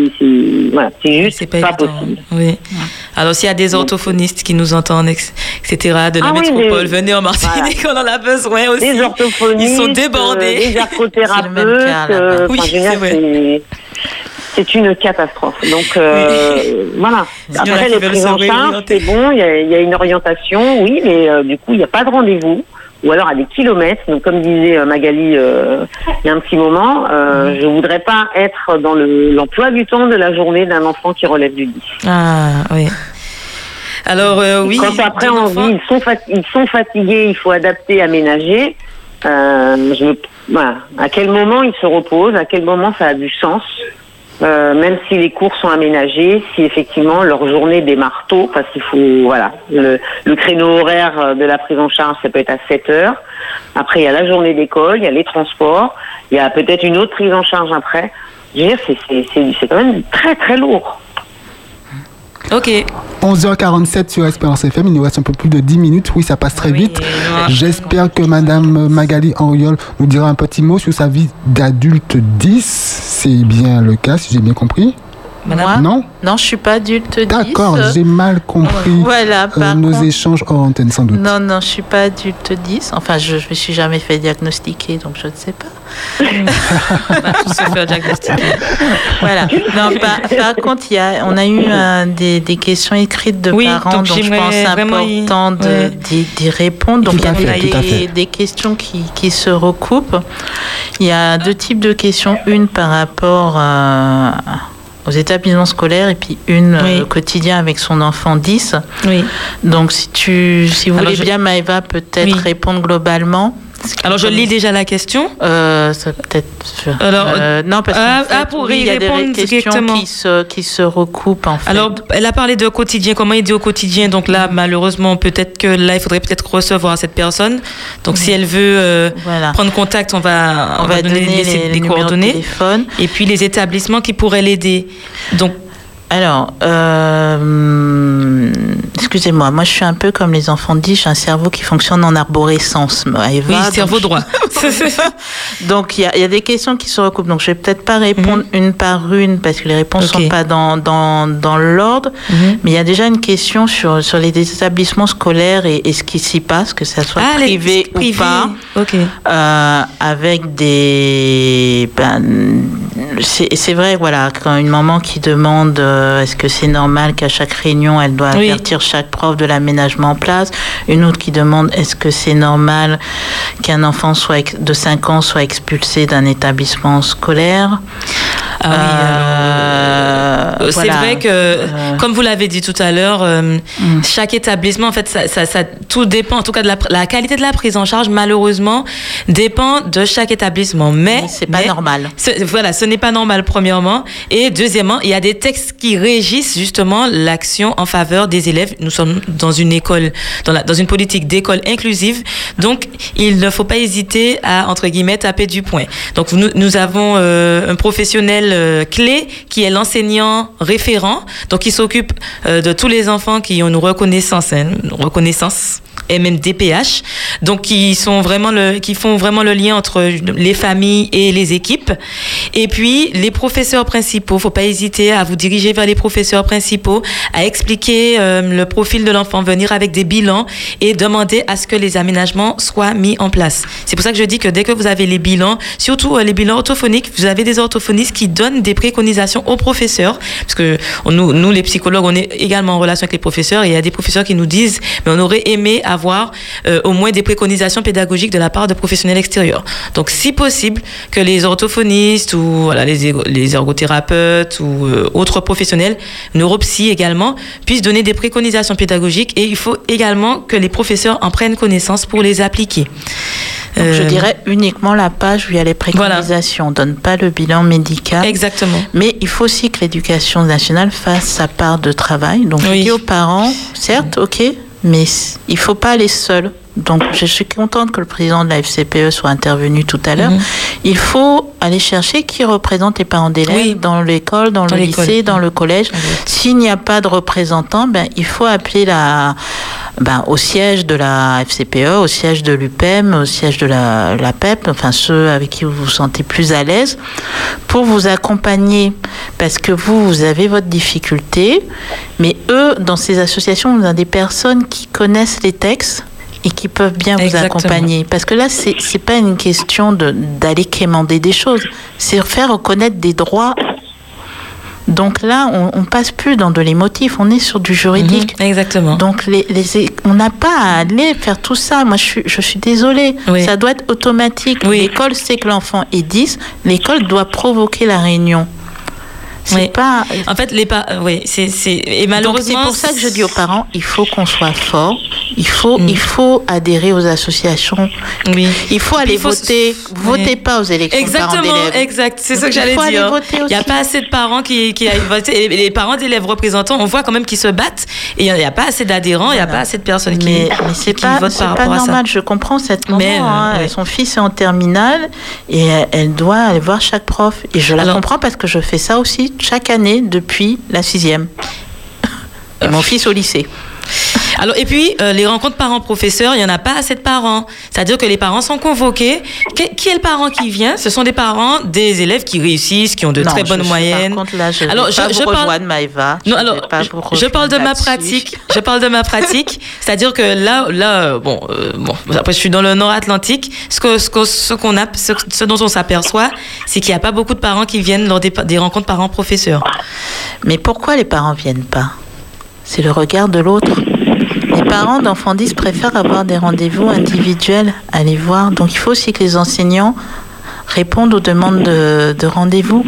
voilà, juste pas, possible. Oui. Alors, s'il y a des orthophonistes qui nous entendent, etc., de la Ah oui, métropole, des- venez en Martinique, on en a besoin aussi. Des orthophonistes, Ils sont débordés. euh, des ergothérapeutes. euh, Oui, enfin, c'est. C'est- une catastrophe. Donc euh, voilà. Après les prises se en charge, c'est bon, il y, a, il y a une orientation, oui, mais euh, du coup il n'y a pas de rendez-vous. Ou alors à des kilomètres. Donc comme disait euh, Magali euh, il y a un petit moment, euh, je voudrais pas être dans le- l'emploi du temps de la journée d'un enfant qui relève du 10. Ah, oui. Alors, euh, oui. Quand après on dit ils sont, fat- ils sont fatigués, il faut adapter, aménager. Je, voilà. À quel moment ils se reposent À quel moment ça a du sens? Euh, Même si les cours sont aménagés, si effectivement leur journée démarre tôt, parce qu'il faut voilà le, le créneau horaire euh, de la prise en charge, ça peut être à 7 heures. Après il y a la journée d'école, il y a les transports, il y a peut-être une autre prise en charge après. Je veux dire, c'est- quand même très très lourd. Ok. 11h47 sur Espérance FM, il nous reste un peu plus de 10 minutes. Oui, ça passe très vite. J'espère que Madame Magali Henriol nous dira un petit mot sur sa vie d'adulte 10. C'est bien le cas, si j'ai bien compris. Moi Non Non, je suis pas adulte 10. D'accord, j'ai mal compris Voilà, euh, nos contre- échanges hors antenne, sans doute. Non, non, je suis pas adulte 10. Enfin, je ne me suis jamais fait diagnostiquer, donc je ne sais pas. voilà. Non, par, par contre, il y a, on a eu euh, des, des questions écrites de Oui, parents, donc donc je pense important de- d'y répondre. Donc, il y à a fait, des, à des questions qui, qui se recoupent. Il y a deux types de questions. Une par rapport euh, aux établissements scolaires et puis une Oui. euh, quotidien avec son enfant 10. Oui. Donc, si, tu, si vous Alors, voulez je- bien, Maëva, peut-être Oui. répondre globalement. Alors, je lis déjà la question. Euh, ça peut-être. Alors, euh, non, parce fait, ah, pour oui, y y a des questions directement. qui se, qui se recoupent en fait. Alors, elle a parlé de quotidien, comment aider au quotidien. Donc là, malheureusement, peut-être que là, il faudrait peut-être recevoir cette personne. Donc, si elle veut euh, Voilà. prendre contact, on va, On va donner les- les, les numéros de coordonnées. téléphone. Et puis, les établissements qui pourraient l'aider. Donc, Alors, euh, excusez-moi, moi je suis un peu comme les enfants disent, j'ai un cerveau qui fonctionne en arborescence. Maëva, oui, cerveau droit. Donc il y, a- il y a des questions qui se recoupent. Donc je vais peut-être pas répondre une par une parce que les réponses Ok. sont pas dans, dans, dans l'ordre. Mhm. Mais il y a déjà une question sur, sur les établissements scolaires et, et ce qui s'y passe, que ça soit Ah, privé ou privé. pas. Euh, avec des ben, c'est c'est vrai voilà quand une maman qui demande euh, est-ce que c'est normal qu'à chaque réunion elle doit Oui. avertir chaque prof de l'aménagement en place? Une autre qui demande est-ce que c'est normal qu'un enfant soit de 5 ans soit expulsé d'un établissement scolaire? Ah oui, Euh, C'est voilà. vrai que, comme vous l'avez dit tout à l'heure, euh, Mm. chaque établissement, en fait, ça, ça- ça- tout dépend, en tout cas, de la, la qualité de la prise en charge, malheureusement, dépend de chaque établissement. Mais c'est pas mais normal. ce- voilà, ce n'est pas normal, premièrement. Et deuxièmement, il y a des textes qui régissent justement l'action en faveur des élèves. Nous sommes dans une école, dans, la- dans une politique d'école inclusive. Donc, il ne faut pas hésiter à, entre guillemets, taper du point. Donc, nous, nous avons euh, un professionnel euh, clé qui est l'enseignant référent. Donc, il s'occupe euh, de tous les enfants qui ont une reconnaissance, hein, une reconnaissance MMDPH. Donc, qui sont vraiment qui font vraiment le lien entre les familles et les équipes. Et puis, les professeurs principaux, faut pas hésiter à vous diriger vers les professeurs principaux, à expliquer euh, le profil de l'enfant, venir avec des bilans et demander à ce que les aménagements soient mis en place. C'est pour ça que je dis que dès que vous avez les bilans, surtout euh, les bilans orthophoniques, vous avez des orthophonistes qui donnent des préconisations aux professeurs, parce que nous, nous les psychologues, on est également en relation avec les professeurs et il y a des professeurs qui nous disent, mais on aurait aimé avoir euh, au moins des préconisations pédagogiques de la part de professionnels extérieurs. Donc, si possible, que les orthophonistes ou voilà, les, ergo- les ergothérapeutes ou euh, autres professionnels, neuropsy également, puissent donner des préconisations pédagogiques et il faut également que les professeurs en prennent connaissance pour les appliquer. Donc, je Euh, dirais uniquement la page où il y a les préconisations. On donne pas le bilan médical. Exactement. Mais il faut aussi que l'éducation nationale fasse sa part de travail. Donc, je dis aux parents, certes, ok, mais il faut pas aller seul. Donc, je suis contente que le président de la FCPE soit intervenu tout à l'heure. Mhm. Il faut aller chercher qui représente les parents d'élèves dans l'école, dans, Dans le lycée, dans le collège. S'il n'y a pas de représentant, ben, il faut appeler la, ben, au siège de la FCPE, au siège de l'UPEM, au siège de la, la PEP, enfin ceux avec qui vous vous sentez plus à l'aise, pour vous accompagner. Parce que vous, vous avez votre difficulté, mais eux, dans ces associations, vous avez des personnes qui connaissent les textes et qui peuvent bien vous accompagner. Parce que là, c'est c'est pas une question de- d'aller quémander des choses, c'est faire reconnaître des droits. Donc là, on, on passe plus dans de l'émotif, on est sur du juridique. exactement. Donc les, les- on n'a pas à aller faire tout ça. Moi, je suis, je suis désolée. Ça doit être automatique. L'école sait que l'enfant est 10, l'école doit provoquer la réunion. C'est Oui. pas. En fait, les pas, oui, c'est, c'est, et malheureusement. C'est pour ça que je dis aux parents, il faut qu'on soit fort. Il faut, Mm. il faut adhérer aux associations. Oui. Il faut aller il faut- voter. Votez Oui. pas aux élections Exactement, exact. C'est ça que il j'allais faut aller dire. Il n'y a pas assez de parents qui, qui aillent voter. Et les parents d'élèves représentants, on voit quand même qu'ils se battent. Et il n'y a pas assez d'adhérents, il n'y a pas assez de personnes qui, Mais, mais c'est pas, votent c'est par pas ça. normal. Je comprends cette maman. Mais, euh, hein. ouais. Son fils est en terminale et elle, elle doit aller voir chaque prof. Et je la comprends parce que je fais ça aussi chaque année depuis la sixième. Et mon fils au lycée. Alors, et puis, euh, les rencontres parents-professeurs, il n'y en a pas assez de parents. C'est-à-dire que les parents sont convoqués. Qui, qui est le parent qui vient? Ce sont des parents des élèves qui réussissent, qui ont de Non, très je bonnes suis- moyennes. Par contre, là, je alors, vais pas je, vous je parle... Maëva. Non, Je alors, je, je parle de ma pratique. Je parle de ma pratique. C'est-à-dire que là, là, euh, bon, euh, bon, après, je suis dans le Nord-Atlantique. Ce que, ce qu'on a, ce, ce dont on s'aperçoit, c'est qu'il n'y a pas beaucoup de parents qui viennent lors des, des rencontres parents-professeurs. Mais pourquoi les parents viennent pas? C'est le regard de l'autre. Les parents d'enfants 10 préfèrent avoir des rendez-vous individuels, aller voir. Donc il faut aussi que les enseignants répondent aux demandes de, de rendez-vous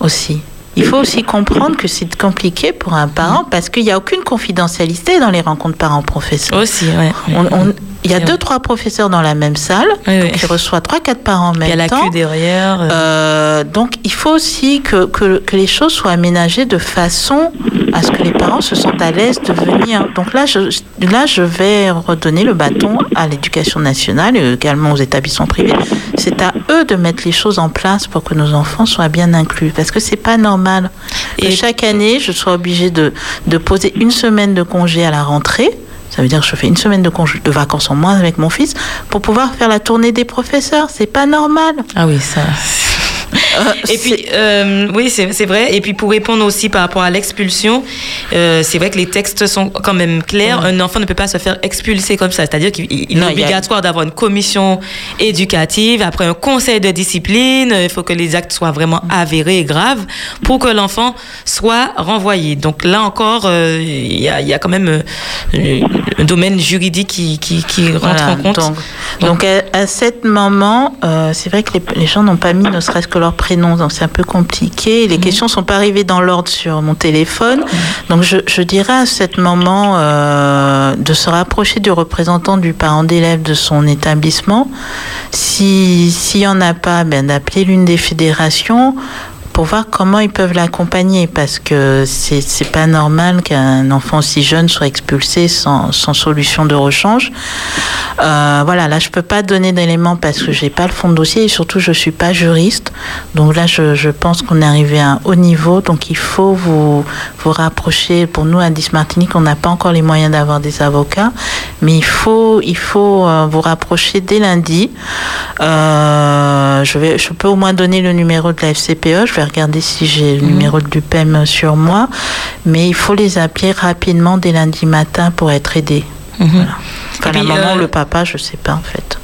aussi. Il faut aussi comprendre que c'est compliqué pour un parent parce qu'il n'y a aucune confidentialité dans les rencontres parents-professeurs. Aussi, ouais. On- on- il y a deux, trois professeurs dans la même salle, donc il reçoit trois, quatre parents en même Il y a la temps. queue derrière. euh. Euh, donc il faut aussi que, que, que les choses soient aménagées de façon à ce que les parents se sentent à l'aise de venir. Donc là je, là, je vais redonner le bâton à l'éducation nationale et également aux établissements privés. C'est à eux de mettre les choses en place pour que nos enfants soient bien inclus. Parce que c'est pas normal que chaque année, je sois obligée de, de poser une semaine de congé à la rentrée. Ça veut dire que je fais une semaine de, de vacances en moins avec mon fils pour pouvoir faire la tournée des professeurs. C'est pas normal. Ah oui, ça. et puis, euh, oui, c'est vrai. Et puis, pour répondre aussi par rapport à l'expulsion, euh, c'est vrai que les textes sont quand même clairs. Un enfant ne peut pas se faire expulser comme ça. C'est-à-dire qu'il il est a- obligatoire d'avoir une commission éducative, après un conseil de discipline. Il faut que les actes soient vraiment avérés et graves pour que l'enfant soit renvoyé. Donc là encore, euh, il y, a, y a quand même euh, un domaine juridique qui, qui, qui rentre Voilà, en compte. Donc, donc à, à cet moment, euh, c'est vrai que les, les gens n'ont pas mis ne serait-ce que leur prénom, donc c'est un peu compliqué. Mhm. Les questions sont pas arrivées dans l'ordre sur mon téléphone. Donc je, je dirais à cet moment euh, de se rapprocher du représentant du parent d'élève de son établissement. Si s'il y en a pas, ben d'appeler l'une des fédérations pour voir comment ils peuvent l'accompagner parce que c'est pas normal qu'un enfant si jeune soit expulsé sans, solution de rechange. Euh, voilà, là je peux pas donner d'éléments parce que j'ai pas le fond de dossier et surtout je suis pas juriste. Donc là je, pense qu'on est arrivé à un haut niveau donc il faut vous vous rapprocher. Pour nous à 10 Martinique on n'a pas encore les moyens d'avoir des avocats, mais il faut il faut euh, vous rapprocher dès lundi. Euh, je vais je peux au moins donner le numéro de la FCPE. Je vais regarder si j'ai le numéro de l'UPEM sur moi, mais il faut les appeler rapidement dès lundi matin pour être aidé. Voilà. Enfin, la maman euh, ou le papa, je sais pas en fait.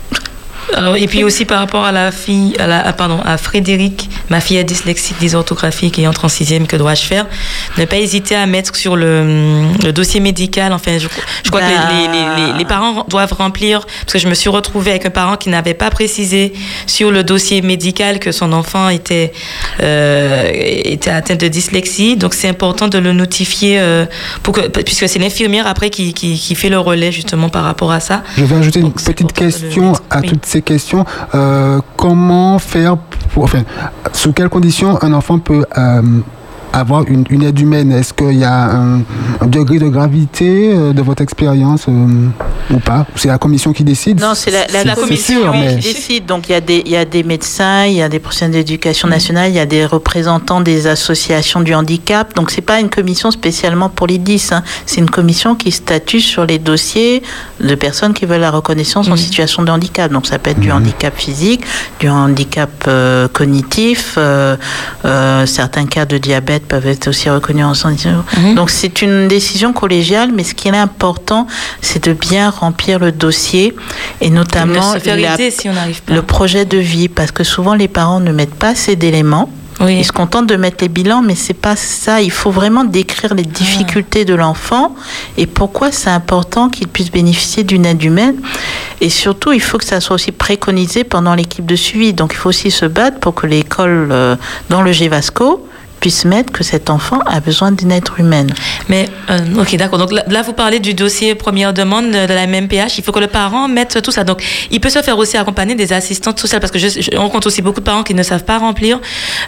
Alors, et puis aussi par rapport à la fille, à la, pardon, à Frédéric ma fille est dyslexique, dysorthographique et entre en sixième, que dois-je faire? Ne pas hésiter à mettre sur le, le dossier médical. Enfin, je, je crois que les, les- les- les parents doivent remplir, parce que je me suis retrouvée avec un parent qui n'avait pas précisé sur le dossier médical que son enfant était, euh, était atteint de dyslexie. Donc, c'est important de le notifier, euh, pour que, puisque c'est l'infirmière après qui, qui, qui fait le relais justement par rapport à ça. Je vais ajouter une petite question à toutes ces questions. Euh, comment faire pour, enfin, sous quelles conditions un enfant peut euh, avoir une, une aide humaine Est-ce qu'il y a un, un degré de gravité euh, de votre expérience euh, ou pas? C'est la commission qui décide? Non, c'est la, commission sûr, oui, mais- qui décide. Donc il y, a des, il y a des médecins, il y a des professionnels d'éducation nationale, il y a des représentants des associations du handicap. Donc c'est pas une commission spécialement pour les 10. hein. C'est une commission qui statue sur les dossiers de personnes qui veulent la reconnaissance en situation de handicap. Donc ça peut être du handicap physique, du handicap euh, cognitif. euh, euh, certains cas de diabète peuvent être aussi reconnus en santé. Donc c'est une décision collégiale, mais ce qui est important, c'est de bien remplir le dossier et notamment la- si on le projet de vie, parce que souvent les parents ne mettent pas assez d'éléments. Ils se contentent de mettre les bilans, mais c'est pas ça. Il faut vraiment décrire les difficultés de l'enfant et pourquoi c'est important qu'il puisse bénéficier d'une aide humaine. Et surtout, il faut que ça soit aussi préconisé pendant l'équipe de suivi. Donc, il faut aussi se battre pour que l'école, euh, dans le GEVASCO, puisse mettre que cet enfant a besoin d'une aide humaine. Mais, euh, ok, d'accord. Donc là, vous parlez du dossier première demande de la MMPH. Il faut que le parent mette tout ça. Donc, il peut se faire aussi accompagner des assistantes sociales parce que je, je rencontre aussi beaucoup de parents qui ne savent pas remplir.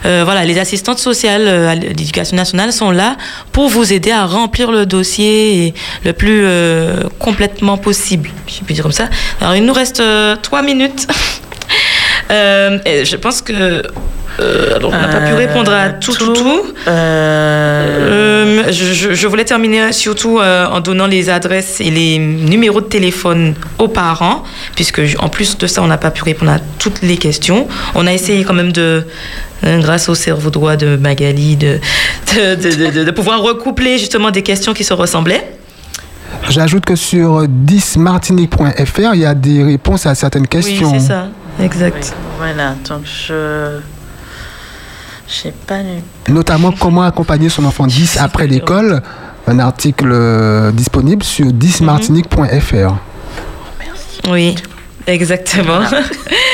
Euh, voilà, les assistantes sociales euh, à l'éducation nationale sont là pour vous aider à remplir le dossier le plus euh, complètement possible. Je peux dire comme ça. Alors, il nous reste trois minutes. Euh, et je pense que euh, alors, on n'a pas pu répondre à tout, tout, tout. Euh, je, je- je voulais terminer surtout euh, en donnant les adresses et les numéros de téléphone aux parents, puisque en plus de ça, on n'a pas pu répondre à toutes les questions. On a essayé quand même de, euh, grâce au cerveau droit de Magali, de, de, de- de- de pouvoir recoupler justement des questions qui se ressemblaient. J'ajoute que sur 10martinique.fr, il y a des réponses à certaines questions. Oui, c'est ça, exact. Voilà, donc je. J'ai pas lu. Notamment comment accompagner son enfant 10 après l'école. Un article euh, disponible sur 10martinique.fr. Oui, exactement.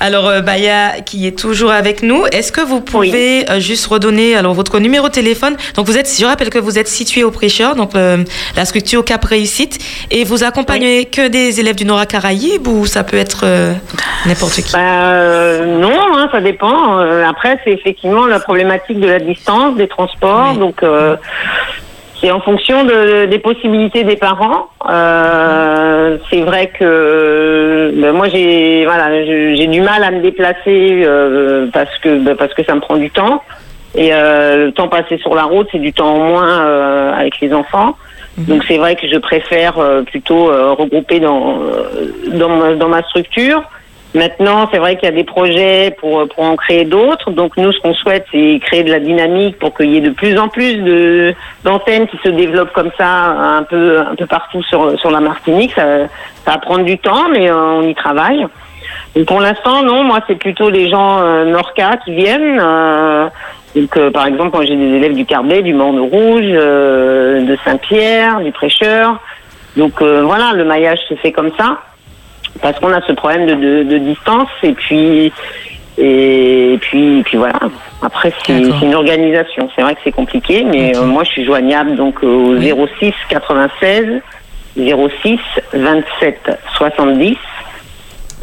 Alors, euh, Baya, qui est toujours avec nous, est-ce que vous pouvez euh, juste redonner alors, votre numéro de téléphone? Donc, vous êtes, je rappelle que vous êtes situé au Prêcheur, donc euh, la structure Cap Réussite, et vous accompagnez que des élèves du Nord Caraïbe ou ça peut être euh, n'importe qui? Bah, euh, non, hein, ça dépend. Après, c'est effectivement la problématique de la distance, des transports. Donc, c'est en fonction de- des possibilités des parents. Euh, c'est vrai que ben, moi, j'ai voilà, j'ai du mal à me déplacer euh, parce que ben, parce que ça me prend du temps. Et euh, le temps passé sur la route, c'est du temps en moins euh, avec les enfants. Donc c'est vrai que je préfère euh, plutôt euh, regrouper dans, euh, dans, ma, dans ma structure. Maintenant, c'est vrai qu'il y a des projets pour, pour en créer d'autres. Donc nous, ce qu'on souhaite, c'est créer de la dynamique pour qu'il y ait de plus en plus de d'antennes qui se développent comme ça un peu un peu partout sur sur la Martinique. Ça, ça va prendre du temps, mais euh, on y travaille. Donc pour l'instant, non. Moi, c'est plutôt les gens euh, Norca qui viennent. euh, donc, euh, par exemple, moi, j'ai des élèves du Carbet, du Morne Rouge, euh, de Saint-Pierre, du Prêcheur. Donc euh, voilà, le maillage se fait comme ça parce qu'on a ce problème de, de, de distance et puis et, puis et puis voilà. Après c'est une organisation. C'est vrai que c'est compliqué, mais euh, moi je suis joignable donc euh, au 06 96 06 27 70.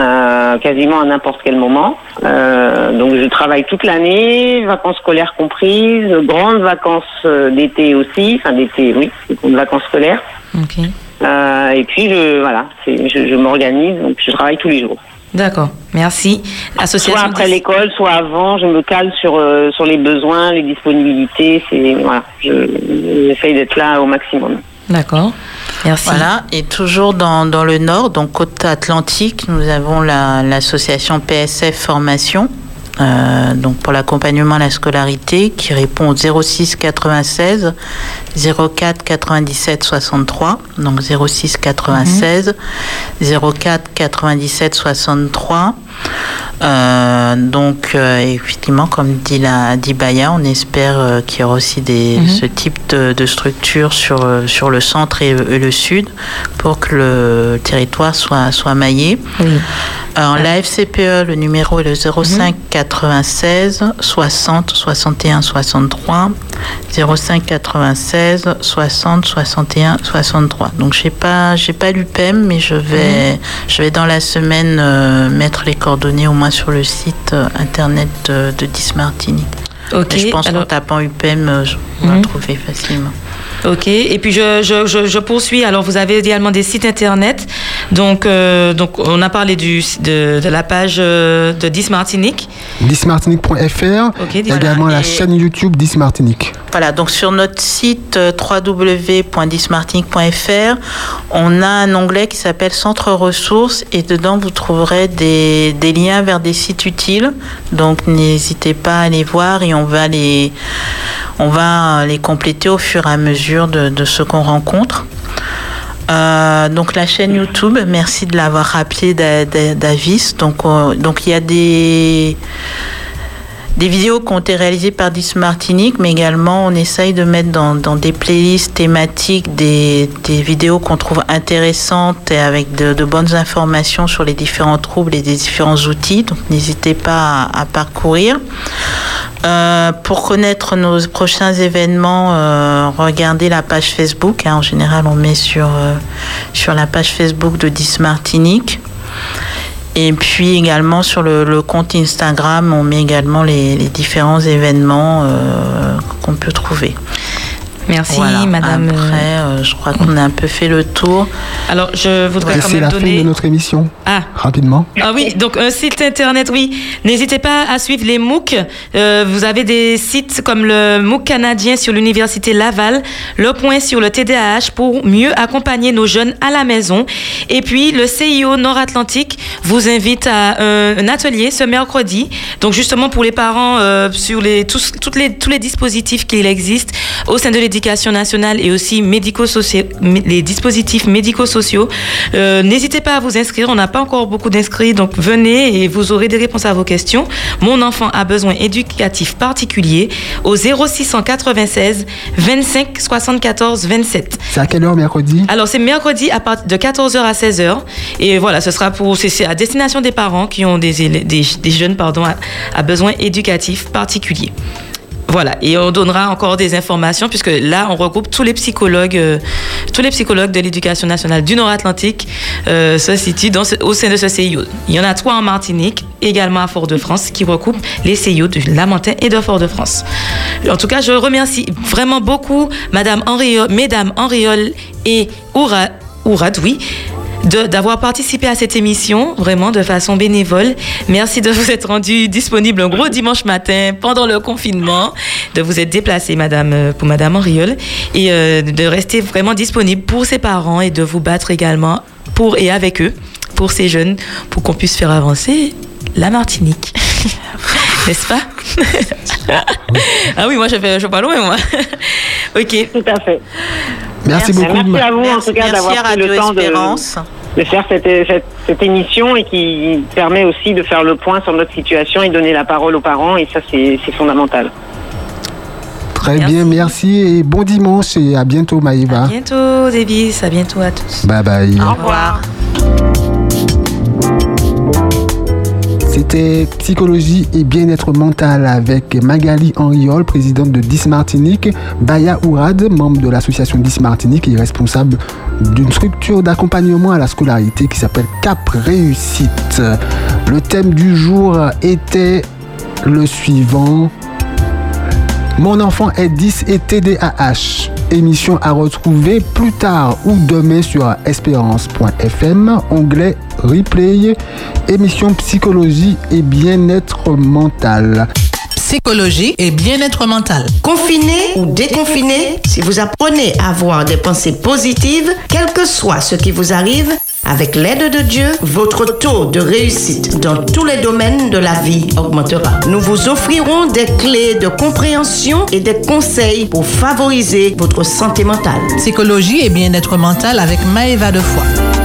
euh, quasiment à n'importe quel moment. Euh, donc je travaille toute l'année, vacances scolaires comprises, grandes vacances d'été aussi, enfin d'été oui, pour vacances scolaires. Euh, et puis je voilà, je, je m'organise, donc je travaille tous les jours. D'accord, merci. Association Soit après l'école, soit avant, je me cale sur euh, sur les besoins, les disponibilités. C'est voilà, je- j'essaye d'être là au maximum. D'accord. Merci. Voilà, et toujours dans, dans le nord, donc côte atlantique, nous avons la- l'association PSF Formation, euh, donc pour l'accompagnement à la scolarité, qui répond au 06 96 04 97 63, donc 06 96 04 97 63. Euh, donc, euh, effectivement, comme dit, la, dit Baya, on espère euh, qu'il y aura aussi des, Mhm. ce type de, de structure sur, sur le centre et, et le sud pour que le territoire soit, soit maillé. Alors, la FCPE, le numéro est le 05 96 60 61 63. 05 96 60 61 63. Donc, j'ai pas, j'ai pas l'UPEM, mais je vais, je vais dans la semaine euh, mettre les coordonnées au moins sur le site euh, internet de, de Dismartini. Ok, Et je pense alors- qu'en tapant UPEM, euh, je- on va Mhm. trouver facilement. Ok, et puis je, je, je, je poursuis. Alors, vous avez également des sites internet. Donc, euh, donc on a parlé du, de, de la page euh, de 10 Martinique. dismartinique.fr, Ok, également la Et- chaîne YouTube Dismartinique. Voilà, donc sur notre site euh, www.dismartinique.fr, on a un onglet qui s'appelle Centre ressources et dedans vous trouverez des, des liens vers des sites utiles. Donc n'hésitez pas à les voir et on va les, on va les compléter au fur et à mesure de, ce qu'on rencontre. Euh, donc la chaîne YouTube, merci de l'avoir rappelé Da- Da- Davis. Donc il y a des des vidéos qui ont été réalisées par Dis Martinique, mais également on essaye de mettre dans, des playlists thématiques des, vidéos qu'on trouve intéressantes et avec de, bonnes informations sur les différents troubles et des différents outils. Donc n'hésitez pas à, à parcourir. Euh, pour connaître nos prochains événements, euh, regardez la page Facebook. hein. En général, on met sur, euh, sur la page Facebook de Dis Martinique. Et puis également sur le, compte Instagram, on met également les, les différents événements euh, qu'on peut trouver. Merci, Voilà. madame. Après, euh, je crois qu'on a un peu fait le tour. Alors, je voudrais quand même la fin donner. de notre émission. Ah. Rapidement. Ah oui, donc un site internet, oui. N'hésitez pas à suivre les MOOC. Euh, vous avez des sites comme le MOOC canadien sur l'Université Laval, le point sur le TDAH pour mieux accompagner nos jeunes à la maison. Et puis, le CIO Nord-Atlantique vous invite à un, un atelier ce mercredi. Donc, justement, pour les parents, euh, sur les, tous, toutes les, tous les dispositifs qu'il existe au sein de l'éducation nationale et aussi médico-sociaux, les dispositifs médico-sociaux. Euh, N'hésitez pas à vous inscrire. On n'a pas encore beaucoup d'inscrits, donc venez et vous aurez des réponses à vos questions. Mon enfant a besoin éducatif particulier au 0696 25 74 27. C'est à quelle heure mercredi? Alors, c'est mercredi à partir de 14h à 16h. Et voilà, ce sera pour, c'est à destination des parents qui ont des, des, des jeunes pardon, à, à besoins éducatifs particuliers. Voilà, et on donnera encore des informations puisque là, on regroupe tous les psychologues, euh, tous les psychologues de l'éducation nationale du Nord-Atlantique euh, se situent au sein de ce CIO. Il y en a trois en Martinique, également à Fort-de-France, qui recoupent les CIO de Lamentin et de Fort-de-France. En tout cas, je remercie vraiment beaucoup Madame Henriol, Mesdames Henriol et Oura- Ourad, oui, de- d'avoir participé à cette émission, vraiment de façon bénévole. Merci de vous être rendu disponible un gros dimanche matin pendant le confinement, de vous être déplacé, Madame, euh, pour Madame Henriol, et euh, de rester vraiment disponible pour ses parents et de vous battre également pour et avec eux, pour ces jeunes, pour qu'on puisse faire avancer la Martinique. N'est-ce pas? Ah oui, moi je fais, je vais pas loin, moi. ok. Tout à fait. Merci beaucoup. Merci à vous en Merci- tout cas merci d'avoir pris le temps de, Espérance. de faire cette, cette, cette émission et qui permet aussi de faire le point sur notre situation et donner la parole aux parents et ça c'est c'est fondamental. Très bien, merci et bon dimanche et à bientôt Maïva. À bientôt, Davis. À bientôt à tous. Bye bye. Au revoir. C'était Psychologie et bien-être mental avec Magali Henriol, présidente de 10 Martinique, Baya Ourad, membre de l'association 10 Martinique et responsable d'une structure d'accompagnement à la scolarité qui s'appelle Cap Réussite. Le thème du jour était le suivant. Mon enfant est 10 et TDAH. Émission à retrouver plus tard ou demain sur espérance.fm, onglet replay, émission psychologie et bien-être mental. Psychologie et bien-être mental. Confiné ou déconfiné, si vous apprenez à avoir des pensées positives, quel que soit ce qui vous arrive, avec l'aide de Dieu, votre taux de réussite dans tous les domaines de la vie augmentera. Nous vous offrirons des clés de compréhension et des conseils pour favoriser votre santé mentale. Psychologie et bien-être mental avec Maëva Defoy.